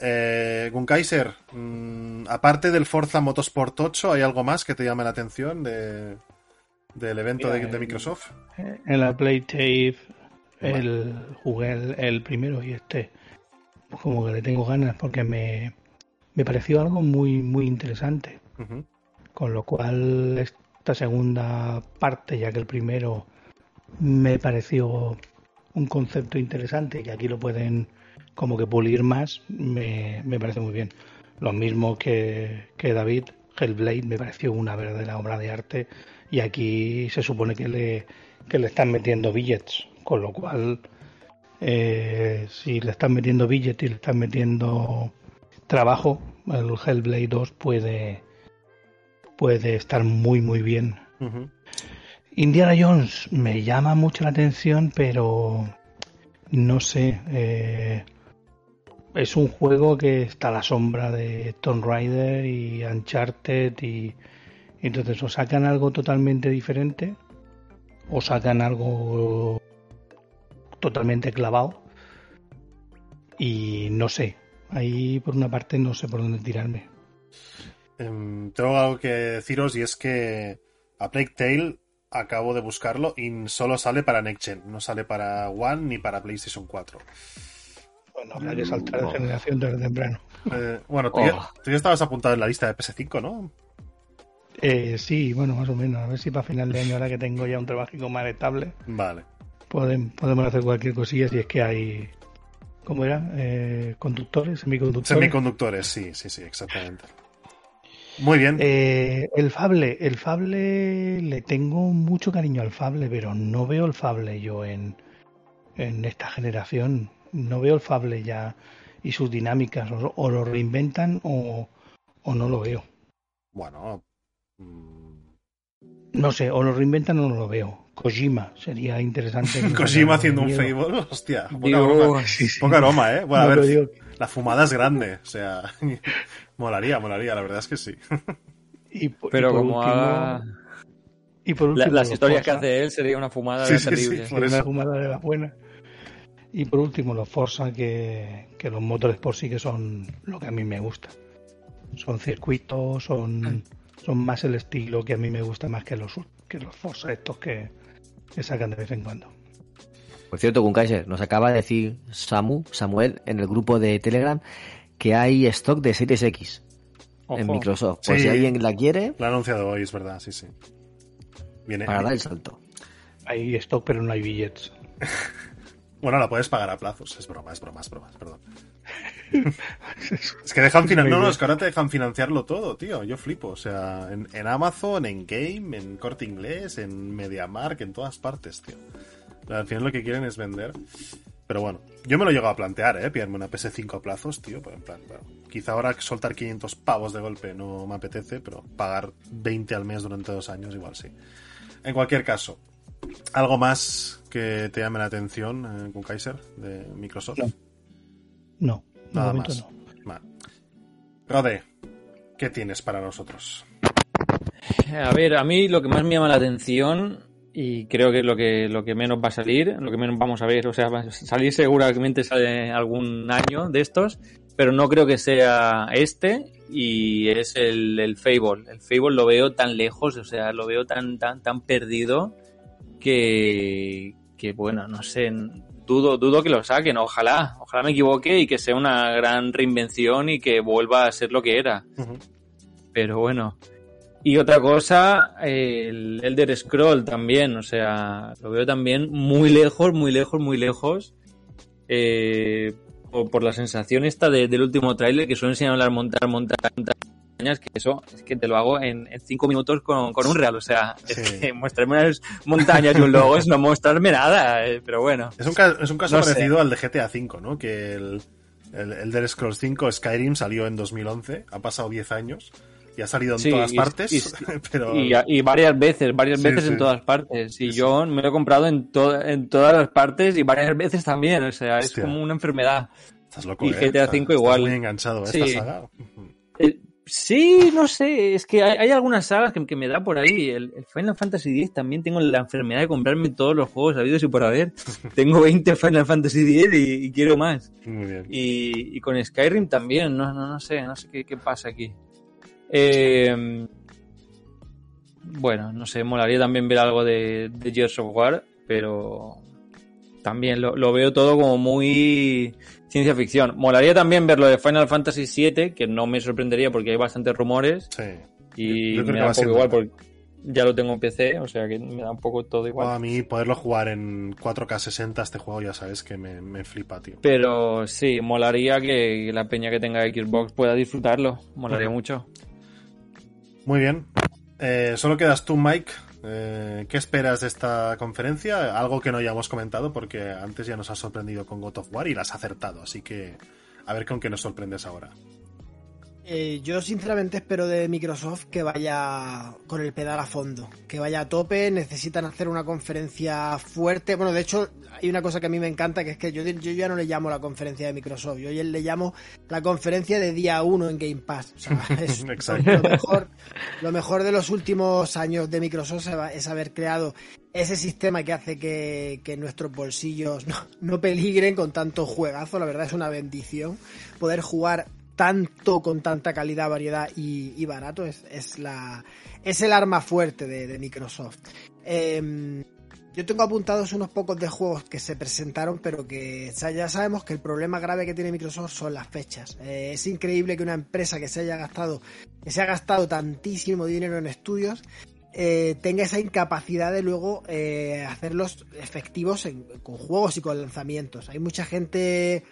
Eh, Gunkaiser, mm, aparte del Forza Motorsport 8, ¿hay algo más que te llame la atención de, del evento Mira, de, Microsoft? En la Playtape el, jugué el, el primero y este pues como que le tengo ganas porque me, me pareció algo muy muy interesante. Con lo cual esta segunda parte, ya que el primero me pareció un concepto interesante, que aquí lo pueden como que pulir más, me, me parece muy bien. Lo mismo que, que David, Hellblade me pareció una verdadera obra de arte y aquí se supone que le, que le están metiendo billets, con lo cual eh, si le están metiendo billets y le están metiendo trabajo, el Hellblade 2 puede, puede estar muy muy bien. Indiana Jones me llama mucho la atención, pero no sé. eh, es un juego que está a la sombra de Tomb Raider y Uncharted y entonces o sacan algo totalmente diferente o sacan algo totalmente clavado y no sé. Ahí por una parte no sé por dónde tirarme. Em, tengo algo que deciros y es que a Plague Tale acabo de buscarlo y solo sale para Next Gen, no sale para One ni para PlayStation 4. Bueno, habrá que saltar de No. generación desde temprano. Eh, bueno, tú, ya, Oh. tú ya estabas apuntado en la lista de PS5, ¿no? Eh, sí, bueno, más o menos. A ver si para final de año, ahora que tengo ya un trabajo más estable, Vale. podem- podemos hacer cualquier cosilla si es que hay. ¿Cómo era? Eh, conductores, semiconductores. Semiconductores, sí, sí, sí, exactamente. Muy bien. Eh, el Fable, el Fable, le tengo mucho cariño al Fable, pero no veo el Fable yo en, en esta generación. No veo el Fable ya y sus dinámicas. O, o lo reinventan o, o no lo veo. Bueno. mm, No sé, o lo reinventan o no lo veo. Kojima sería interesante. Kojima haciendo un. Fable, hostia. Poca Sí, sí. poca broma, ¿eh? Bueno, a ver, digo, la fumada es grande, o sea, molaría, molaría, la verdad es que sí. y, po- y Pero por como último, haga- y por la- último, las historias que hace él sería una fumada Sí, sí, sí, terrible. por Una fumada de las buenas. Y por último, los Forza, que, que los motores por sí que son lo que a mí me gusta. son circuitos, son, son más el estilo que a mí me gusta más que los, que los Forza estos que, que sacan de vez en cuando. Por cierto, con Kaiser, nos acaba de decir Samu, Samuel, en el grupo de Telegram, que hay stock de Series X en. Microsoft. Por Sí. si alguien la quiere, Lo ha anunciado hoy, es verdad, sí, sí. Viene. para dar el salto. Hay stock, pero no hay billets. Bueno, la puedes pagar a plazos. Es broma, es broma, es broma, perdón. es que dejan finan... No, no, es que ahora te dejan financiarlo todo, tío. Yo flipo. O sea, en, en Amazon, en Game, en Corte Inglés, en MediaMark, en todas partes, tío. Al final lo que quieren es vender. Pero bueno, yo me lo llego a plantear, ¿eh? Pillarme una PS5 a plazos, tío. Pero en plan, bueno, quizá ahora soltar 500 pavos de golpe no me apetece, pero pagar 20 al mes durante dos años igual sí. En cualquier caso, ¿algo más que te llame la atención eh, con Kaiser de Microsoft? No. Nada más. no. Rode, ¿qué tienes para nosotros? A ver, a mí lo que más me llama la atención y creo que lo que lo que menos va a salir, lo que menos vamos a ver, o sea, va a salir seguramente sale algún año de estos, pero no creo que sea este y es el, el Fable. El Fable lo veo tan lejos, o sea, lo veo tan tan tan perdido que que bueno, no sé, dudo dudo que lo saquen, ojalá, ojalá me equivoque y que sea una gran reinvención y que vuelva a ser lo que era. Ujú. Pero bueno. Y otra cosa, el Elder Scroll también, o sea, lo veo también muy lejos, muy lejos, muy lejos. Eh, por, por la sensación esta de- del último tráiler que suelen enseñar a montar, montar, montañas, que eso es que te lo hago en, en cinco minutos con, con un real. O sea, es Sí. que mostrarme unas montañas y un logo es no mostrarme nada, eh, pero bueno. Es un, es un caso No sé. parecido al de GTA V, ¿no? Que el, el Elder Scrolls 5 Skyrim salió en 2011, ha pasado 10 años y ha salido en Sí, todas y- partes, y- pero... Y, y varias veces, varias veces sí. en todas partes. Y yo me lo he comprado en, to- en todas las partes y varias veces también. O sea, Hostia. es como una enfermedad. Estás loco, y ¿eh? GTA V estás igual. muy enganchado a Sí. esta saga. Eh, sí, no sé, es que hay, hay algunas sagas que, que me da por ahí. El, el Final Fantasy X también tengo la enfermedad de comprarme todos los juegos habidos y por haber. tengo 20 Final Fantasy X y, quiero más. Muy bien. Y, y con Skyrim también, no, no, no sé, no sé qué, qué pasa aquí. Eh, bueno, no sé, molaría también ver algo de, de Gears of War, pero también lo, lo veo todo como muy ciencia ficción. Molaría también ver lo de Final Fantasy VII, que no me sorprendería porque hay bastantes rumores Sí. y Yo creo que me da a un poco igual porque ya lo tengo en PC, o sea que me da un poco todo igual. a mí poderlo jugar en 4K 60 este juego ya sabes que me, me flipa, tío. Pero sí, molaría que la peña que tenga Xbox pueda disfrutarlo. Molaría mucho. Muy bien. Eh, solo quedas tú, Mike. Eh, ¿Qué esperas de esta conferencia? Algo que no hayamos comentado porque antes ya nos has sorprendido con God of War y las has acertado, así que a ver con qué nos sorprendes ahora. Eh, yo sinceramente espero de Microsoft que vaya con el pedal a fondo, que vaya a tope, necesitan hacer una conferencia fuerte. Bueno, de hecho, hay una cosa que a mí me encanta, que es que yo, yo ya no le llamo la conferencia de Microsoft, yo le llamo la conferencia de día 1 en Game Pass. O sea, es lo mejor, lo mejor de los últimos años de Microsoft es haber creado ese sistema que hace que, que nuestros bolsillos no, no peligren con tanto juegazo. La verdad es una bendición poder jugar tanto con tanta calidad, variedad y, barato es, es la es el arma fuerte de, Microsoft. Em, yo tengo apuntados unos pocos de juegos que se presentaron, pero que ya sabemos que el problema grave que tiene Microsoft son las fechas. Eh, es increíble que una empresa que se haya gastado, que se ha gastado tantísimo dinero en estudios, eh, tenga esa incapacidad de luego eh, hacerlos efectivos con juegos y con lanzamientos. Hay mucha gente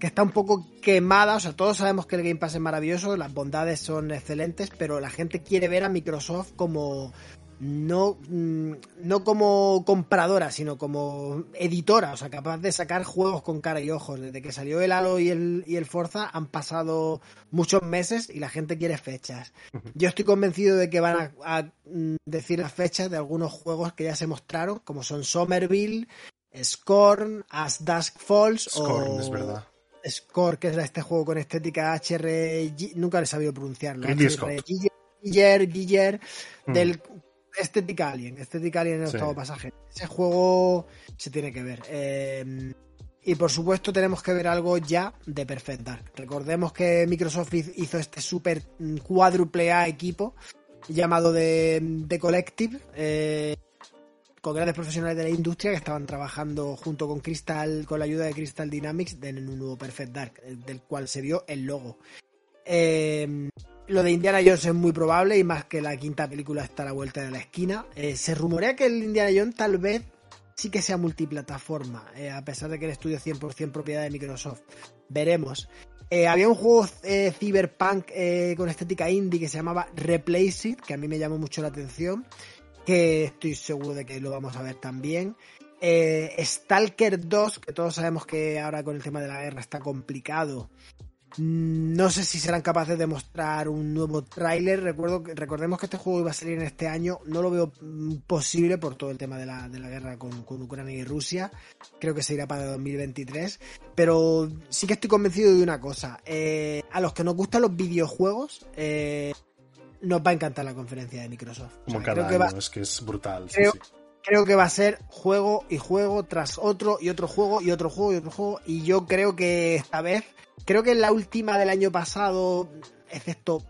que está un poco quemada, o sea, todos sabemos que el Game Pass es maravilloso, las bondades son excelentes, pero la gente quiere ver a Microsoft como no, mm, no como compradora, sino como editora, o sea, capaz de sacar juegos con cara y ojos. Desde que salió el Halo y el, y el Forza han pasado muchos meses y la gente quiere fechas. Yo estoy convencido de que van a, a, mm, decir las fechas de algunos juegos que ya se mostraron, como son Somerville, Scorn, As Dusk Falls Scorn, o... es verdad. Score, que es este juego con estética HR, nunca he sabido pronunciarlo. Ridley HR. Giger, Giger, Mm. del estética Alien, estética Alien en el Sí. octavo pasaje. Ese juego se tiene que ver. Eh, Y por supuesto tenemos que ver algo ya de Perfect Dark. Recordemos que Microsoft hizo este super cuádruple A equipo llamado de, The Collective, eh, con grandes profesionales de la industria que estaban trabajando junto con Crystal, con la ayuda de Crystal Dynamics en un nuevo Perfect Dark, eh, del cual se vio el logo. Eh, lo de Indiana Jones es muy probable y más que la quinta película está a la vuelta de la esquina. se rumorea que el Indiana Jones tal vez sí que sea multiplataforma, eh, a pesar de que el estudio es 100% propiedad de Microsoft. Veremos. Eh, había un juego eh, cyberpunk con estética indie que se llamaba Replace It, que a mí me llamó mucho la atención, que estoy seguro de que lo vamos a ver también. Stalker 2, que todos sabemos que ahora con el tema de la guerra está complicado Mm, no sé si serán capaces de mostrar un nuevo tráiler. Recordemos que este juego iba a salir en este año. No lo veo mm, posible por todo el tema de la, de la guerra con, Ucrania y Rusia. Creo que se irá para 2023. Pero sí que estoy convencido de una cosa. Eh, a los que nos gustan los videojuegos, eh, nos va a encantar la conferencia de Microsoft. Como cada año, es que es brutal. Creo, creo que va a ser juego y juego tras otro y otro juego y otro juego y otro juego. Y yo creo que esta vez Creo que en la última del año pasado, excepto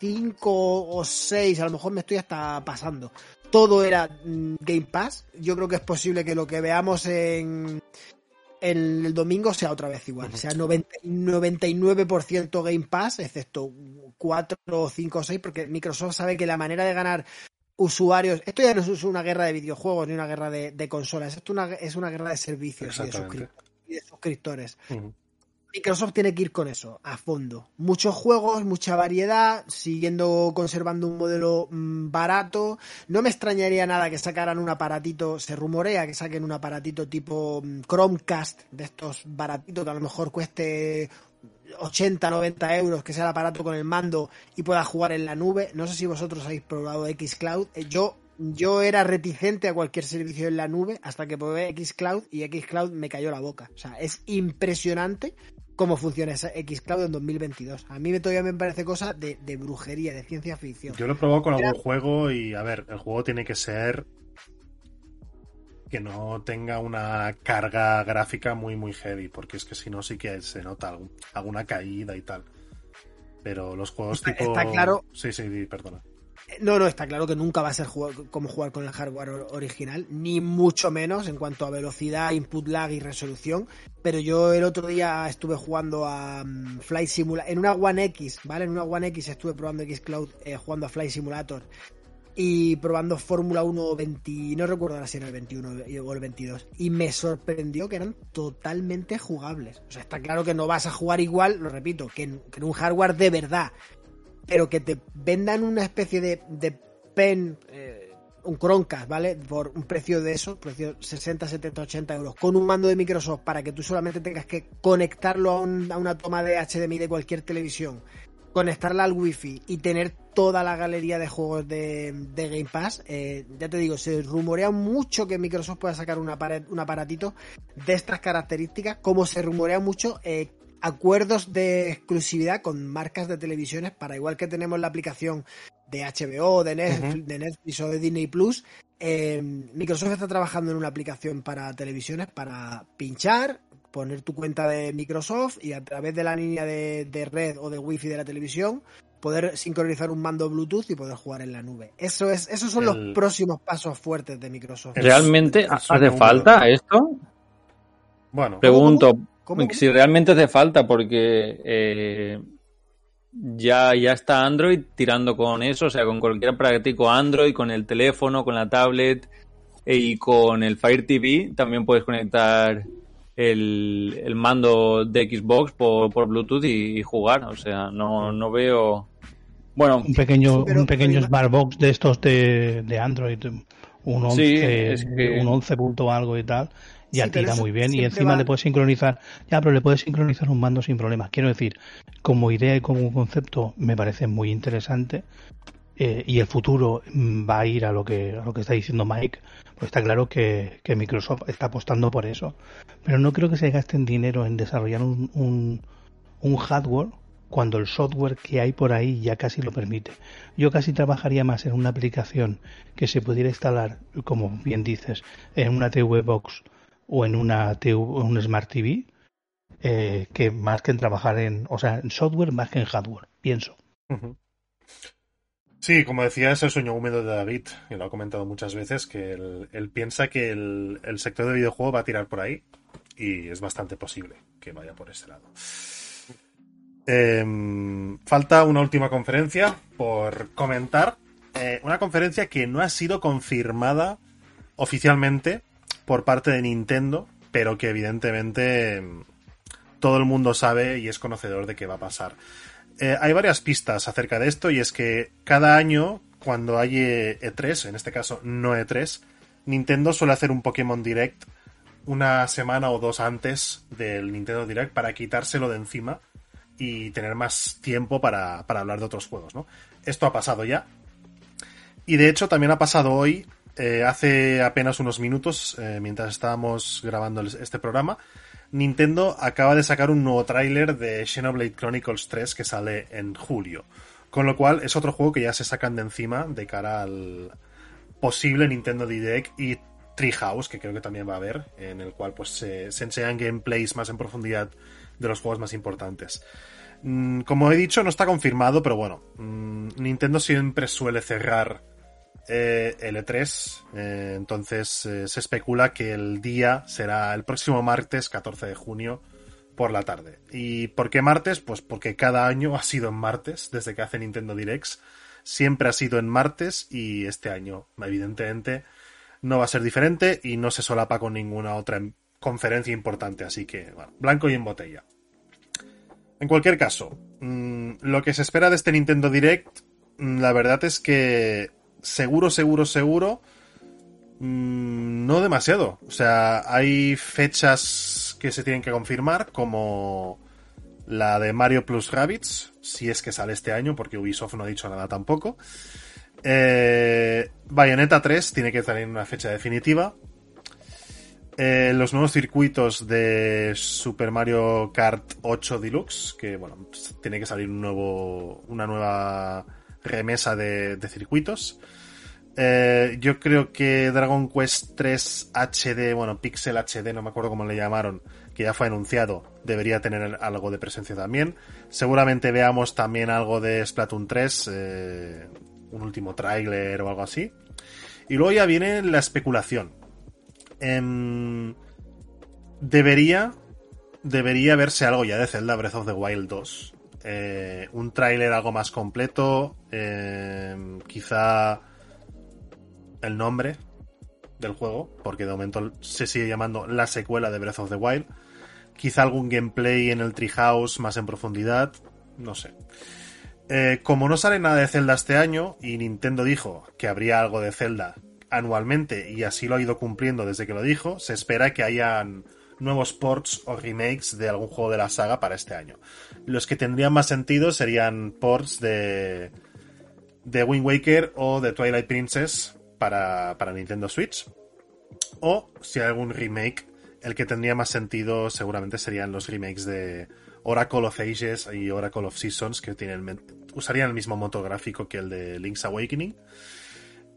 5 o 6, a lo mejor me estoy hasta pasando. Todo era mm, Game Pass. Yo creo que es posible que lo que veamos en, el domingo sea otra vez igual. Sea 99% Game Pass, excepto 4 o 5 o 6, porque Microsoft sabe que la manera de ganar usuarios. Esto ya no es una guerra de videojuegos ni una guerra de, consolas. Esto es una guerra de servicios y de, suscriptores. Microsoft tiene que ir con eso, a fondo. Muchos juegos, mucha variedad, siguiendo conservando un modelo mm, barato. No me extrañaría nada que sacaran un aparatito, se rumorea que saquen un aparatito tipo mm, Chromecast, de estos baratitos que a lo mejor cueste 80, 90 euros, que sea el aparato con el mando y pueda jugar en la nube. No sé si vosotros habéis probado Xcloud. Eh, yo yo era reticente a cualquier servicio en la nube hasta que probé Xcloud y Xcloud me cayó la boca. O sea, es impresionante cómo funciona esa Xcloud en 2022. A mí todavía me parece cosa de, brujería, de ciencia ficción. Yo lo he probado con algún juego y, a ver, el juego tiene que ser que no tenga una carga gráfica muy, muy heavy, porque es que si no, sí que se nota alguna caída y tal. Pero los juegos tipo. Está claro. Sí, sí, perdona. No, no, está claro que nunca va a ser como jugar con el hardware original, ni mucho menos en cuanto a velocidad, input lag y resolución. Pero yo el otro día estuve jugando a mm, Flight Simulator, en una One X, ¿vale? En una One X estuve probando Xcloud eh, jugando a Flight Simulator y probando Fórmula 1 20, no recuerdo ahora si era el 21 o el 22, y me sorprendió que eran totalmente jugables. O sea, está claro que no vas a jugar igual, lo repito, que en un hardware de verdad pero que te vendan una especie de, de pen, eh, un Chromecast, ¿vale? Por un precio de eso, precio 60, 70, 80 euros, con un mando de Microsoft para que tú solamente tengas que conectarlo a, una toma de HDMI de cualquier televisión, conectarla al Wi-Fi y tener toda la galería de juegos de, Game Pass, eh, ya te digo, se rumorea mucho que Microsoft pueda sacar un, un aparatito de estas características, como se rumorea mucho eh, acuerdos de exclusividad con marcas de televisiones para igual que tenemos la aplicación de HBO, de Netflix, de Netflix o de Disney Plus, eh, Microsoft está trabajando en una aplicación para televisiones para pinchar, poner tu cuenta de Microsoft y a través de la línea de, red o de wifi de la televisión poder sincronizar un mando Bluetooth y poder jugar en la nube. Eso es, esos son los próximos pasos fuertes de Microsoft. ¿Realmente hace falta esto? Bueno, pregunto, si realmente hace falta, porque eh, ya, ya está Android tirando con eso, o sea, con cualquier práctico Android, con el teléfono, con la tablet y con el Fire TV también puedes conectar el, el mando de Xbox por, por Bluetooth y, jugar, o sea, no, no veo... Bueno, un pequeño, un pequeño Smartbox de estos de, de Android, un 11, un 11 punto algo y tal, ya tira muy bien y encima le puedes sincronizar, ya, pero le puedes sincronizar un mando sin problemas. Quiero decir, como idea y como concepto me parece muy interesante eh, y el futuro mm, va a ir a lo que, a lo que está diciendo Mike, pues está claro que, Microsoft está apostando por eso. Pero no creo que se gasten dinero en desarrollar un, un, un hardware cuando el software que hay por ahí ya casi lo permite. Yo casi trabajaría más en una aplicación que se pudiera instalar, como bien dices, en una TV Box o en una TV, un Smart TV eh, que más que en trabajar en, o sea, en software más que en hardware, pienso. Sí, como decía, es el sueño húmedo de David, y lo ha comentado muchas veces, que él, piensa que el, sector de videojuego va a tirar por ahí, y es bastante posible que vaya por ese lado. Eh, falta una última conferencia por comentar. Eh, una conferencia que no ha sido confirmada oficialmente por parte de Nintendo, pero que evidentemente todo el mundo sabe y es conocedor de qué va a pasar. Eh, hay varias pistas acerca de esto y es que cada año, cuando hay E3, en este caso no E3, Nintendo suele hacer un Pokémon Direct una semana o dos antes del Nintendo Direct para quitárselo de encima y tener más tiempo para, para hablar de otros juegos, ¿no? Esto ha pasado ya. Y de hecho también ha pasado hoy, eh, hace apenas unos minutos, eh, mientras estábamos grabando este programa, Nintendo acaba de sacar un nuevo tráiler de Xenoblade Chronicles 3 que sale en julio. Con lo cual es otro juego que ya se sacan de encima de cara al posible Nintendo Direct y Treehouse, que creo que también va a haber, en el cual pues se, se enseñan gameplays más en profundidad de los juegos más importantes. Mm, como he dicho, no está confirmado, pero bueno, mm, Nintendo siempre suele cerrar eh, el E3, eh, entonces eh, se especula que el día será el próximo martes 14 de junio por la tarde. ¿Y por qué martes? Pues porque cada año ha sido en martes, desde que hace Nintendo Directs, siempre ha sido en martes y este año, evidentemente, no va a ser diferente y no se solapa con ninguna otra conferencia importante, así que, bueno, blanco y en botella. En cualquier caso, mmm, lo que se espera de este Nintendo Direct, mmm, la verdad es que seguro, seguro, seguro, mmm, no demasiado. O sea, hay fechas que se tienen que confirmar, como la de Mario Plus Rabbits, si es que sale este año, porque Ubisoft no ha dicho nada tampoco. Eh, Bayonetta 3 tiene que salir en una fecha definitiva. Eh, los nuevos circuitos de Super Mario Kart 8 Deluxe, que bueno, tiene que salir un nuevo, una nueva remesa de, circuitos. Eh, yo creo que Dragon Quest 3 HD, bueno, Pixel HD, no me acuerdo cómo le llamaron, que ya fue anunciado, debería tener algo de presencia también. Seguramente veamos también algo de Splatoon 3, eh, un último tráiler o algo así. Y luego ya viene la especulación eh, debería, debería verse algo ya de Zelda Breath of the Wild 2. Eh, un tráiler algo más completo, eh, quizá el nombre del juego, porque de momento se sigue llamando la secuela de Breath of the Wild. Quizá algún gameplay en el Treehouse más en profundidad, no sé. Eh, como no sale nada de Zelda este año y Nintendo dijo que habría algo de Zelda anualmente y así lo ha ido cumpliendo desde que lo dijo, se espera que hayan nuevos ports o remakes de algún juego de la saga para este año. Los que tendrían más sentido serían ports de, de Wind Waker o de Twilight Princess para, para Nintendo Switch. O si hay algún remake, el que tendría más sentido seguramente serían los remakes de Oracle of Ages y Oracle of Seasons, que tienen, usarían el mismo motor gráfico que el de Link's Awakening.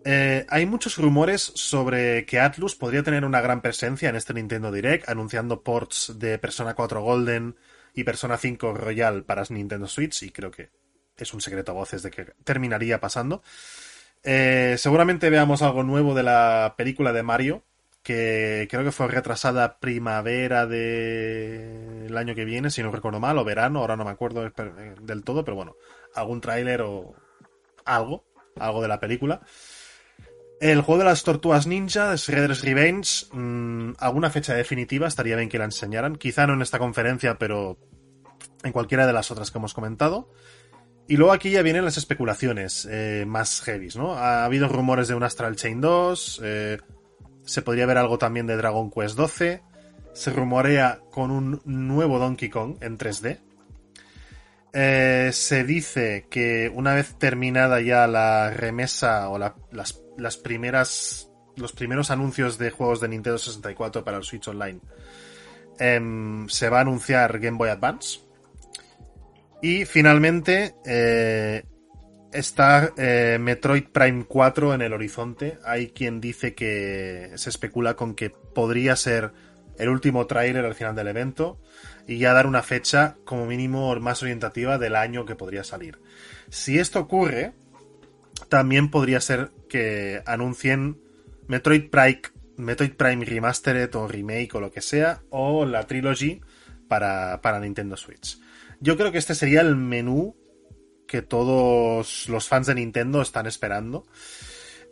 Eh, hay muchos rumores sobre que Atlus podría tener una gran presencia en este Nintendo Direct, anunciando ports de Persona 4 Golden y Persona 5 Royal para Nintendo Switch, y creo que es un secreto a voces de que terminaría pasando. Eh, seguramente veamos algo nuevo de la película de Mario, que creo que fue retrasada primavera del año que viene, si no recuerdo mal, o verano, ahora no me acuerdo del todo, pero bueno, algún tráiler o algo, algo de la película. El juego de las tortugas ninja, de Shredder's Revenge, mmm, alguna fecha definitiva estaría bien que la enseñaran. Quizá no en esta conferencia, pero en cualquiera de las otras que hemos comentado. Y luego aquí ya vienen las especulaciones eh, más heavies, ¿no? Ha habido rumores de un Astral Chain 2, eh, se podría ver algo también de Dragon Quest 12, se rumorea con un nuevo Donkey Kong en 3D. Eh, se dice que una vez terminada ya la remesa o la, las las primeras los primeros anuncios de juegos de Nintendo 64 para el Switch Online eh, se va a anunciar Game Boy Advance y finalmente eh, está eh, Metroid Prime 4 en el horizonte hay quien dice que se especula con que podría ser el último tráiler al final del evento y ya dar una fecha como mínimo más orientativa del año que podría salir. Si esto ocurre, también podría ser que anuncien Metroid Prime, Metroid Prime Remastered o Remake o lo que sea, o la Trilogy para, para Nintendo Switch. Yo creo que este sería el menú que todos los fans de Nintendo están esperando.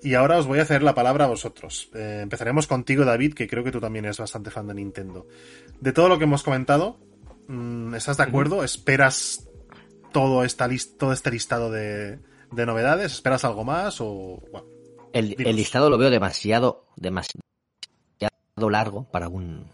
Y ahora os voy a hacer la palabra a vosotros. Eh, empezaremos contigo, David, que creo que tú también eres bastante fan de Nintendo. De todo lo que hemos comentado, mm, ¿estás de acuerdo? ¿Esperas todo, esta list todo este listado de, de novedades? ¿Esperas algo más? O, bueno, El, el listado lo veo demasiado, demasiado largo para un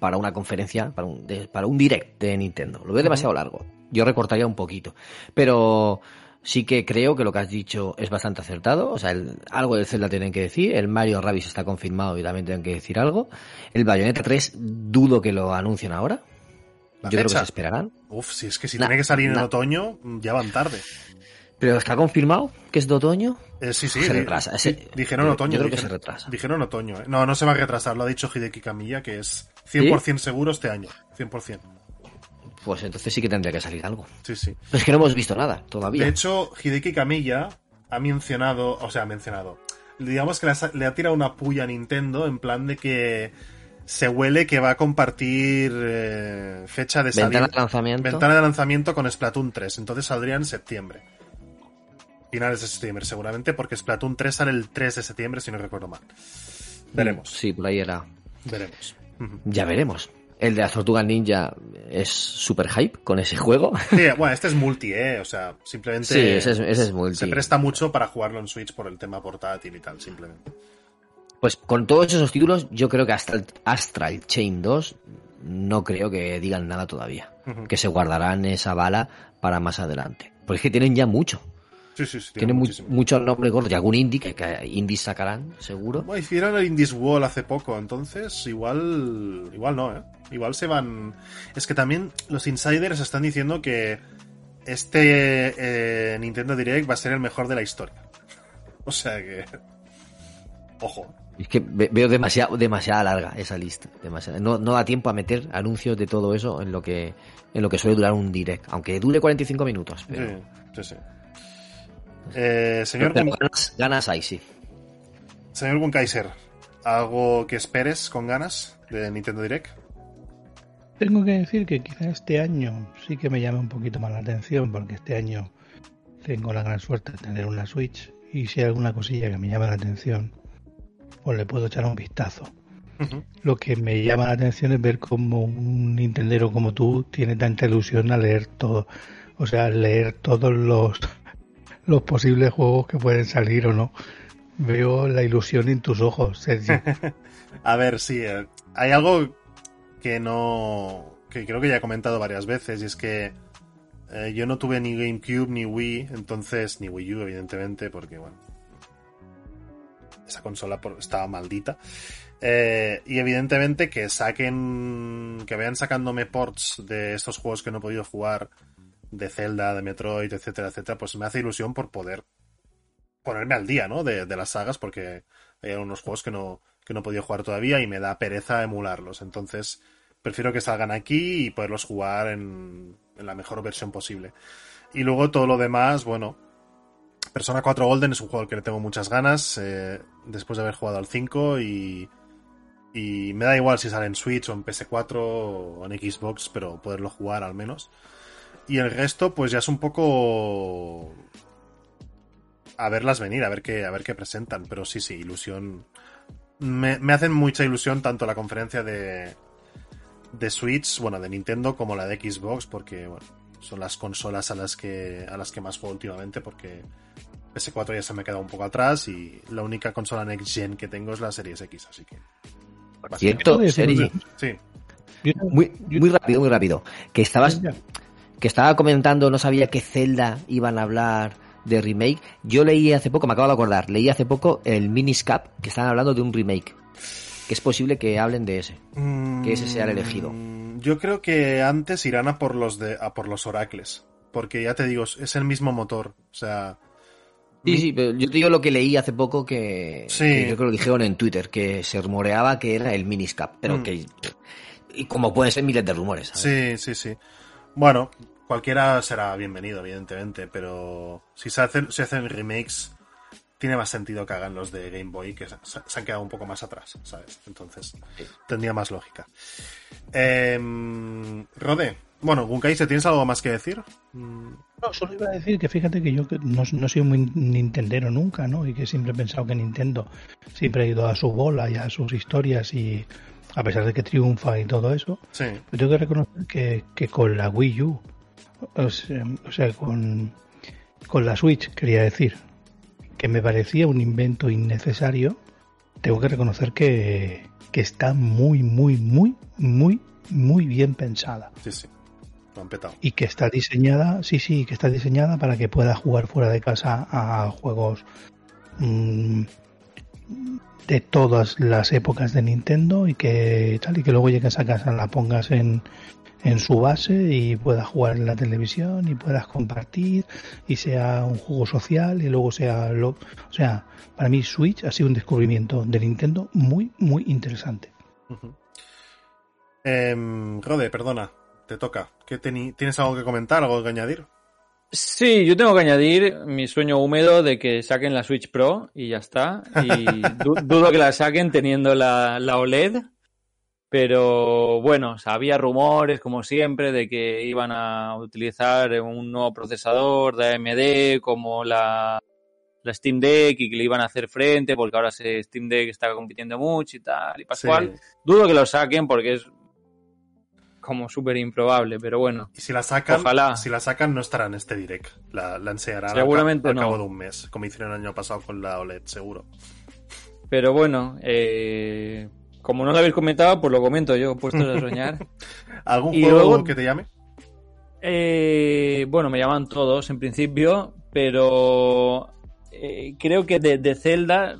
para una conferencia, para un, de- para un direct de Nintendo. Lo veo demasiado largo. Yo recortaría un poquito. Pero sí que creo que lo que has dicho es bastante acertado. O sea, el- algo del Zelda tienen que decir. El Mario Rabbids está confirmado y también tienen que decir algo. El Bayonetta 3 dudo que lo anuncien ahora. ¿La Yo creo que se esperarán. Uf, si es que si Na- tiene que salir en otoño, ya van tarde. Pero está confirmado que es de otoño. Eh, sí, sí. Se retrasa. Ese- dijeron otoño. yo creo que dijeron, se retrasa. Dijeron otoño. eh. No, no se va a retrasar. Lo ha dicho Hideki Kamiya, que es 100% seguro este año. 100%. Pues entonces sí que tendría que salir algo. Sí, sí. Pero es que no hemos visto nada todavía. De hecho, Hideki Kamiya ha mencionado, o sea, ha mencionado, digamos que le ha, le ha tirado una puya a Nintendo en plan de que se huele que va a compartir eh, fecha de salida. Ventana de lanzamiento. Ventana de lanzamiento con Splatoon 3. Entonces saldría en septiembre. Finales de septiembre, seguramente, porque Splatoon 3 sale el 3 de septiembre, si no recuerdo mal. Veremos, Sí, por ahí era. veremos. Ya veremos. El de las tortugas ninja es super hype con ese juego. Sí, bueno, este es multi, ¿eh? O sea, simplemente. Sí, ese es, ese es multi. Se presta mucho para jugarlo en Switch por el tema portátil y tal, simplemente. Pues con todos esos títulos, yo creo que hasta el Astral Chain 2 no creo que digan nada todavía. Que se guardarán esa bala para más adelante. Porque es que tienen ya mucho. Sí, sí, sí. tiene Tienen mu- muchísimo. mucho nombre gordo. Y algún indie que, que indies sacarán, seguro. Bueno, hicieron el Indies Wall hace poco, entonces igual. Igual no, ¿eh? Igual se van. Es que también los insiders están diciendo que este eh, Nintendo Direct va a ser el mejor de la historia. O sea que. Ojo. Es que ve- veo demasiado, demasiada larga esa lista. No, no da tiempo a meter anuncios de todo eso en lo que en lo que suele durar un direct. Aunque dure 45 minutos. Pero, Sí, sí, sí. Eh, señor, ganas, ganas hay, sí. señor Gunkaiser, ¿algo que esperes con ganas de Nintendo Direct? Tengo que decir que quizá este año sí que me llame un poquito más la atención, porque este año tengo la gran suerte de tener una Switch y si hay alguna cosilla que me llama la atención, pues le puedo echar un vistazo. Lo que me llama la atención es ver cómo un Nintendero como tú tiene tanta ilusión a leer todo, o sea, leer todos los, los posibles juegos que pueden salir o no. Veo la ilusión en tus ojos, Sergio. A ver, sí, eh, hay algo que no. que creo que ya he comentado varias veces, y es que eh, yo no tuve ni GameCube ni Wii, entonces, ni Wii U, evidentemente, porque, bueno. Esa consola por- estaba maldita. Eh, y evidentemente que saquen. que vayan sacándome ports de estos juegos que no he podido jugar, de Zelda, de Metroid, etcétera, etcétera, pues me hace ilusión por poder ponerme al día, ¿no? De, las sagas, porque hay unos juegos que no, que no he podido jugar todavía y me da pereza emularlos. Entonces, prefiero que salgan aquí y poderlos jugar en, en la mejor versión posible. Y luego todo lo demás, bueno. Persona 4 Golden es un juego al que le tengo muchas ganas. eh, después de haber jugado al 5 y. Y me da igual si sale en Switch o en PS4 o en Xbox, pero poderlo jugar al menos. Y el resto, pues ya es un poco a verlas venir, a ver qué, a ver qué presentan. Pero sí, sí, ilusión. Me, me hacen mucha ilusión tanto la conferencia de, de Switch, bueno, de Nintendo, como la de Xbox, porque bueno, son las consolas a las que, a las que más juego últimamente, porque PS4 ya se me ha quedado un poco atrás y la única consola Next Gen que tengo es la Series X, así que. Cierto, Sí, Muy, muy rápido, muy rápido. Que estabas. Que estaba comentando, no sabía que Zelda iban a hablar de remake. Yo leí hace poco, me acabo de acordar, leí hace poco el Miniscap, que estaban hablando de un remake. Que es posible que hablen de ese. Que ese sea el elegido. Mm, Yo creo que antes irán a por los de a por los oracles. Porque ya te digo, es el mismo motor. O sea. Sí, sí, pero yo te digo lo que leí hace poco que, Sí. que creo que lo dijeron en Twitter, que se rumoreaba que era el Miniscap, pero Mm. que... Y como pueden ser miles de rumores, ¿sabes? Sí, sí, sí. Bueno, cualquiera será bienvenido, evidentemente, pero si se hacen, si hacen remakes, tiene más sentido que hagan los de Game Boy, que se, se han quedado un poco más atrás, ¿sabes? Entonces, tendría más lógica. Em, Rode, bueno, Gunkai, ¿se tienes algo más que decir? Mm, No, solo iba a decir que fíjate que yo que no, no soy muy nintendero nunca, ¿no? Y que siempre he pensado que Nintendo siempre ha ido a su bola y a sus historias y a pesar de que triunfa y todo eso, Sí, pero tengo que reconocer que, que con la Wii U, o sea, o sea, con, con la Switch, quería decir, que me parecía un invento innecesario, tengo que reconocer que, que está muy, muy, muy, muy, muy bien pensada. sí, sí. Lo han petado. y que está diseñada, sí, sí, que está diseñada para que pueda jugar fuera de casa a juegos mm, de todas las épocas de Nintendo y que tal y que luego llegues a casa la pongas en en su base y puedas jugar en la televisión y puedas compartir y sea un juego social y luego sea lo, o sea, para mí Switch ha sido un descubrimiento de Nintendo muy muy interesante. Em, Rode, perdona, te toca. ¿Qué ¿Tienes algo que comentar, algo que añadir? Sí, yo tengo que añadir mi sueño húmedo de que saquen la Switch Pro y ya está. Y du- dudo que la saquen teniendo la, la OLED. Pero bueno, o sea, había rumores, como siempre, de que iban a utilizar un nuevo procesador de AMD como la, la Steam Deck y que le iban a hacer frente porque ahora se Steam Deck está compitiendo mucho y tal y pascual. Sí. Dudo que lo saquen porque es como súper improbable, pero bueno. Y si la sacan, Ojalá. si la sacan no estará en este direct. La, la enseñarán al Seguramente al, no. cabo de un mes, como hicieron el año pasado con la OLED, seguro. Pero bueno, eh, como no lo habéis comentado, pues lo comento yo, puestos a soñar. ¿Algún Y juego luego- que te llame? Eh, bueno, me llaman todos en principio, pero eh, creo que de, de Zelda,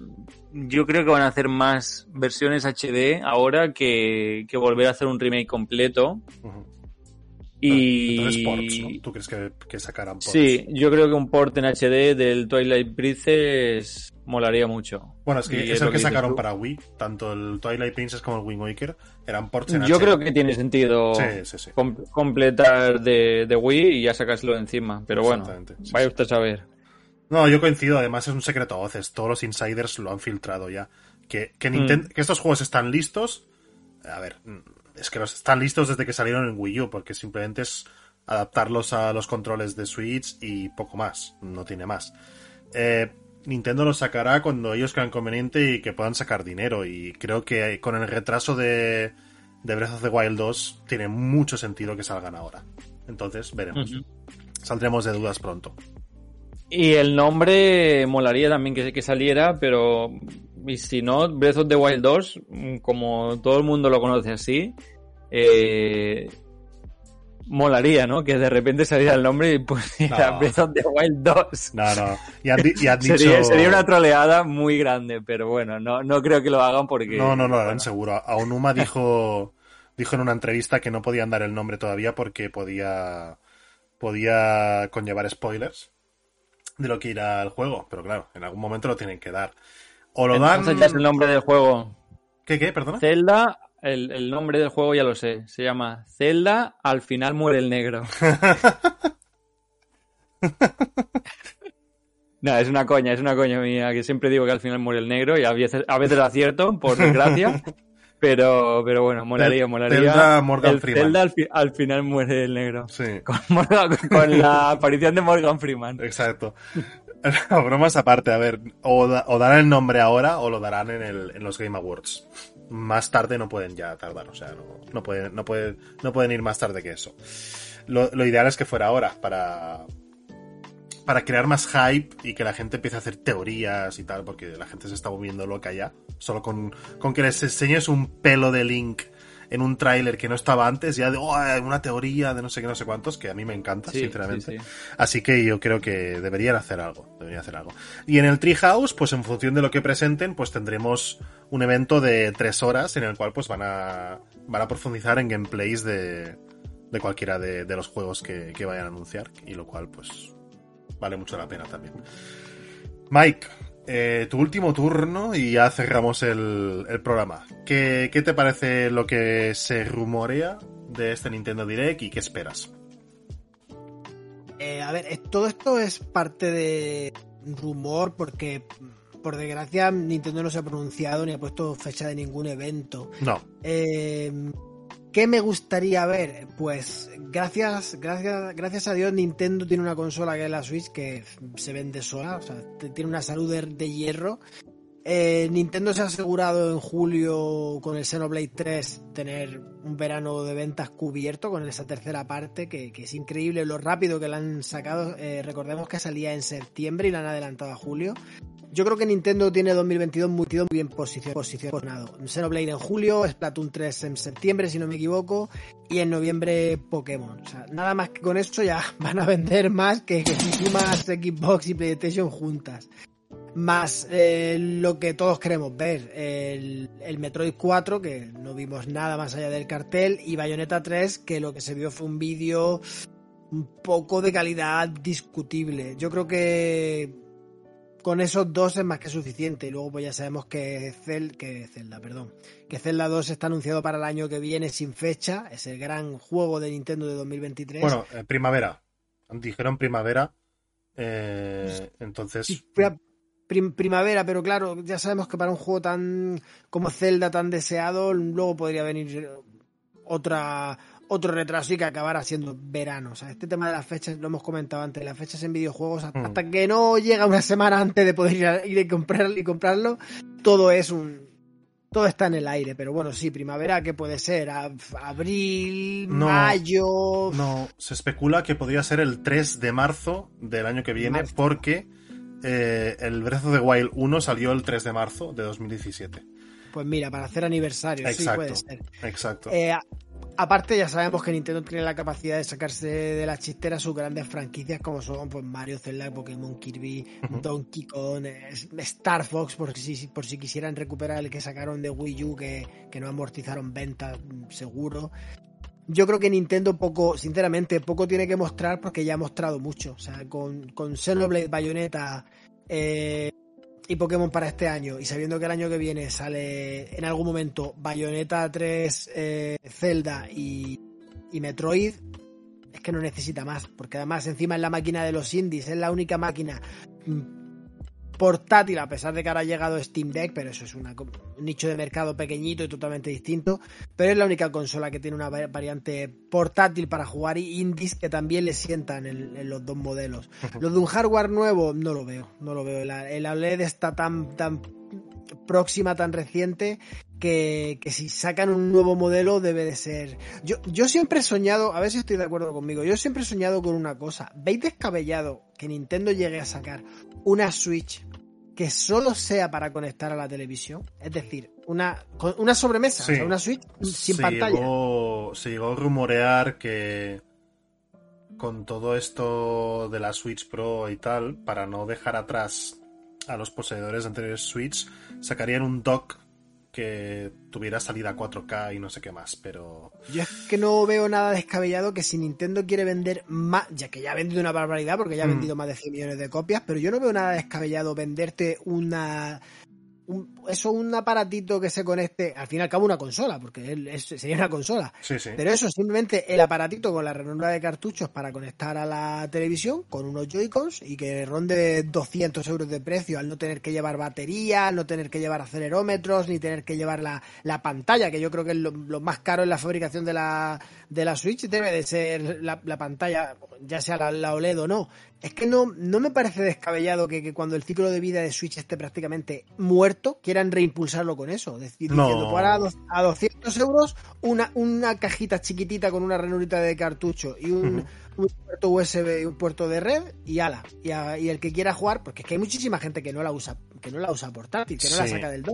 yo creo que van a hacer más versiones HD ahora que, que volver a hacer un remake completo. Y Entonces, ports, ¿no? ¿Tú crees que, que sacarán ports? sí, yo creo que un port en HD del Twilight Princess molaría mucho. Bueno, es que Y es, el que sacaron tú. para Wii. Tanto el Twilight Princess como el Wind Waker eran ports en Yo HD. creo que tiene sentido Sí, sí, sí. com- completar de, de Wii y ya sacárselo de encima. Pero bueno, vaya usted a saber. No, yo coincido. Además, es un secreto a voces. Todos los insiders lo han filtrado ya. Que, que, Ninten- Mm. que estos juegos están listos. A ver, mm, es que los están listos desde que salieron en Wii U, porque simplemente es adaptarlos a los controles de Switch y poco más. No tiene más. Eh, Nintendo los sacará cuando ellos crean conveniente y que puedan sacar dinero. Y creo que con el retraso de, de Breath of the Wild 2 tiene mucho sentido que salgan ahora. Entonces, veremos. Saldremos de dudas pronto. Y el nombre molaría también que, que saliera, pero y si no, Breath of the Wild 2, mm, como todo el mundo lo conoce así, eh, molaría, ¿no? Que de repente saliera el nombre y pusiera No. Breath of the Wild 2. No, no. Y dicho... Sería, sería una troleada muy grande, pero bueno, no, no creo que lo hagan porque... No, no, no, lo harán bueno, seguro. Aonuma dijo, dijo en una entrevista que no podían dar el nombre todavía porque podía, podía conllevar spoilers de lo que irá al juego. Pero claro, en algún momento lo tienen que dar. O lo dan... Entonces ya es el nombre del juego. ¿Qué, qué? Perdona. Zelda, el, el nombre del juego ya lo sé. Se llama Zelda, al final muere el negro. No, es una coña, es una coña mía, que siempre digo que al final muere el negro y a veces, a veces acierto, por desgracia. Pero, pero bueno, molaría, molaría. Zelda Morgan el Freeman. Zelda al, fi- al final muere el negro. Sí, Con, Morgan- con la aparición de Morgan Freeman. exacto. No, bromas aparte, a ver, o, da- o darán el nombre ahora o lo darán en, el, en los Game Awards. Más tarde no pueden ya tardar, o sea, no, no, pueden, no, pueden, no pueden ir más tarde que eso. Lo, lo ideal es que fuera ahora, para, para crear más hype y que la gente empiece a hacer teorías y tal, porque la gente se está volviendo loca ya. Solo con, con que les enseñes un pelo de Link en un tráiler que no estaba antes, ya de oh, una teoría de no sé qué, no sé cuántos, que a mí me encanta, Sí, sinceramente. sí, sí. Así que yo creo que deberían hacer algo. Deberían hacer algo. Y en el Treehouse, pues en función de lo que presenten, pues tendremos un evento de tres horas en el cual pues van a, van a profundizar en gameplays de, de cualquiera de, de los juegos que, que vayan a anunciar. Y lo cual, pues, vale mucho la pena también. Mike, eh, tu último turno y ya cerramos el, el programa. ¿Qué, ¿Qué te parece lo que se rumorea de este Nintendo Direct y qué esperas? Eh, a ver, eh, todo esto es parte de rumor porque, por desgracia, Nintendo no se ha pronunciado ni ha puesto fecha de ningún evento. No. Eh, ¿Qué me gustaría ver? Pues gracias, gracias, gracias a Dios Nintendo tiene una consola que es la Switch que se vende sola, o sea, tiene una salud de, hierro. Eh, Nintendo se ha asegurado en julio con el Xenoblade 3 tener un verano de ventas cubierto con esa tercera parte que, que es increíble lo rápido que la han sacado. Eh, recordemos que salía en septiembre y la han adelantado a julio. Yo creo que Nintendo tiene 2022 muy bien posicio- posicionado. Xenoblade en julio, Splatoon 3 en septiembre, si no me equivoco, y en noviembre Pokémon. O sea, nada más que con esto ya van a vender más que, que sumas Xbox y PlayStation juntas. Más eh, lo que todos queremos ver, el Metroid 4, que no vimos nada más allá del cartel, y Bayonetta 3, que lo que se vio fue un vídeo un poco de calidad discutible. Yo creo que con esos dos es más que suficiente. Y luego pues ya sabemos que, Cel que Zelda, perdón, que Zelda 2 está anunciado para el año que viene sin fecha. Es el gran juego de Nintendo de 2023. Bueno, eh, primavera. Dijeron primavera. eh, entonces. Sí, a prim- primavera, pero claro, ya sabemos que para un juego tan como Zelda tan deseado, luego podría venir otra otro retraso y que acabara siendo verano. O sea, este tema de las fechas, lo hemos comentado antes, las fechas en videojuegos, hasta, Mm. hasta que no llega una semana antes de poder ir, a- ir y, comprar, y comprarlo, todo es un... Todo está en el aire, pero bueno, sí, primavera, ¿qué puede ser? A- abril, No, mayo... No, se especula que podría ser el 3 de marzo del año que viene, Marzo. porque eh, el Breath of the Wild 1 salió el 3 de marzo de 2017. Pues mira, para hacer aniversario, sí Exacto. puede ser. Exacto. Eh, a- aparte, ya sabemos que Nintendo tiene la capacidad de sacarse de la chistera sus grandes franquicias como son pues, Mario, Zelda, Pokémon, Kirby. Donkey Kong, eh, Star Fox, por si, por si quisieran recuperar el que sacaron de Wii U, que, que no amortizaron ventas, mm, seguro. Yo creo que Nintendo poco, sinceramente, poco tiene que mostrar porque ya ha mostrado mucho. O sea, con, con Xenoblade, Bayonetta eh, y Pokémon para este año, y sabiendo que el año que viene sale en algún momento Bayonetta 3, eh, Zelda y, y Metroid, es que no necesita más, porque además encima es la máquina de los indies, es la única máquina mm, portátil, a pesar de que ahora ha llegado Steam Deck, pero eso es una un nicho de mercado pequeñito y totalmente distinto, pero es la única consola que tiene una va- variante portátil para jugar y indies que también le sientan en, en los dos modelos. Lo de un hardware nuevo no lo veo, no lo veo. La- El OLED está tan, tan próxima, tan reciente, que, que si sacan un nuevo modelo debe de ser... Yo, yo siempre he soñado, a ver si estoy de acuerdo conmigo, yo siempre he soñado con una cosa. ¿Veis descabellado que Nintendo llegue a sacar una Switch que solo sea para conectar a la televisión? Es decir, una, una sobremesa, Sí. o sea, una Switch sin se pantalla. Llegó, se llegó a rumorear que con todo esto de la Switch Pro y tal, para no dejar atrás a los poseedores de anteriores Switch, sacarían un dock que tuviera salida 4K y no sé qué más, pero Yo es que no veo nada descabellado que si Nintendo quiere vender más, ya que ya ha vendido una barbaridad porque ya ha Mm. vendido más de 100 millones de copias, pero yo no veo nada descabellado venderte una un- eso un aparatito que se conecte, al fin y al cabo una consola, porque él- es- sería una consola. sí, sí. Pero eso, simplemente el aparatito con la ranura de cartuchos para conectar a la televisión con unos Joy-Cons y que ronde 200 euros de precio al no tener que llevar batería, al no tener que llevar acelerómetros, ni tener que llevar la, la pantalla, que yo creo que es lo, lo más caro en la fabricación de la, de la Switch, debe de ser la, la pantalla, ya sea la, la OLED o no. Es que no, no me parece descabellado que, que cuando el ciclo de vida de Switch esté prácticamente muerto, quieran reimpulsarlo con eso. Decir, No. diciendo, ahora a, dos- a 200 euros una, una cajita chiquitita con una ranurita de cartucho y un, un puerto USB y un puerto de red y ala. Y, a- y el que quiera jugar, porque es que hay muchísima gente que no la usa, que no la usa portátil, que no la saca del la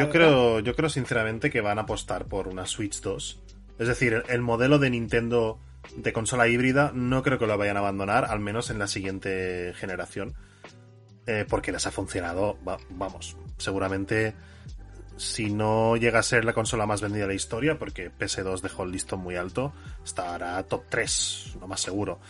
Yo verdad. creo, yo creo sinceramente que van a apostar por una Switch 2. Es decir, el modelo de Nintendo de consola híbrida no creo que lo vayan a abandonar, al menos en la siguiente generación. eh, porque les ha funcionado, va- vamos, seguramente si no llega a ser la consola más vendida de la historia, porque PS2 dejó el listón muy alto, estará top 3, lo más seguro.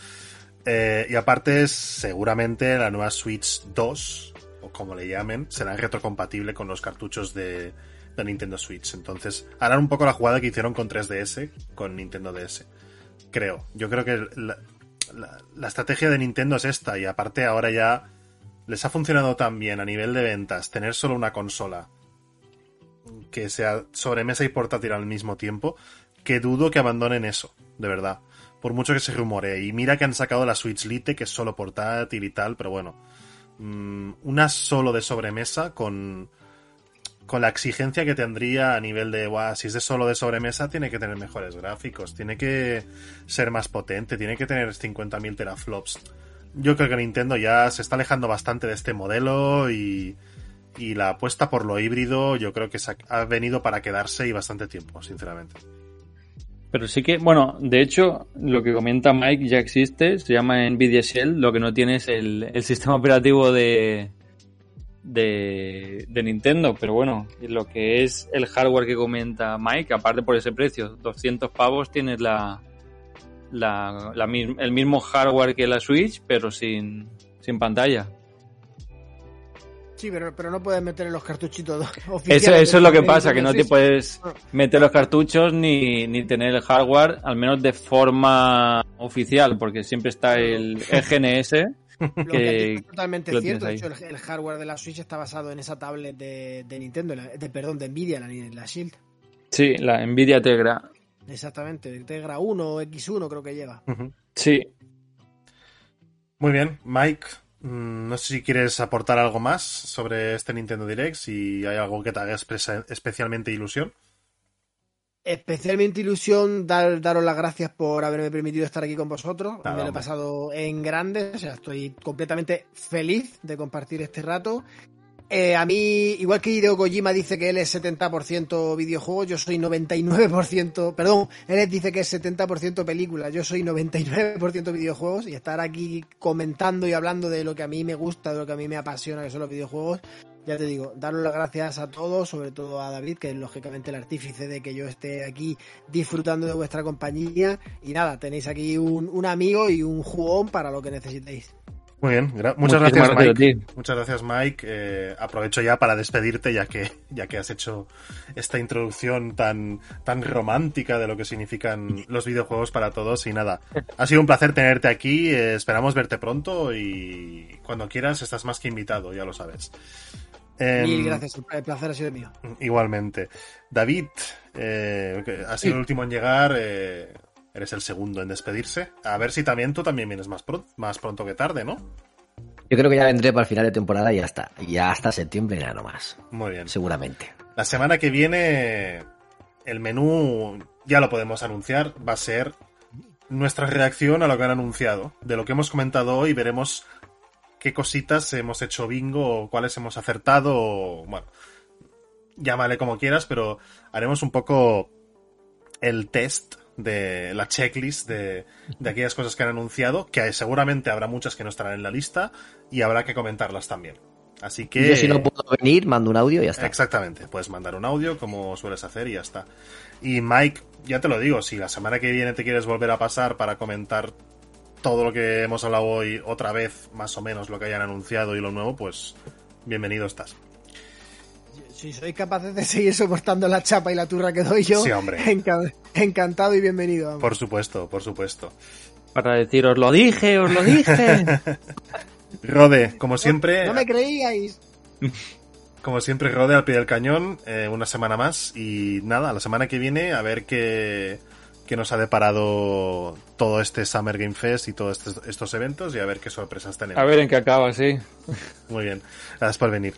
Eh, y aparte, seguramente la nueva Switch 2, o como le llamen, será retrocompatible con los cartuchos de, de Nintendo Switch. Entonces, harán un poco la jugada que hicieron con 3DS, con Nintendo DS. Creo. Yo creo que la, estrategia de Nintendo es esta, y aparte ahora ya les ha funcionado tan bien a nivel de ventas tener solo una consola que sea sobremesa y portátil al mismo tiempo, que dudo que abandonen eso, de verdad. Por mucho que se rumore. Y mira que han sacado la Switch Lite, que es solo portátil y tal, pero bueno. mm, una solo de sobremesa con, con la exigencia que tendría a nivel de, "Buah, si es de solo de sobremesa, tiene que tener mejores gráficos, tiene que ser más potente, tiene que tener 50.000 teraflops. Yo creo que Nintendo ya se está alejando bastante de este modelo y, la apuesta por lo híbrido yo creo que ha, venido para quedarse y bastante tiempo, sinceramente. Pero sí que, bueno, de hecho, lo que comenta Mike ya existe, se llama Nvidia Shell, lo que no tiene es el sistema operativo de, de, de Nintendo, pero bueno, lo que es el hardware que comenta Mike, aparte por ese precio, 200 pavos, tienes la, la, la el mismo hardware que la Switch, pero sin, sin pantalla. Sí, pero, pero no puedes meter los cartuchitos Eso, oficiales. eso es lo que pasa, que no te puedes meter los cartuchos ni, ni tener el hardware, al menos de forma oficial, porque siempre está el EGNS. Lo que es totalmente lo cierto. De hecho, el, el hardware de la Switch está basado en esa tablet de, de Nintendo, la- de, perdón, de Nvidia, la, la Shield. Sí, la Nvidia Tegra. Exactamente, el Tegra 1 o X1 creo que lleva. Sí, Muy bien, Mike, mm, no sé si quieres aportar algo más sobre este Nintendo Direct, si hay algo que te haga especialmente ilusión. Especialmente ilusión dar, daros las gracias por haberme permitido estar aquí con vosotros. Me lo he pasado en grande, o sea, estoy completamente feliz de compartir este rato. Eh, a mí, igual que Hideo Kojima dice que él es 70% videojuegos, yo soy 99%, perdón, él dice que es 70% película, yo soy 99% videojuegos y estar aquí comentando y hablando de lo que a mí me gusta, de lo que a mí me apasiona, que son los videojuegos, ya te digo, daros las gracias a todos, sobre todo a David, que es lógicamente el artífice de que yo esté aquí disfrutando de vuestra compañía. Y nada, tenéis aquí un, un amigo y un jugón para lo que necesitéis. Muy bien, gra- muchas gracias, gracias a Mike. Muchas gracias, Mike. Eh, aprovecho ya para despedirte, ya que, ya que has hecho esta introducción tan, tan romántica de lo que significan los videojuegos para todos. Y nada, ha sido un placer tenerte aquí. eh, esperamos verte pronto y cuando quieras estás más que invitado, ya lo sabes. Em, Mil gracias, el placer ha sido mío. Igualmente. David, eh, has sido el último en llegar. eh, eres el segundo en despedirse. A ver si también tú también vienes más, pro- más pronto que tarde, ¿no? Yo creo que ya vendré para el final de temporada y ya está. Ya hasta septiembre nada más. Muy bien. Seguramente. La semana que viene el menú ya lo podemos anunciar, va a ser nuestra reacción a lo que han anunciado. De lo que hemos comentado hoy veremos qué cositas hemos hecho bingo o cuáles hemos acertado o, bueno, llámale como quieras, pero haremos un poco el test de la checklist de, de aquellas cosas que han anunciado, que seguramente habrá muchas que no estarán en la lista y habrá que comentarlas también. Así que... Yo si no puedo venir, mando un audio y ya está. Exactamente, puedes mandar un audio como sueles hacer y ya está. Y Mike, ya te lo digo, si la semana que viene te quieres volver a pasar para comentar todo lo que hemos hablado hoy otra vez, más o menos lo que hayan anunciado y lo nuevo, pues bienvenido estás. Si sois capaces de seguir soportando la chapa y la turra que doy yo, Sí, hombre. enca- encantado y bienvenido. Por supuesto, por supuesto. para decir, os lo dije, os lo dije. Rode, como siempre, No me creíais. como siempre, Rode al pie del cañón, eh, una semana más y nada, la semana que viene a ver qué, qué nos ha deparado todo este Summer Game Fest y todos estos, estos eventos y a ver qué sorpresas tenemos. A ver en qué acaba, sí. Muy bien, gracias por venir.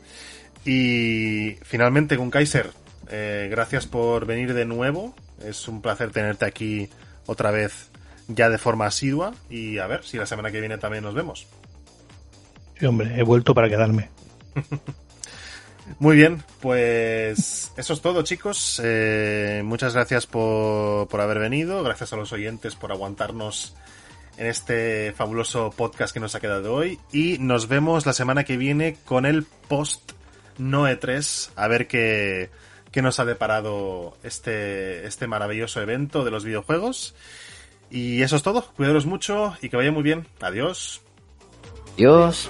Y finalmente, con Kaiser, eh, gracias por venir de nuevo. Es un placer tenerte aquí otra vez ya de forma asidua. Y a ver si la semana que viene también nos vemos. Sí, hombre, he vuelto para quedarme. Muy bien, pues eso es todo, chicos. Eh, muchas gracias por, por haber venido. Gracias a los oyentes por aguantarnos en este fabuloso podcast que nos ha quedado hoy. Y nos vemos la semana que viene con el post Noe 3. A ver qué, qué nos ha deparado este, este maravilloso evento de los videojuegos. Y eso es todo. Cuidaros mucho y que vaya muy bien. Adiós. Adiós.